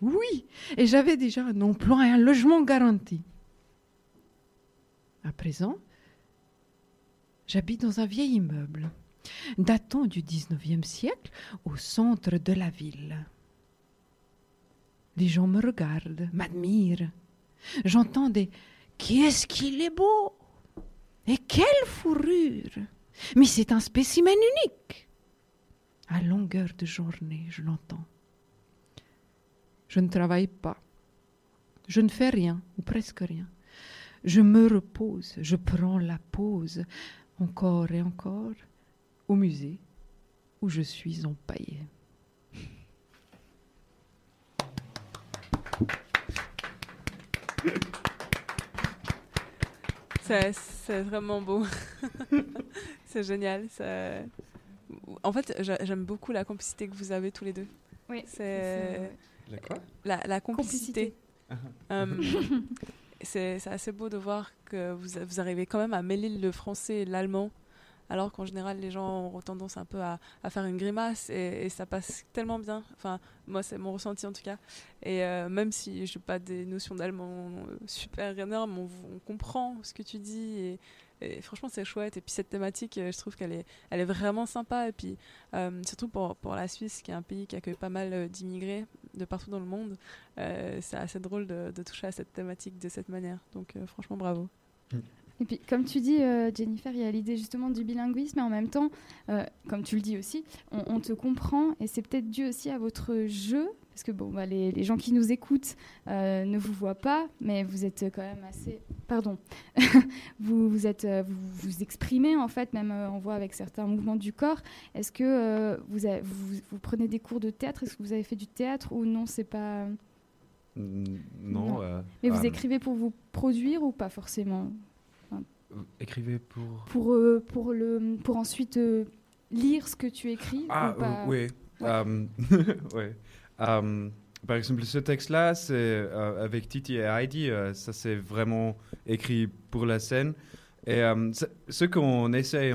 S13: Oui, et j'avais déjà un emploi et un logement garanti. À présent, j'habite dans un vieil immeuble, datant du 19e siècle, au centre de la ville. Les gens me regardent, m'admirent. J'entends des Qu'est-ce qu'il est beau Et quelle fourrure Mais c'est un spécimen unique À longueur de journée, je l'entends. Je ne travaille pas. Je ne fais rien, ou presque rien. Je me repose, je prends la pause, encore et encore, au musée où je suis empaillée.
S8: C'est c'est vraiment beau. *laughs* c'est génial. ça- En fait, j'a- j'aime beaucoup la complicité que vous avez tous les deux.
S5: Oui,
S8: C'est
S5: c'est-
S14: La quoi?
S8: La, la complicité.
S14: Complicité.
S8: Euh, *laughs* c'est c'est assez beau de voir que vous, vous arrivez quand même à mêler le français et l'allemand, alors qu'en général les gens ont tendance un peu à, à faire une grimace et, et ça passe tellement bien. Enfin, moi c'est mon ressenti en tout cas. Et euh, même si je n'ai pas des notions d'allemand super énormes, on, on comprend ce que tu dis et, et franchement c'est chouette. Et puis cette thématique, euh, je trouve qu'elle est, elle est vraiment sympa. Et puis euh, surtout pour, pour la Suisse, qui est un pays qui accueille pas mal d'immigrés de partout dans le monde, euh, c'est assez drôle de, toucher à cette thématique de cette manière. Donc euh, franchement bravo.
S5: Et puis, comme tu dis, euh, Jennifer, il y a l'idée justement du bilinguisme, mais en même temps, comme tu le dis aussi, on, on te comprend, et c'est peut-être dû aussi à votre jeu, parce que bon, bah, les, les gens qui nous écoutent euh, ne vous voient pas, mais vous êtes quand même assez... Pardon. *laughs* vous, vous, êtes, euh, vous vous exprimez, en fait, même euh, on voit avec certains mouvements du corps. Est-ce que euh, vous, avez- vous, vous prenez des cours de théâtre? Est-ce que vous avez fait du théâtre ou non C'est pas...
S14: Non. euh,
S5: Mais vous
S14: euh,
S5: écrivez pour vous produire ou pas forcément? Enfin,
S14: Écrivez pour.
S5: pour, euh, pour, le, pour ensuite euh, lire ce que tu écris
S14: Ah,
S5: ou pas?
S14: euh, oui. Euh, *laughs* ouais. Euh, par exemple, ce texte-là, c'est euh, avec Titi et Heidi, euh, ça c'est vraiment écrit pour la scène. Et ce- qu'on essaie,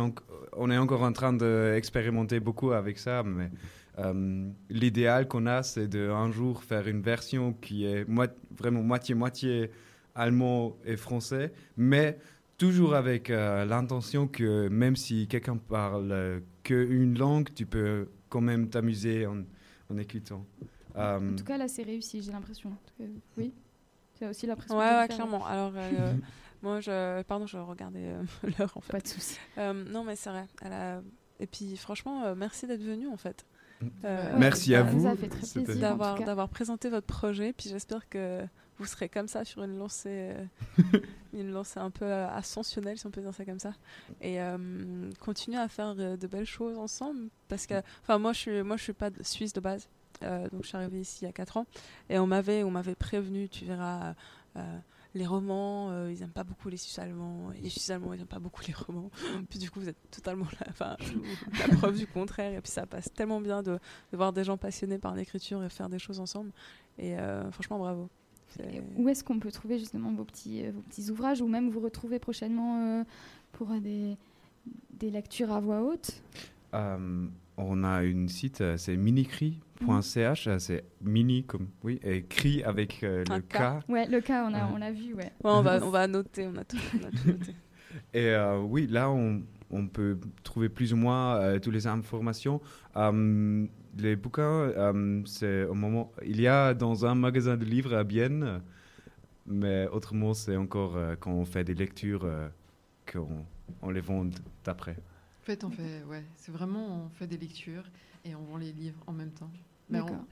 S14: on est encore en train d'expérimenter beaucoup avec ça, mais l'idéal qu'on a, c'est de un jour faire une version qui est vraiment moitié-moitié allemand et français, mais toujours avec l'intention que même si quelqu'un parle qu'une langue, tu peux quand même t'amuser en, en écoutant. Euh,
S5: En tout cas, là, c'est réussi, j'ai l'impression. Oui, tu as aussi l'impression.
S8: Ouais, clairement. Alors, euh, *laughs* moi, je, pardon, je regardais euh, *laughs* l'heure en fait.
S5: Pas de souci.
S8: Euh, non, mais c'est vrai. Elle a... Et puis, franchement, euh, merci d'être venu en fait. Euh,
S14: Merci à vous.
S8: d'avoir présenté votre projet. Puis j'espère que vous serez comme ça sur une lancée, euh, *laughs* une lancée un peu euh, ascensionnelle, si on peut dire ça comme ça, et euh, continuer à faire euh, de belles choses ensemble. Parce que, enfin, moi, je suis, moi, suis pas suisse de base, donc je suis arrivée ici il y a 4 ans, et on m'avait, prévenu, tu verras. les romans, ils n'aiment pas beaucoup les Suisses allemands, les Suisses allemands, ils n'aiment pas beaucoup les romans. *laughs* Puis du coup, vous êtes totalement *laughs* la, preuve du contraire. Et puis ça passe tellement bien de, voir des gens passionnés par l'écriture et faire des choses ensemble. Et franchement, bravo.
S5: Où est-ce qu'on peut trouver justement vos petits, euh, vos petits ouvrages ou même vous retrouver prochainement euh, pour des, des lectures à voix haute?
S14: Euh, on a une site, c'est minicri.ch, c'est mini comme, oui, et cri avec euh, le
S8: K.
S14: K.
S5: Ouais, le cas, on a,
S14: Ouais.
S5: on l'a vu, ouais.
S8: Ouais, on va, *laughs* on va noter, on a tout, on a tout noté. *laughs*
S14: Et euh, oui, là, on, on peut trouver plus ou moins euh, toutes les informations. Les bouquins, euh, c'est au moment. Il y a dans un magasin de livres à Bienne, mais autrement, c'est encore euh, quand on fait des lectures euh, qu'on on les vend d'après.
S13: En fait, on fait, ouais, c'est vraiment, on fait des lectures et on vend les livres en même temps. Mais on,
S5: D'accord.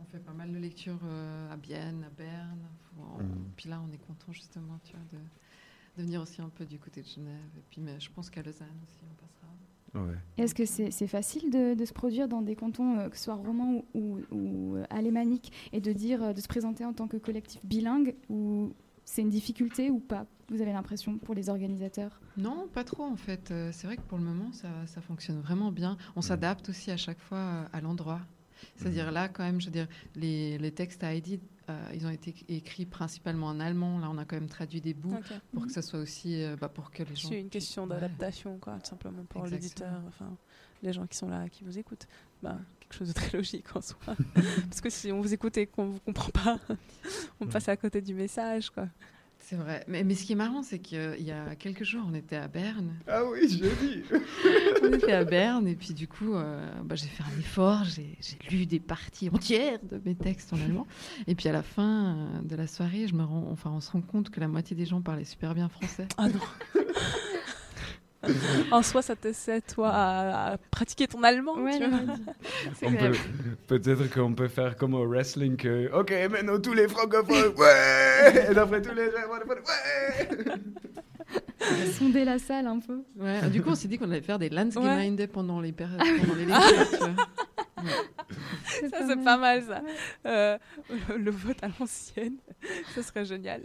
S13: on fait pas mal de lectures euh, à Bienne, à Berne. On-
S14: Mhm.
S13: Puis là, on est content justement, tu vois, de, de venir aussi un peu du côté de Genève. Et puis, mais je pense qu'à Lausanne aussi, on passera.
S14: Ouais.
S5: Est-ce que c'est facile de, de se produire dans des cantons, euh, que ce soit romans ou, ou, ou, euh, alémaniques, et de dire, euh, de se présenter en tant que collectif bilingue, ou c'est une difficulté ou pas Vous avez l'impression pour les organisateurs?
S13: Non, pas trop en fait. C'est vrai que pour le moment, ça, ça fonctionne vraiment bien. On s'adapte aussi à chaque fois à l'endroit. C'est-à-dire là, quand même, je veux dire, les, les textes à Heidi, ils ont été écrits principalement en allemand. Là, on a quand même traduit des bouts pour
S8: Mhm.
S13: que ça soit aussi, euh, bah, pour que les gens.
S8: C'est une question
S13: Ouais.
S8: d'adaptation, quoi, tout simplement pour l'auditeur, enfin, les gens qui sont là, qui vous écoutent. Bah, quelque chose de très logique en soi. *laughs* Parce que si on vous écoute et qu'on vous comprend pas, *laughs* on passe à côté du message, quoi.
S13: C'est vrai. Mais, mais ce qui est marrant, c'est qu'il y a quelques jours, on était à Berne.
S14: Ah oui, j'ai vu. *laughs*
S13: on était à Berne et puis du coup, euh, bah, j'ai fait un effort. J'ai j'ai lu des parties entières de mes textes en allemand. Et puis à la fin euh, de la soirée, je me rends, enfin, on se rend compte que la moitié des gens parlaient super bien français.
S8: Ah non. *laughs* en soi, ça t'essaie, toi, à, à pratiquer ton allemand.
S5: Ouais,
S14: peut- Peut-être qu'on peut faire comme au wrestling que, ok, maintenant tous les francophones, *laughs* ouais, et d'après tous les germanophones, ouais. *laughs*
S5: Sonder la salle un peu.
S13: Ouais, du coup, on s'est dit qu'on allait faire des Landsgemeinde pendant les périodes, pendant les
S8: Ah.
S13: lectures. Ouais.
S8: Ça, c'est pas mal, ça. Euh, le vote à l'ancienne, ça serait génial.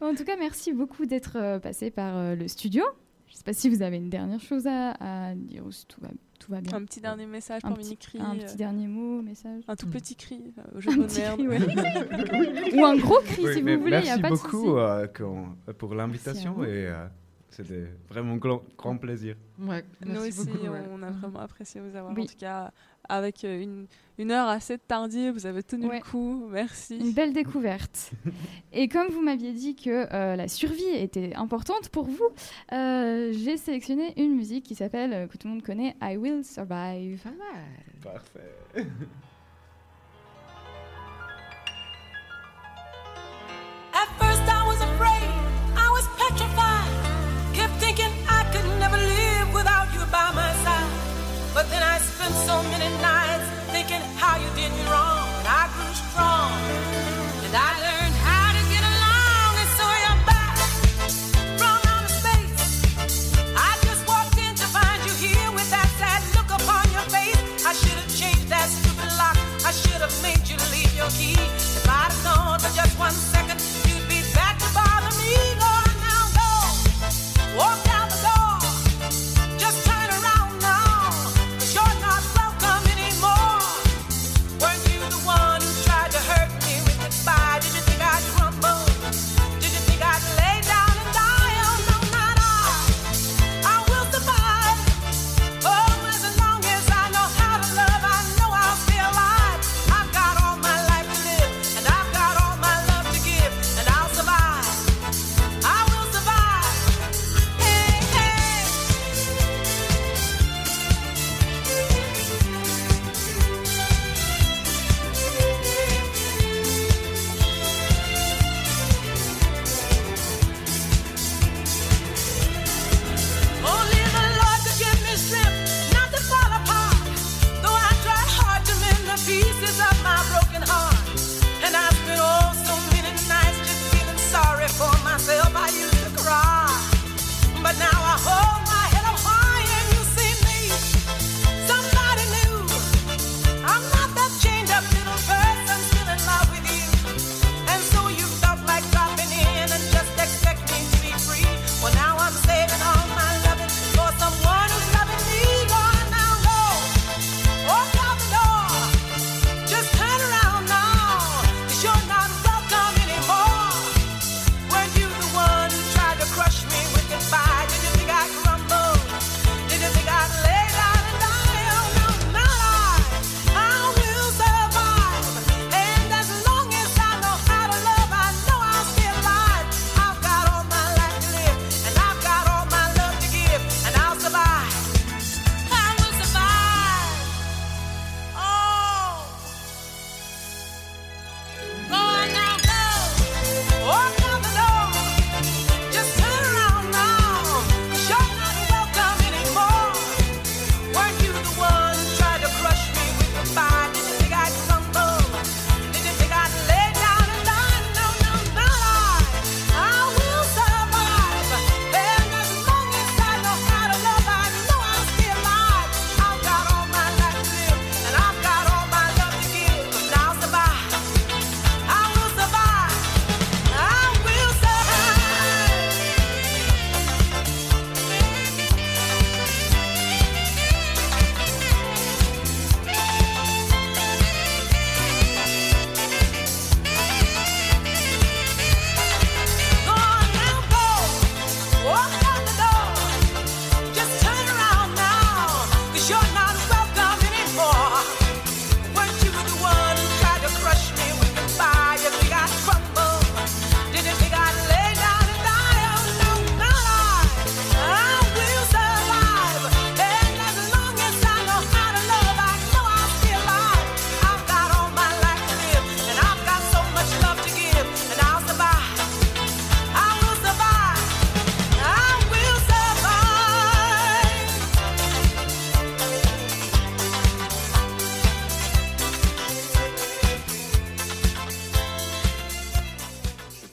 S5: En tout cas, merci beaucoup d'être euh, passé par euh, le studio. Je ne sais pas si vous avez une dernière chose à, à dire ou si tout va, tout va bien.
S8: Un petit dernier message
S5: Un
S8: pour
S5: petit-
S8: Mini-Cri,
S5: Un
S8: euh,
S5: petit dernier mot, message.
S8: Un tout petit cri, euh, *laughs* jeu
S5: Un petit
S8: merde.
S5: cri, ouais. *laughs* *laughs* Ou un gros cri,
S14: Oui,
S5: si vous voulez, il n'y a
S14: Merci
S5: pas de
S14: beaucoup
S5: souci.
S14: euh, quand- pour l'invitation et euh, c'était vraiment grand, grand plaisir.
S13: Ouais,
S8: Nous aussi,
S13: beaucoup. ouais.
S8: on a vraiment apprécié vous avoir.
S5: Oui.
S8: En tout cas, avec euh, une, heure assez tardive. Vous avez tenu
S5: ouais.
S8: le coup. Merci.
S5: Une belle découverte. *laughs* et comme vous m'aviez dit que euh, la survie était importante pour vous, euh, j'ai sélectionné une musique qui s'appelle, que tout le monde connaît, I Will Survive.
S14: Parfait. *laughs*